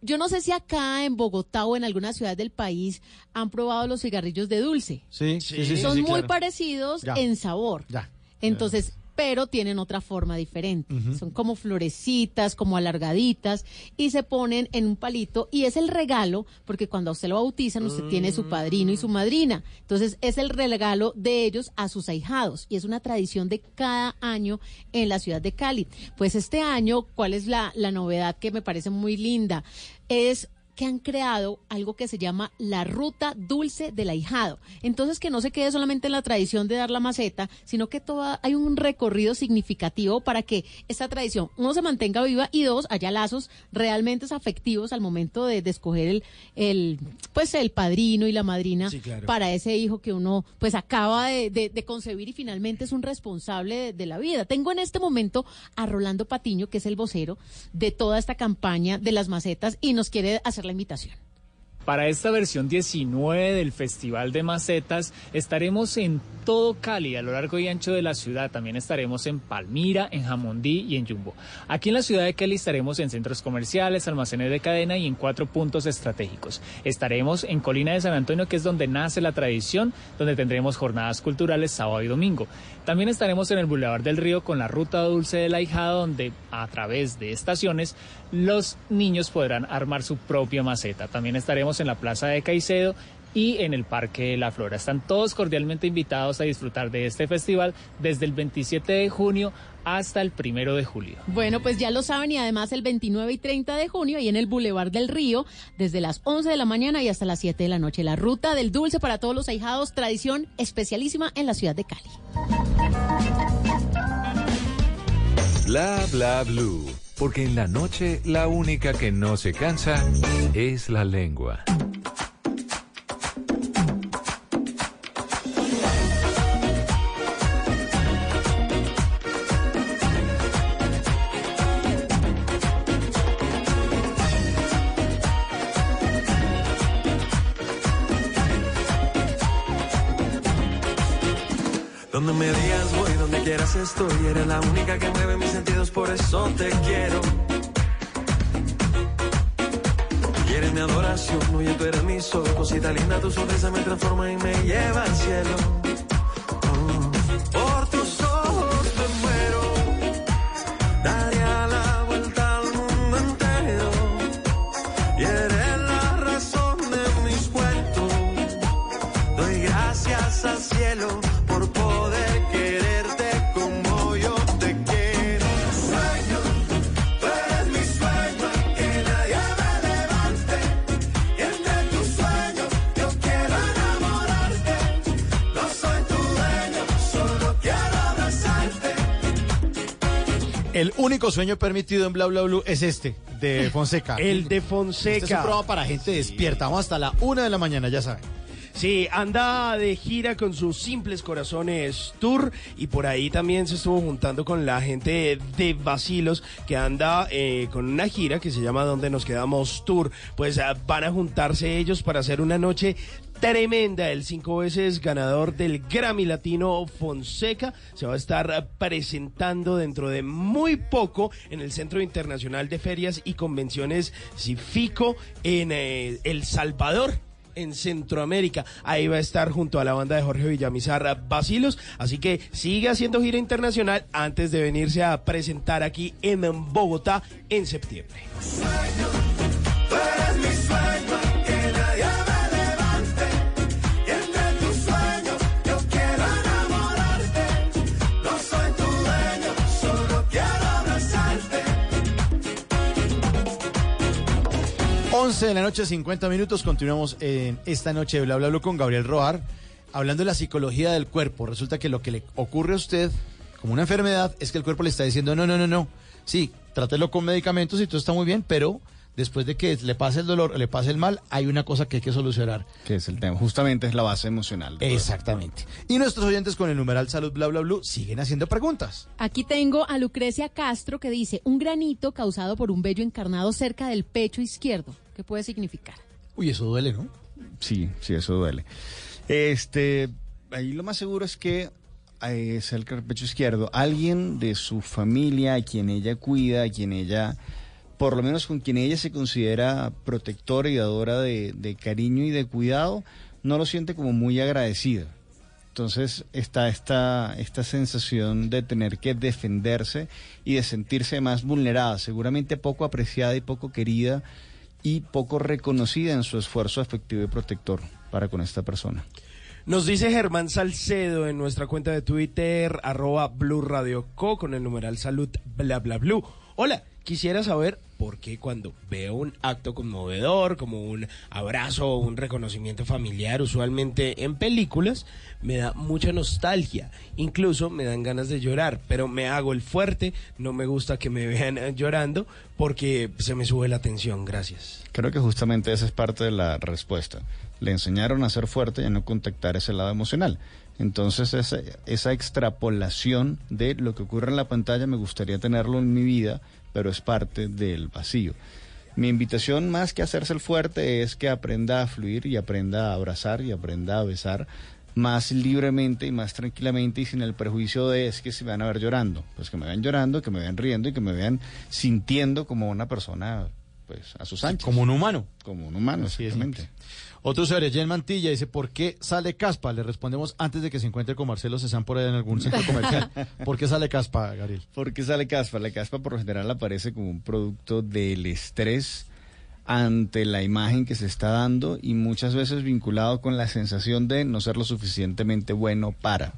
Yo no sé si acá en Bogotá o en alguna ciudad del país han probado los cigarrillos de dulce. Sí, sí, sí. sí, Son sí, muy claro. parecidos Ya. en sabor. Ya. Entonces, pero tienen otra forma diferente. Son como florecitas, como alargaditas y se ponen en un palito y es el regalo, porque cuando a usted lo bautizan, usted tiene su padrino y su madrina. Entonces, es el regalo de ellos a sus ahijados y es una tradición de cada año en la ciudad de Cali. Pues este año, ¿cuál es la, la novedad que me parece muy linda? Es que han creado algo que se llama la ruta dulce del ahijado. Entonces, que no se quede solamente en la tradición de dar la maceta, sino que toda, hay un recorrido significativo para que esta tradición, uno, se mantenga viva y dos, haya lazos realmente afectivos al momento de, de escoger el, el, pues, el padrino y la madrina Sí, claro. para ese hijo que uno, pues, acaba de, de- de concebir y finalmente es un responsable de, de la vida. Tengo en este momento a Rolando Patiño, que es el vocero de toda esta campaña de las macetas y nos quiere hacer la invitación. Para esta versión 19 del Festival de Macetas estaremos en todo Cali, a lo largo y ancho de la ciudad. También estaremos en Palmira, en Jamundí y en Jumbo. Aquí en la ciudad de Cali estaremos en centros comerciales, almacenes de cadena y en cuatro puntos estratégicos. Estaremos en Colina de San Antonio, que es donde nace la tradición, donde tendremos jornadas culturales sábado y domingo. También estaremos en el Boulevard del Río con la Ruta Dulce del Ahijado, donde a través de estaciones los niños podrán armar su propia maceta. También estaremos en la Plaza de Caicedo y en el Parque de la Flora. Están todos cordialmente invitados a disfrutar de este festival desde el 27 de junio hasta el 1 de julio. Bueno, pues ya lo saben y además el 29 y 30 de junio y en el Boulevard del Río, desde las 11 de la mañana y hasta las 7 de la noche. La ruta del dulce para todos los ahijados, tradición especialísima en la ciudad de Cali. Bla bla blue. Porque en la noche la única que no se cansa es la lengua. Donde me digas voy, donde quieras estoy. Eres la única que mueve mis sentidos, por eso te quiero. Y eres mi adoración, oye, tú eres mi sol. Cosita linda, tu sonrisa me transforma y me lleva al cielo. Único sueño permitido en Bla Bla Blue es este, de Fonseca. El de Fonseca. Este es un programa para gente despierta. Vamos hasta la una de la mañana, ya saben. Sí, anda de gira con sus Simples Corazones Tour y por ahí también se estuvo juntando con la gente de Basilos que anda eh, con una gira que se llama Donde nos quedamos Tour. Pues ah, van a juntarse ellos para hacer una noche tremenda. El cinco veces ganador del Grammy Latino Fonseca se va a estar presentando dentro de muy poco en el Centro Internacional de Ferias y Convenciones Cifico en eh, El Salvador en Centroamérica. Ahí va a estar junto a la banda de Jorge Villamizar Basilos. Así que sigue haciendo gira internacional antes de venirse a presentar aquí en Bogotá en septiembre. 11 de la noche, 50 minutos. Continuamos en esta noche de Bla Bla Blue con Gabriel Roar, hablando de la psicología del cuerpo. Resulta que lo que le ocurre a usted como una enfermedad es que el cuerpo le está diciendo, no, no, no, no. Sí, trátelo con medicamentos y todo está muy bien, pero después de que le pase el dolor, le pase el mal, hay una cosa que hay que solucionar. Que es el tema. Justamente es la base emocional. Exactamente. Y nuestros oyentes con el numeral salud bla bla blue siguen haciendo preguntas. Aquí tengo a Lucrecia Castro que dice, un granito causado por un vello encarnado cerca del pecho izquierdo. ¿Qué puede significar? Uy, eso duele, ¿no? Sí, sí, eso duele. Este, ahí lo más seguro es que eh, cerca del pecho izquierdo, alguien de su familia, a quien ella cuida, a quien ella, por lo menos con quien ella se considera protectora y dadora de, de cariño y de cuidado, no lo siente como muy agradecida. Entonces está esta, esta sensación de tener que defenderse y de sentirse más vulnerada, seguramente poco apreciada y poco querida y poco reconocida en su esfuerzo afectivo y protector para con esta persona. Nos dice Germán Salcedo en nuestra cuenta de Twitter, arroba Blue Radio Co, con el numeral salud bla bla blue. Hola, quisiera saber por qué cuando veo un acto conmovedor, como un abrazo o un reconocimiento familiar, usualmente en películas, me da mucha nostalgia. Incluso me dan ganas de llorar, pero me hago el fuerte, no me gusta que me vean eh, llorando porque se me sube la tensión. Gracias. Creo que justamente esa es parte de la respuesta. Le enseñaron a ser fuerte y a no contactar ese lado emocional. Entonces esa, esa extrapolación de lo que ocurre en la pantalla me gustaría tenerlo en mi vida, pero es parte del vacío. Mi invitación más que hacerse el fuerte es que aprenda a fluir y aprenda a abrazar y aprenda a besar más libremente y más tranquilamente y sin el prejuicio de es que se van a ver llorando. Pues que me vean llorando, que me vean riendo y que me vean sintiendo como una persona pues a sus anchas. Como un humano. Como un humano, Así es, exactamente. Otro usuario, Jen Mantilla, dice, ¿por qué sale caspa? Le respondemos antes de que se encuentre con Marcelo Cezán por ahí en algún centro comercial. ¿Por qué sale caspa, Gabriel? ¿Por qué sale caspa? La caspa por lo general aparece como un producto del estrés ante la imagen que se está dando y muchas veces vinculado con la sensación de no ser lo suficientemente bueno para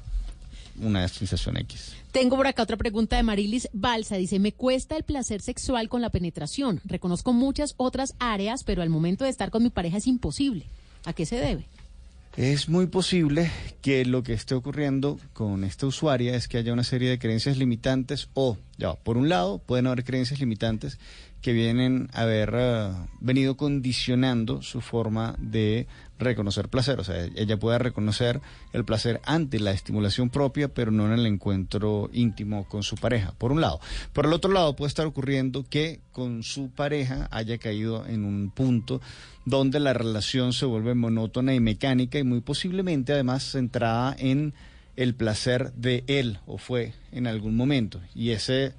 una sensación X. Tengo por acá otra pregunta de Marilis Balsa. Dice, me cuesta el placer sexual con la penetración. Reconozco muchas otras áreas, pero al momento de estar con mi pareja es imposible. ¿A qué se debe? Es muy posible que lo que esté ocurriendo con esta usuaria es que haya una serie de creencias limitantes o, ya, por un lado, pueden haber creencias limitantes que vienen a haber eh, venido condicionando su forma de reconocer placer. O sea, ella puede reconocer el placer ante la estimulación propia, pero no en el encuentro íntimo con su pareja, por un lado. Por el otro lado, puede estar ocurriendo que con su pareja haya caído en un punto donde la relación se vuelve monótona y mecánica y muy posiblemente además centrada en el placer de él o fue en algún momento. Y ese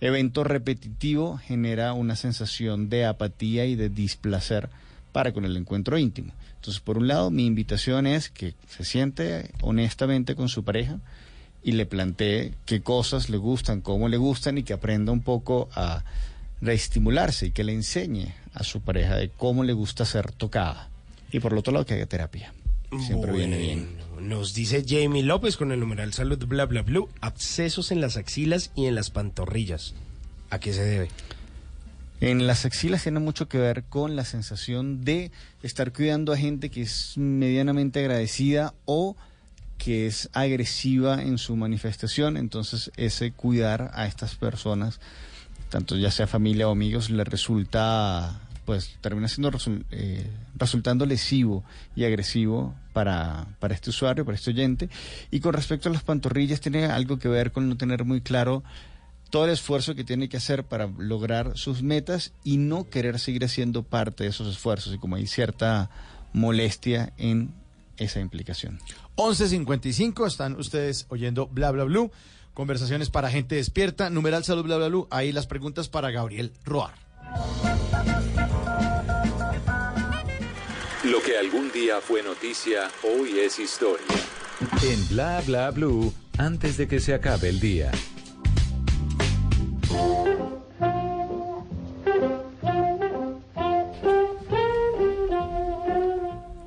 evento repetitivo genera una sensación de apatía y de displacer para con el encuentro íntimo. Entonces, por un lado, mi invitación es que se siente honestamente con su pareja y le plantee qué cosas le gustan, cómo le gustan y que aprenda un poco a reestimularse y que le enseñe a su pareja de cómo le gusta ser tocada. Y por el otro lado, que haga terapia. Siempre viene bien. Bueno, Nos dice Jamie López con el numeral salud bla bla bla, abscesos en las axilas y en las pantorrillas. ¿A qué se debe? En las axilas tiene mucho que ver con la sensación de estar cuidando a gente que es medianamente agradecida o que es agresiva en su manifestación. Entonces ese cuidar a estas personas, tanto ya sea familia o amigos, le resulta, pues termina siendo eh, resultando lesivo y agresivo para, para este usuario, para este oyente. Y con respecto a las pantorrillas, tiene algo que ver con no tener muy claro todo el esfuerzo que tiene que hacer para lograr sus metas y no querer seguir haciendo parte de esos esfuerzos y como hay cierta molestia en esa implicación. 11.55, están ustedes oyendo Bla Bla Blue. Conversaciones para gente despierta. Numeral Salud Bla Bla Blue. Ahí las preguntas para Gabriel Roar. Lo que algún día fue noticia, hoy es historia. En Bla Bla Blue, antes de que se acabe el día.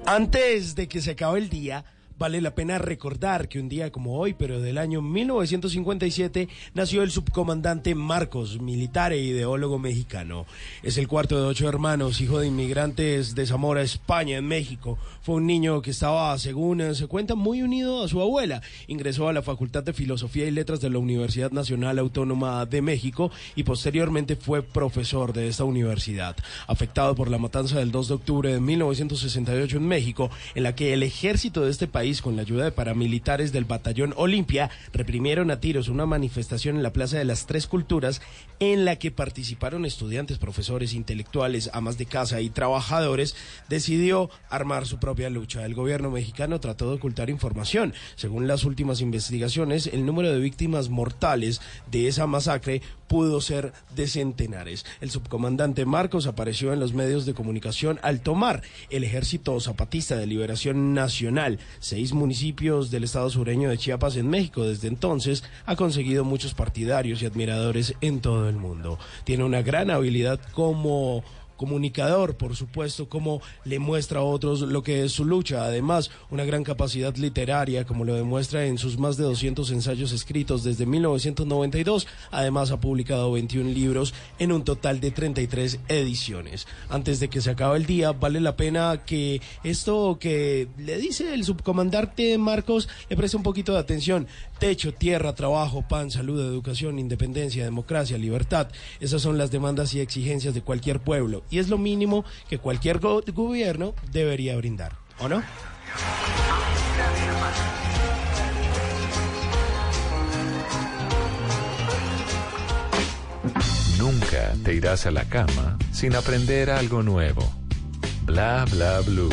Antes de que se acabe el día, vale la pena recordar que un día como hoy, pero del año 1957, nació el subcomandante Marcos, militar e ideólogo mexicano. Es el cuarto de ocho hermanos, hijo de inmigrantes de Zamora, España, en México. Fue un niño que estaba, según se cuenta, muy unido a su abuela. Ingresó a la Facultad de Filosofía y Letras de la Universidad Nacional Autónoma de México y posteriormente fue profesor de esta universidad. Afectado por la matanza del 2 de octubre de 1968 en México, en la que el ejército de este país, con la ayuda de paramilitares del batallón Olimpia, reprimieron a tiros una manifestación en la Plaza de las Tres Culturas en la que participaron estudiantes, profesores, intelectuales, amas de casa y trabajadores, decidió armar su propia lucha. El gobierno mexicano trató de ocultar información. Según las últimas investigaciones, el número de víctimas mortales de esa masacre pudo ser de centenares. El subcomandante Marcos apareció en los medios de comunicación al tomar el Ejército Zapatista de Liberación Nacional, seis municipios del estado sureño de Chiapas en México. Desde entonces ha conseguido muchos partidarios y admiradores en todo el mundo. Tiene una gran habilidad como comunicador, por supuesto, como le muestra a otros lo que es su lucha. Además, una gran capacidad literaria, como lo demuestra en sus más de 200 ensayos escritos desde 1992. Además, ha publicado 21 libros en un total de 33 ediciones. Antes de que se acabe el día, vale la pena que esto que le dice el subcomandante Marcos le preste un poquito de atención. Techo, tierra, trabajo, pan, salud, educación, independencia, democracia, libertad. Esas son las demandas y exigencias de cualquier pueblo. Y es lo mínimo que cualquier go- gobierno debería brindar. ¿O no? Nunca te irás a la cama sin aprender algo nuevo. Bla bla blue.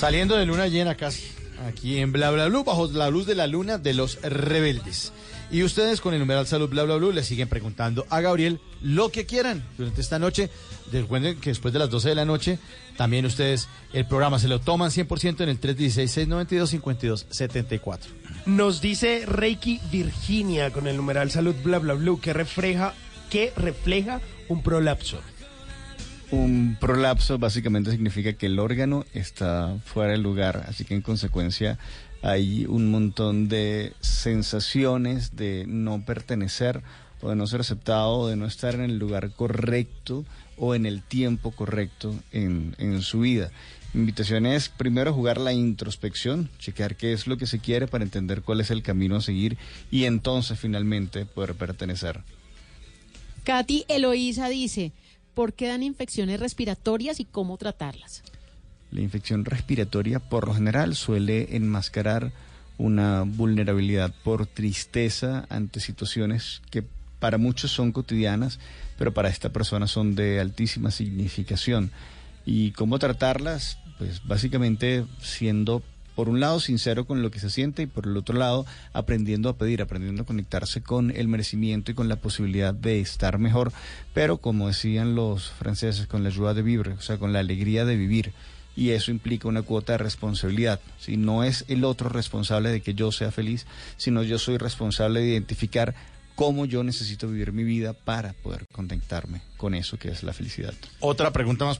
Saliendo de luna llena casi, aquí en Bla Bla Blue, bajo la luz de la luna de los rebeldes. Y ustedes con el numeral salud Bla Bla Blue le siguen preguntando a Gabriel lo que quieran durante esta noche. Recuerden que después de las 12 de la noche, también ustedes el programa se lo toman 100% en el 316-692-5274. Nos dice Reiki Virginia con el numeral salud bla bla blue que refleja que refleja un prolapso. Un prolapso básicamente significa que el órgano está fuera del lugar, así que en consecuencia hay un montón de sensaciones de no pertenecer o de no ser aceptado o de no estar en el lugar correcto o en el tiempo correcto en, en su vida. Invitación es primero jugar la introspección, chequear qué es lo que se quiere para entender cuál es el camino a seguir y entonces finalmente poder pertenecer. Katy Eloísa dice, ¿por qué dan infecciones respiratorias y cómo tratarlas? La infección respiratoria por lo general suele enmascarar una vulnerabilidad por tristeza ante situaciones que para muchos son cotidianas, pero para esta persona son de altísima significación. ¿Y cómo tratarlas? Pues básicamente siendo, por un lado, sincero con lo que se siente y por el otro lado, aprendiendo a pedir, aprendiendo a conectarse con el merecimiento y con la posibilidad de estar mejor, pero como decían los franceses, con la ayuda de vivir, o sea, con la alegría de vivir y eso implica una cuota de responsabilidad. Si no es el otro responsable de que yo sea feliz, sino yo soy responsable de identificar cómo yo necesito vivir mi vida para poder conectarme con eso que es la felicidad. Otra pregunta más